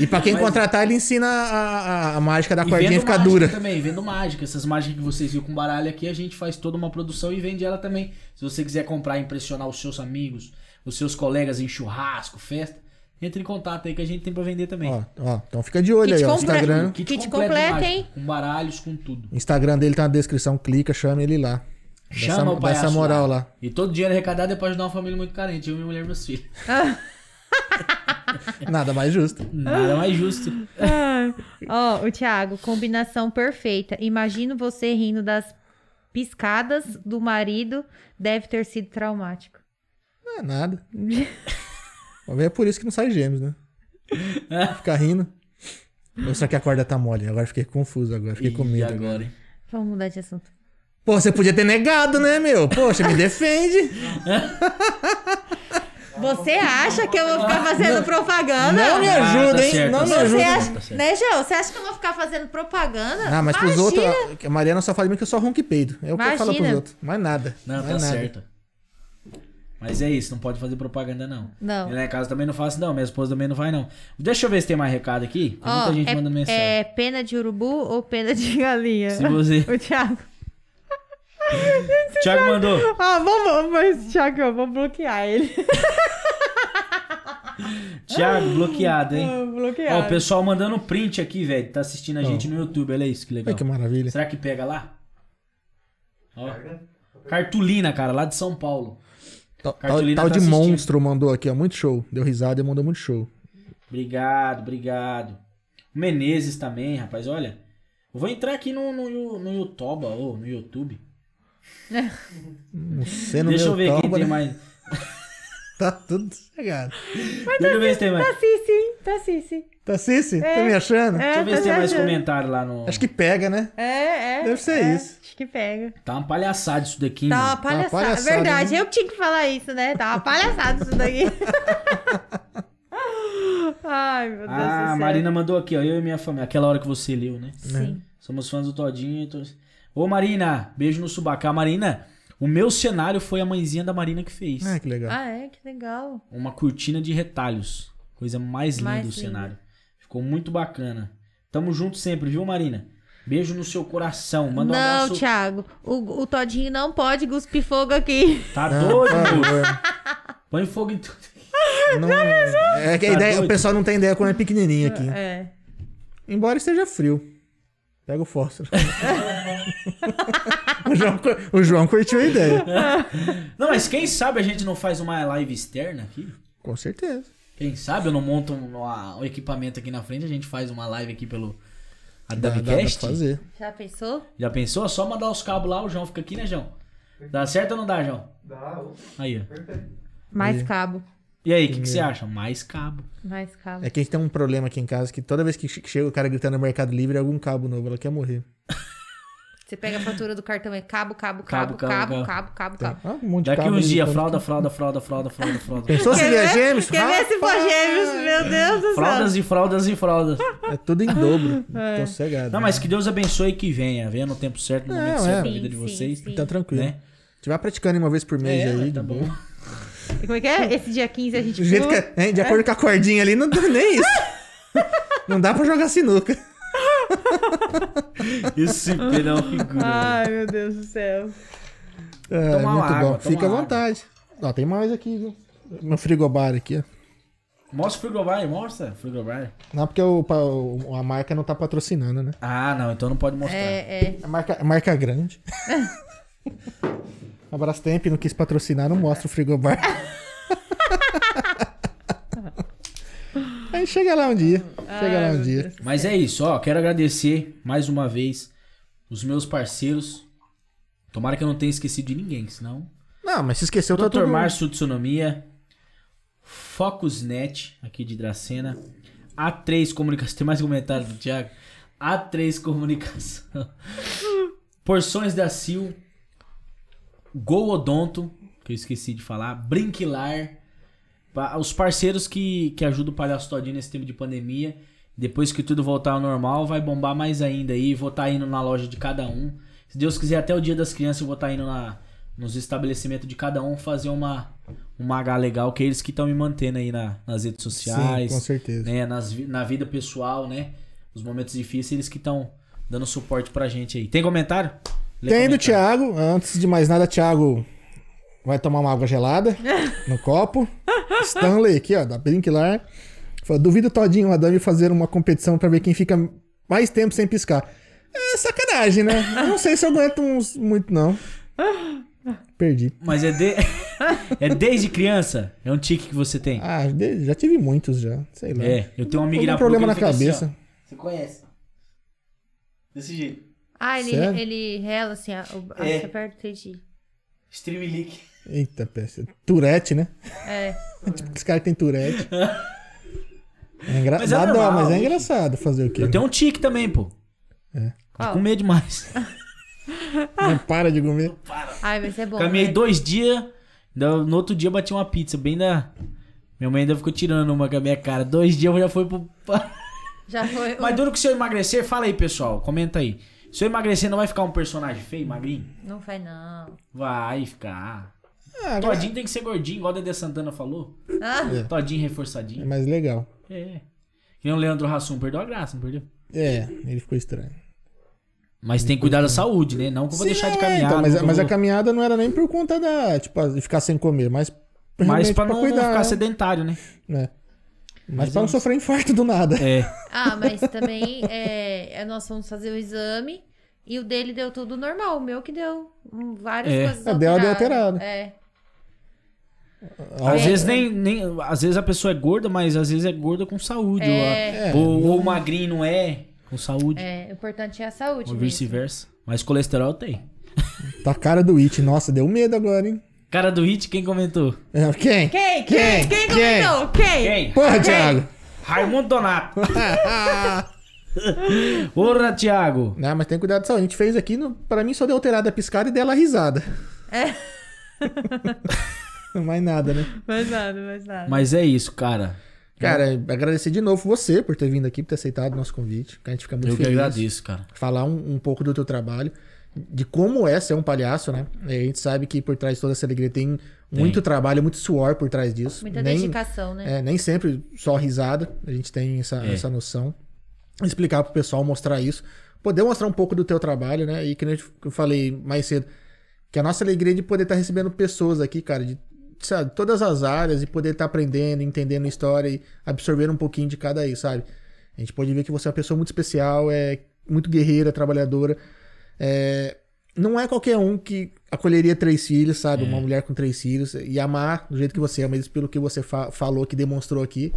E pra quem Mas- contratar, ele ensina a, a, a mágica da E cordinha vendo ficar mágica dura. também, vendo mágica. Essas mágicas que vocês viram com baralho aqui, a gente faz toda uma produção e vende ela também. Se você quiser comprar e impressionar os seus amigos, os seus colegas em churrasco, festa, entre em contato aí que a gente tem pra vender também. Ó, ó, então fica de olho Kit aí, ó. O completo. Instagram, Kit completo de completo, mágica, hein? Com baralhos, com tudo. o Instagram dele tá na descrição, clica, chama ele lá. Dá Chama essa, o dá palhaço essa moral lá. E todo dinheiro arrecadado é pra ajudar uma família muito carente. Eu, minha mulher e meus filhos. Nada mais justo. Nada mais justo. Ó, o Thiago, combinação perfeita. Imagino você rindo das piscadas do marido. Deve ter sido traumático. Não é nada. Talvez é por isso que não sai gêmeos, né? Ficar rindo. Ou será que a corda tá mole? Agora fiquei confuso agora, fiquei com medo. agora, hein? Vamos mudar de assunto. Pô, você podia ter negado, né, meu? Poxa, me defende. Você acha que eu vou ficar fazendo propaganda? Não me Ah, ajuda, tá hein? certo, não tá me certo. Ajuda. acha, Tá né, João? Você acha que eu vou ficar fazendo propaganda? Não, mas pros outros, a Mariana só fala de mim que eu só ronco e peido. É o que eu falo pros outros. Mais nada. Não, mais tá nada. certo. Mas é isso, não pode fazer propaganda, não. Não. E lá em casa também não faço, não. Minha esposa também não faz, não. Deixa eu ver se tem mais recado aqui. Tem muita Ó, gente é, mandando mensagem. é pena de urubu ou pena de galinha? Se você. O Thiago. Thiago mandou. Ah, vamos, mas, Thiago, eu vou bloquear ele. Thiago, bloqueado, hein? Vou Ó, o pessoal mandando print aqui, velho. Tá assistindo a gente no YouTube. Olha isso, que legal. Olha que maravilha. Será que pega lá? Ó. Cartolina, cara, lá de São Paulo. Tal, tal- tá de assistindo. monstro mandou aqui, ó. Muito show. Deu risada e mandou muito show. Obrigado, obrigado. Menezes também, rapaz, olha. Eu vou entrar aqui no, no, no YouTube, ou no YouTube. Você no Deixa eu ver quem tem mais. Tá tudo chegado. Deixa eu ver se tem mais. Tá sim, sim, tá sim, sim. Tá Cici? Tá me achando? Deixa eu ver tá se tem mais achando. comentário lá no. Acho que pega, né? É, é. Deve ser é, isso. Acho que pega. Tá uma palhaçada isso daqui, Tá uma mano. palhaçada. palhaçada, Verdade, né? eu que tinha que falar isso, né? Tá uma palhaçada isso daqui. Ai, meu Deus do Ah, céu. a Marina mandou aqui, ó. Eu e minha família. Aquela hora que você leu, né? Sim. Somos fãs do Todinho. Então... Ô, Marina, beijo no subaco. A Marina, O meu cenário foi a mãezinha da Marina que fez. Ah, que legal. Ah, é? Que legal. Uma cortina de retalhos. Coisa mais linda Mais do linda. cenário. Ficou muito bacana. Tamo junto sempre, viu, Marina? Beijo no seu coração. Manda um não, abraço. Thiago. O, o Todinho não pode cuspir fogo aqui. Tá Não, doido. Põe fogo em tudo. Não, é que a Tá ideia, o doido? pessoal não tem ideia quando é pequenininho aqui. É. Embora esteja frio. Pega o fósforo. o, João, o João curtiu a ideia. Não, mas quem sabe a gente não faz uma live externa aqui? Com certeza. Quem sabe eu não monto um, um equipamento aqui na frente, a gente faz uma live aqui pelo Dá, dá pra Adamcast. fazer. Já pensou? Já pensou? Só mandar os cabos lá, o João fica aqui, né, João? Dá certo ou não dá, João? Dá, Aí, ó. perfeito. Mais Aí. cabo. E aí, o que, que você acha? Mais cabo. Mais cabo. É que a gente tem um problema aqui em casa que toda vez que che- chega o cara gritando no Mercado Livre é algum cabo novo, ela quer morrer. Você pega a fatura do cartão, é cabo, cabo, Cabo, cabo, cabo, cabo, cabo, cabo, cabo. ah, um monte de Daqui cabo uns dias, fralda, fralda, fralda, fralda, fralda, fralda. Pensou se Quer vier ver? gêmeos? Quer ver se for gêmeos? Meu Deus do céu. Fraldas e fraldas e fraldas. É tudo em dobro. Tô cegado. Não, mas que Deus abençoe e que venha. Venha no tempo certo, no momento Não, certo é. na vida de vocês. sim, sim. Tá tranquilo. Né? Se vai praticando uma vez por mês É, aí, tá de bom. E como é que é? Esse dia 15 a gente Do jeito pula. que é, hein, de acordo com a cordinha ali, não dá nem isso. não dá pra jogar sinuca. Esse Pedro é uma figura. Ai, meu Deus do céu. É, Toma muito água, bom. toma Fica à vontade. Ó, tem mais aqui, viu? Meu frigobar aqui, ó. Mostra o frigobar, mostra o frigobar. Não, porque o- a marca não tá patrocinando, né? Ah, não, então não pode mostrar. É, é. A marca, a marca grande. a Brastemp não quis patrocinar, não mostra o frigobar. Aí chega lá um dia. Chega lá um dia. Mas é isso, ó. Quero agradecer mais uma vez os meus parceiros. Tomara que eu não tenha esquecido de ninguém, senão. Não, mas se esqueceu, tá Dr. tudo... Márcio Tsunomia, Focusnet, aqui de Dracena, A3 Comunicação, tem mais comentário do Thiago? A3 Comunicação, Porções da Sil, Gol Odonto, que eu esqueci de falar, Brinquilar, os parceiros que, que ajudam o Palhaço Todinho nesse tempo de pandemia. Depois que tudo voltar ao normal, vai bombar mais ainda aí. Vou estar indo na loja de cada um. Se Deus quiser, até o dia das crianças, eu vou estar indo na, nos estabelecimentos de cada um fazer uma, uma H legal, que é eles que estão me mantendo aí na- nas redes sociais. Sim, com certeza. né, nas na vida pessoal, né? Os momentos difíceis, eles que estão dando suporte pra gente aí. Tem comentário? Lê Tem do. Thiago. Antes de mais nada, Thiago vai tomar uma água gelada no copo. Stanley aqui, ó, da Brinklar. Falou, duvido Todinho o Adami fazer uma competição pra ver quem fica mais tempo sem piscar. É sacanagem, né? Não sei se eu aguento uns, muito, não. Perdi. Mas é, de... é desde criança? É um tique que você tem? Ah, já tive muitos já. Sei lá. É, eu tenho um amigo na problema PUC, na assim, cabeça. ó. Você conhece? Desse jeito. Ah, ele, Sério? ele rela assim, a, o braço É. aperta, entendi. Stream Leak. Eita, peça. Tourette, né? É. Tipo, os caras têm Tourette. É engra... Mas é normal, mas é engraçado fazer o quê? Eu tenho um tique também, pô. De Qual? comer demais. Não para de comer. Ai, mas é bom. Caminhei né? dois dias, no no outro dia bati uma pizza, bem da... Minha mãe ainda ficou tirando uma com a minha cara. Dois dias eu já fui pro... Já foi. Mas duro que se eu emagrecer, fala aí, pessoal. Comenta aí. Se eu emagrecer, não vai ficar um personagem feio, magrinho? Não vai, não. Vai ficar. Ah, agora Todinho tem que ser gordinho, igual o Dedé Santana falou. Ah, Todinho é reforçadinho. mais legal. É. E o Leandro Hassum perdeu a graça, não perdeu? É, ele ficou estranho. Mas tem que cuidar da saúde, né? Não que eu vou Sim, deixar de é, caminhar. então, mas, que eu mas a caminhada não era nem por conta da, tipo, de ficar sem comer, mas Mas realmente pra não cuidar, ficar sedentário, né? né? Mas, Mas pra é não sofrer infarto do nada. É. ah, mas também é, é, nós fomos fazer o exame e o dele deu tudo normal. O meu que deu várias É. coisas É, dela deu alterado. É. Às É. vezes nem, nem. Às vezes a pessoa é gorda, mas às vezes é gorda com saúde. É. É, Ou, ou o magrinho não é com saúde. É, o importante é a saúde. Ou vice-versa. Mas colesterol tem. Tá a cara do It. Nossa, deu medo agora, hein? Cara do Hit, quem comentou? Quem? Quem? Quem? Quem? Quem Quem? comentou? Quem? Quem? Porra, Thiago. Raimundo Donato. Porra, Thiago. Não, mas tem cuidado saúde. A gente fez aqui, no, pra mim só deu alterada a piscada e dela a risada. É. Mais nada, né? Mais nada, mais nada. Mas é isso, cara. Cara, agradecer de novo você por ter vindo aqui, por ter aceitado o nosso convite. Que a gente fica muito Eu que feliz. agradeço, cara. Falar um, um pouco do teu trabalho. De como é ser um palhaço, né? A gente sabe que por trás de toda essa alegria tem muito Tem. trabalho, muito suor por trás disso. Muita Nem- dedicação, né? é, nem sempre só risada, a gente tem essa, É. essa noção. Explicar pro pessoal, mostrar isso. Poder mostrar um pouco do teu trabalho, né? E que eu falei mais cedo, que a nossa alegria é de poder estar recebendo pessoas aqui, cara, de sabe, todas as áreas, e poder estar aprendendo, entendendo história e absorvendo um pouquinho de cada aí, sabe? A gente pode ver que você é uma pessoa muito especial, é muito guerreira, trabalhadora. É, não é qualquer um que acolheria três filhos, sabe? Uma mulher com três filhos e amar do jeito que você ama, isso pelo que você fa- falou, que demonstrou aqui.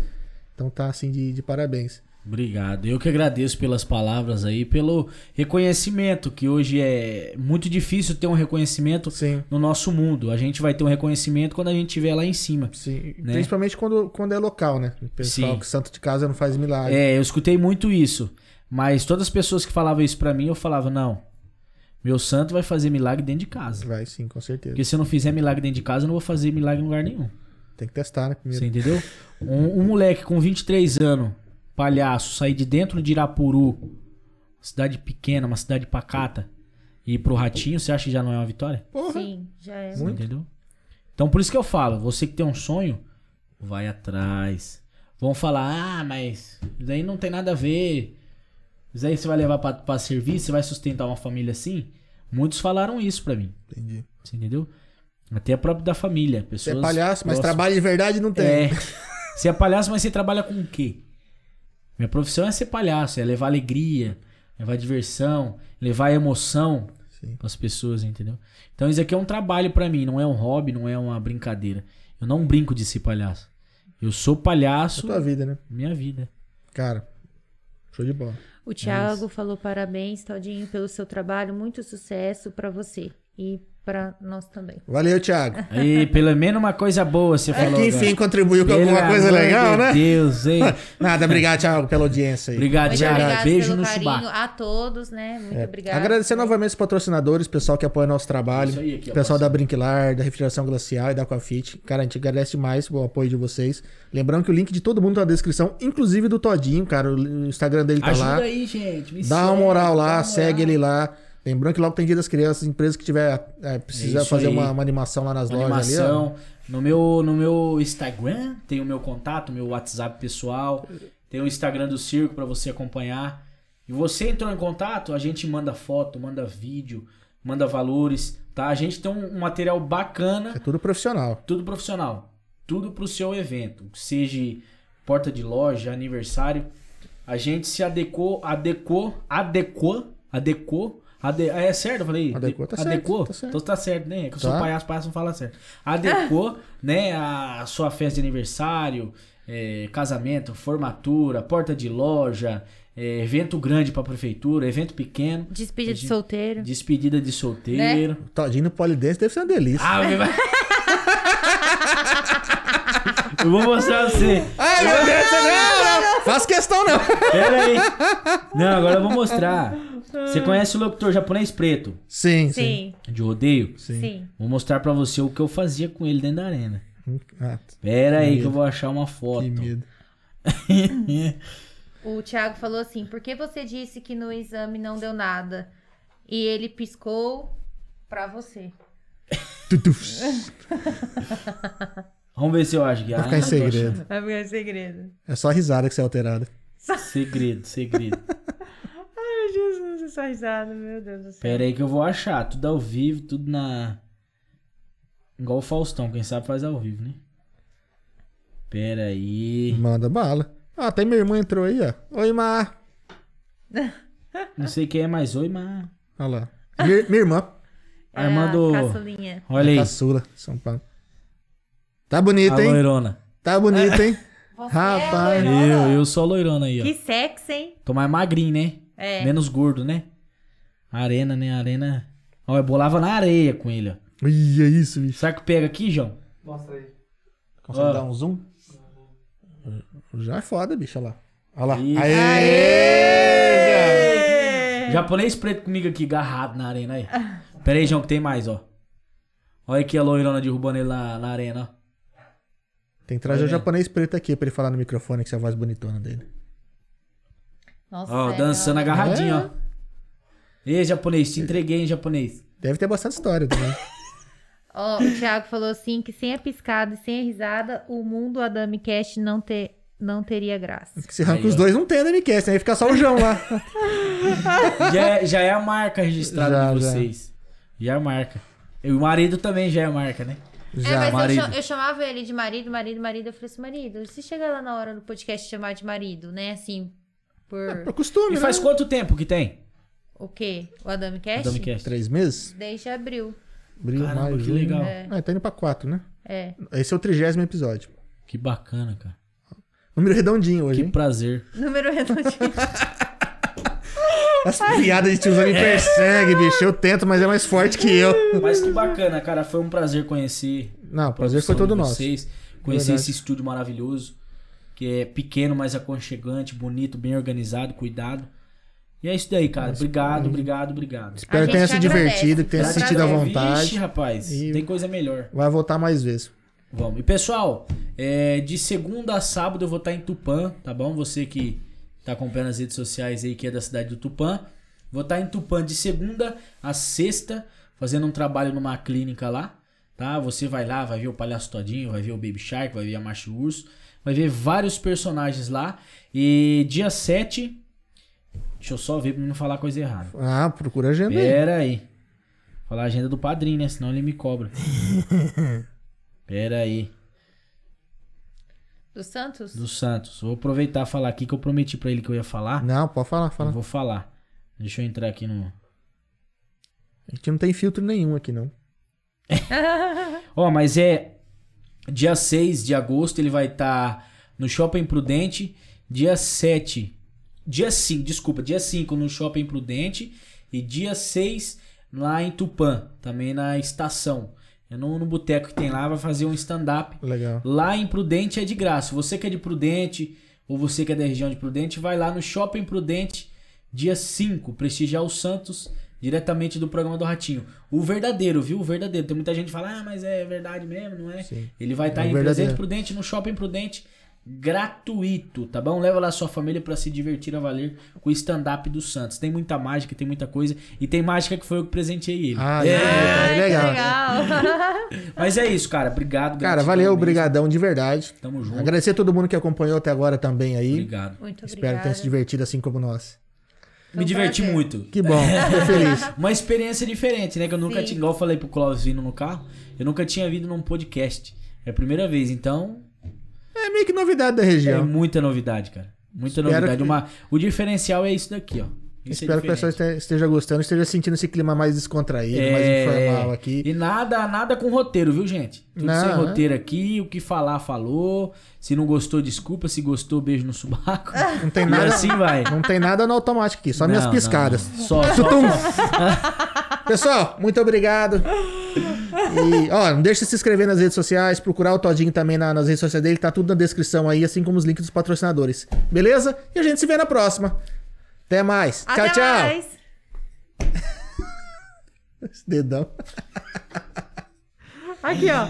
Então tá assim de, de parabéns. Obrigado. Eu que agradeço pelas palavras aí, pelo reconhecimento, que hoje é muito difícil ter um reconhecimento Sim. no nosso mundo. A gente vai ter um reconhecimento quando a gente estiver lá em cima. Sim, Né? principalmente quando, quando é local, né? O pessoal Sim. que santo de casa não faz milagre. É, eu escutei muito isso. Mas todas as pessoas que falavam isso pra mim, eu falava, não. Meu santo vai fazer milagre dentro de casa. Vai sim, com certeza. Porque se eu não fizer milagre dentro de casa, eu não vou fazer milagre em lugar nenhum. Tem que testar, né? Primeiro. Você entendeu? Um, um moleque com 23 anos, palhaço, sair de dentro de Irapuru, cidade pequena, uma cidade pacata, e ir pro Ratinho, você acha que já não é uma vitória? Porra. Sim, já é. Você entendeu? Então por isso que eu falo, você que tem um sonho, vai atrás. Vão falar, ah, mas isso aí não tem nada a ver. Isso aí você vai levar pra, pra serviço, você vai sustentar uma família assim? Muitos falaram isso pra mim. Entendi. Você entendeu? Até próprio da família. Você Pessoas é palhaço, mas trabalho de verdade não tem. É. Você é palhaço, mas você trabalha com o quê? Minha profissão é ser palhaço, é levar alegria, levar diversão, levar emoção para as pessoas, entendeu? Então isso aqui é um trabalho pra mim, não é um hobby, não é uma brincadeira. Eu não brinco de ser palhaço. Eu sou É palhaço, tua vida, né? minha vida. Cara, show de bola. O Thiago falou parabéns, Todinho, pelo seu trabalho. Muito sucesso pra você e pra nós também. Valeu, Thiago. Aí, pelo menos uma coisa boa você É falou. que enfim agora. contribuiu com Pelo alguma coisa legal, de né? Deus, hein? Nada, obrigado, Thiago, pela audiência aí. Obrigado, Muito Thiago. obrigado Beijo pelo no carinho subaco. a todos, né? Muito É, obrigado. Agradecer novamente os patrocinadores, pessoal que apoia nosso trabalho, Isso aí aqui, pessoal da Brinquilar, da Refrigeração Glacial e da Aquafit. Cara, a gente agradece demais o apoio de vocês. Lembrando que o link de todo mundo tá na descrição, inclusive do Todinho, cara. O Instagram dele tá Ajuda lá. aí, gente. me Dá uma moral lá, uma segue moral. ele lá. Lembrando que logo tem Dia das Crianças, empresa que tiver é, precisa fazer uma, uma animação lá nas Uma lojas ali, animação. No meu, no meu Instagram tem o meu contato, meu WhatsApp pessoal. Tem o Instagram do circo pra você acompanhar. E você entrou em contato, a gente manda foto, manda vídeo, manda valores, tá? A gente tem um, um material bacana, É tudo profissional. tudo profissional. Tudo pro seu evento. Seja porta de loja, aniversário. A gente se adequou, adequou, adequou, adequou. Ade... É certo, eu falei? Adequou, tá certo, adequou? tá certo. Então tá certo, né? É que eu sou Tá. palhaço, palhaço não fala certo. Adequou, né, a sua festa de aniversário, é, casamento, formatura, porta de loja, é, evento grande pra prefeitura, evento pequeno, Despedida de solteiro. despedida de solteiro. O Todinho no polidense deve ser uma delícia. Ah, meu... Eu vou mostrar pra você. Ai, meu Deus, não, Faço questão, não. Pera aí. Não, agora eu vou mostrar. Você conhece o locutor japonês preto? Sim, sim. Sim, De rodeio? Sim. sim. Vou mostrar pra você o que eu fazia com ele dentro da arena. Ah, Pera aí que medo. eu vou achar uma foto. que medo. O Thiago falou assim: por que você disse que no exame não deu nada? E ele piscou pra você. Vamos ver se eu acho que Vai ficar em Ah, tô segredo. Vai ficar segredo. É só risada que você é alterada. Segredo, segredo. Ai, Jesus, essa risada, meu Deus do céu. Pera aí que eu vou achar. Tudo ao vivo, tudo na. Igual o Faustão, quem sabe faz ao vivo, né? Pera aí. Manda bala. Ah, até minha irmã entrou aí, ó. Oi, Mar. Não sei quem é mais oi, mas. Olha lá. Minha, minha irmã. É Armando. a caçulinha. Olha aí. Caçula, São Paulo. Tá bonito, A hein? loirona. Tá bonito, hein? Você Rapaz. é? Eu, eu sou a loirona aí, ó. Que sexy, hein? Tô mais magrinho, né? É. Menos gordo, né? Arena, né? Arena. Ó, eu bolava na areia com ele, ó. Olha isso, bicho. Será que pega aqui, João? Mostra aí. Consegue Ó. dar um zoom? Já é foda, bicho. Olha lá. Olha lá. Isso. Aê! Japonês preto comigo aqui, agarrado na arena aí. Pera aí, João, que tem mais, ó. Olha aqui a loirona derrubando ele na, na arena, ó. Tem que trazer Vai o japonês preto aqui pra ele falar no microfone que essa é a voz bonitona dele. Nossa, Ó, é, dançando agarradinho, ó. Ei, japonês, te entreguei em japonês. Deve ter bastante história também. Ó, o Thiago falou assim que sem a piscada e sem a risada, o mundo Adami Cast não, ter, não teria graça. Se arranca Aí, os dois, não tem Adamicast, né? Aí fica só o João lá. Já é, já é a marca registrada Já, de já. vocês. Já é a marca. E o marido também já é a marca, né? É, Já. mas eu, marido. eu chamava ele de marido, marido, marido. Eu falei assim, marido, se chegar lá na hora do podcast chamar de marido, né? Assim, por... Pro costume, E faz né? quanto tempo que tem? O quê? O Adami Cast? Adami Cast. Três meses? Desde abril. Abril, Caramba, maio, que junho. legal. É. Ah, tá indo pra quatro, né? É. Esse é o trigésimo episódio. Que bacana, cara. Número redondinho hoje, Que hein? prazer. Número redondinho. As piadas de tiozão me persegue, bicho. Eu tento, mas é mais forte que eu. Mas que bacana, cara. Foi um prazer conhecer. Não, prazer foi todo nosso. Vocês, conhecer Verdade. esse estúdio maravilhoso. Que é pequeno, mas aconchegante, bonito, bem organizado, cuidado. E é isso daí, cara. Obrigado, obrigado, obrigado. Espero que tenha se divertido, que tenha se sentido à Vixe, vontade. rapaz. E- Tem coisa melhor. Vai voltar mais vezes. Vamos. E pessoal, é, de segunda a sábado eu vou estar em Tupã, tá bom? Você que tá acompanhando as redes sociais aí, que é da cidade do Tupã. Vou estar em Tupã de segunda a sexta, fazendo um trabalho numa clínica lá, tá? Você vai lá, vai ver o Palhaço Todinho, vai ver o Baby Shark, vai ver a Macho Urso, vai ver vários personagens lá. E dia 7, deixa eu só ver pra não falar coisa errada. Ah, procura a agenda aí. Pera aí. Falar a agenda do padrinho, né? Senão ele me cobra. Pera aí. Do Santos? Do Santos. Vou aproveitar e falar aqui que eu prometi pra ele que eu ia falar. Não, pode falar, Eu fala. vou falar. Deixa eu entrar aqui no. A gente não tem filtro nenhum aqui, não. Ó, mas é. Dia 6 de agosto ele vai estar no Shopping Prudente. Dia 7. Dia 5, desculpa. Dia 5 no Shopping Prudente. E dia 6 lá em Tupã. Também na estação. É no, no boteco que tem lá. Vai fazer um stand-up. Legal. Lá em Prudente é de graça. Você que é de Prudente ou você que é da região de Prudente, vai lá no Shopping Prudente, dia 5, prestigiar o Santos diretamente do programa do Ratinho. O verdadeiro, viu? O verdadeiro. Tem muita gente que fala, ah, mas é verdade mesmo, não é? Sim. Ele vai estar É em verdadeiro. Presente Prudente, no Shopping Prudente, gratuito, tá bom? Leva lá sua família pra se divertir a valer com o stand-up do Santos. Tem muita mágica, tem muita coisa. E tem mágica que foi eu que presenteei ele. Ah, É. Ai, legal. legal. Mas é isso, cara. Obrigado. Cara, valeu, obrigadão de verdade. Tamo junto. Agradecer a todo mundo que acompanhou até agora também aí. Obrigado. Muito Espero obrigada. que tenha se divertido assim como nós. Me diverti prazer. muito. Que bom, fico feliz. Uma experiência diferente, né? Que eu nunca Sim. tinha, igual eu falei pro Clóvis vindo no carro, eu nunca tinha vindo num podcast. É a primeira vez, então É meio que novidade da é região. muita novidade, cara. Muita Espero novidade. que- Uma, o diferencial é isso daqui, ó. Isso Espero é que o pessoal esteja gostando, esteja sentindo esse clima mais descontraído, mais É, informal aqui. E nada, nada com roteiro, viu, gente? Tudo Não, sem é. roteiro aqui, o que falar, falou. Se não gostou, desculpa. Se gostou, beijo no subaco. Não tem E nada, assim vai. não tem nada no automático aqui, só minhas Não, piscadas. não. Só, só, só. Pessoal, muito obrigado. E, ó, não deixe de se inscrever nas redes sociais, procurar o Todinho também na- nas redes sociais dele, tá tudo na descrição aí, assim como os links dos patrocinadores. Beleza? E a gente se vê na próxima. Até mais. Até tchau, tchau. mais. Esse dedão. Aqui, ó.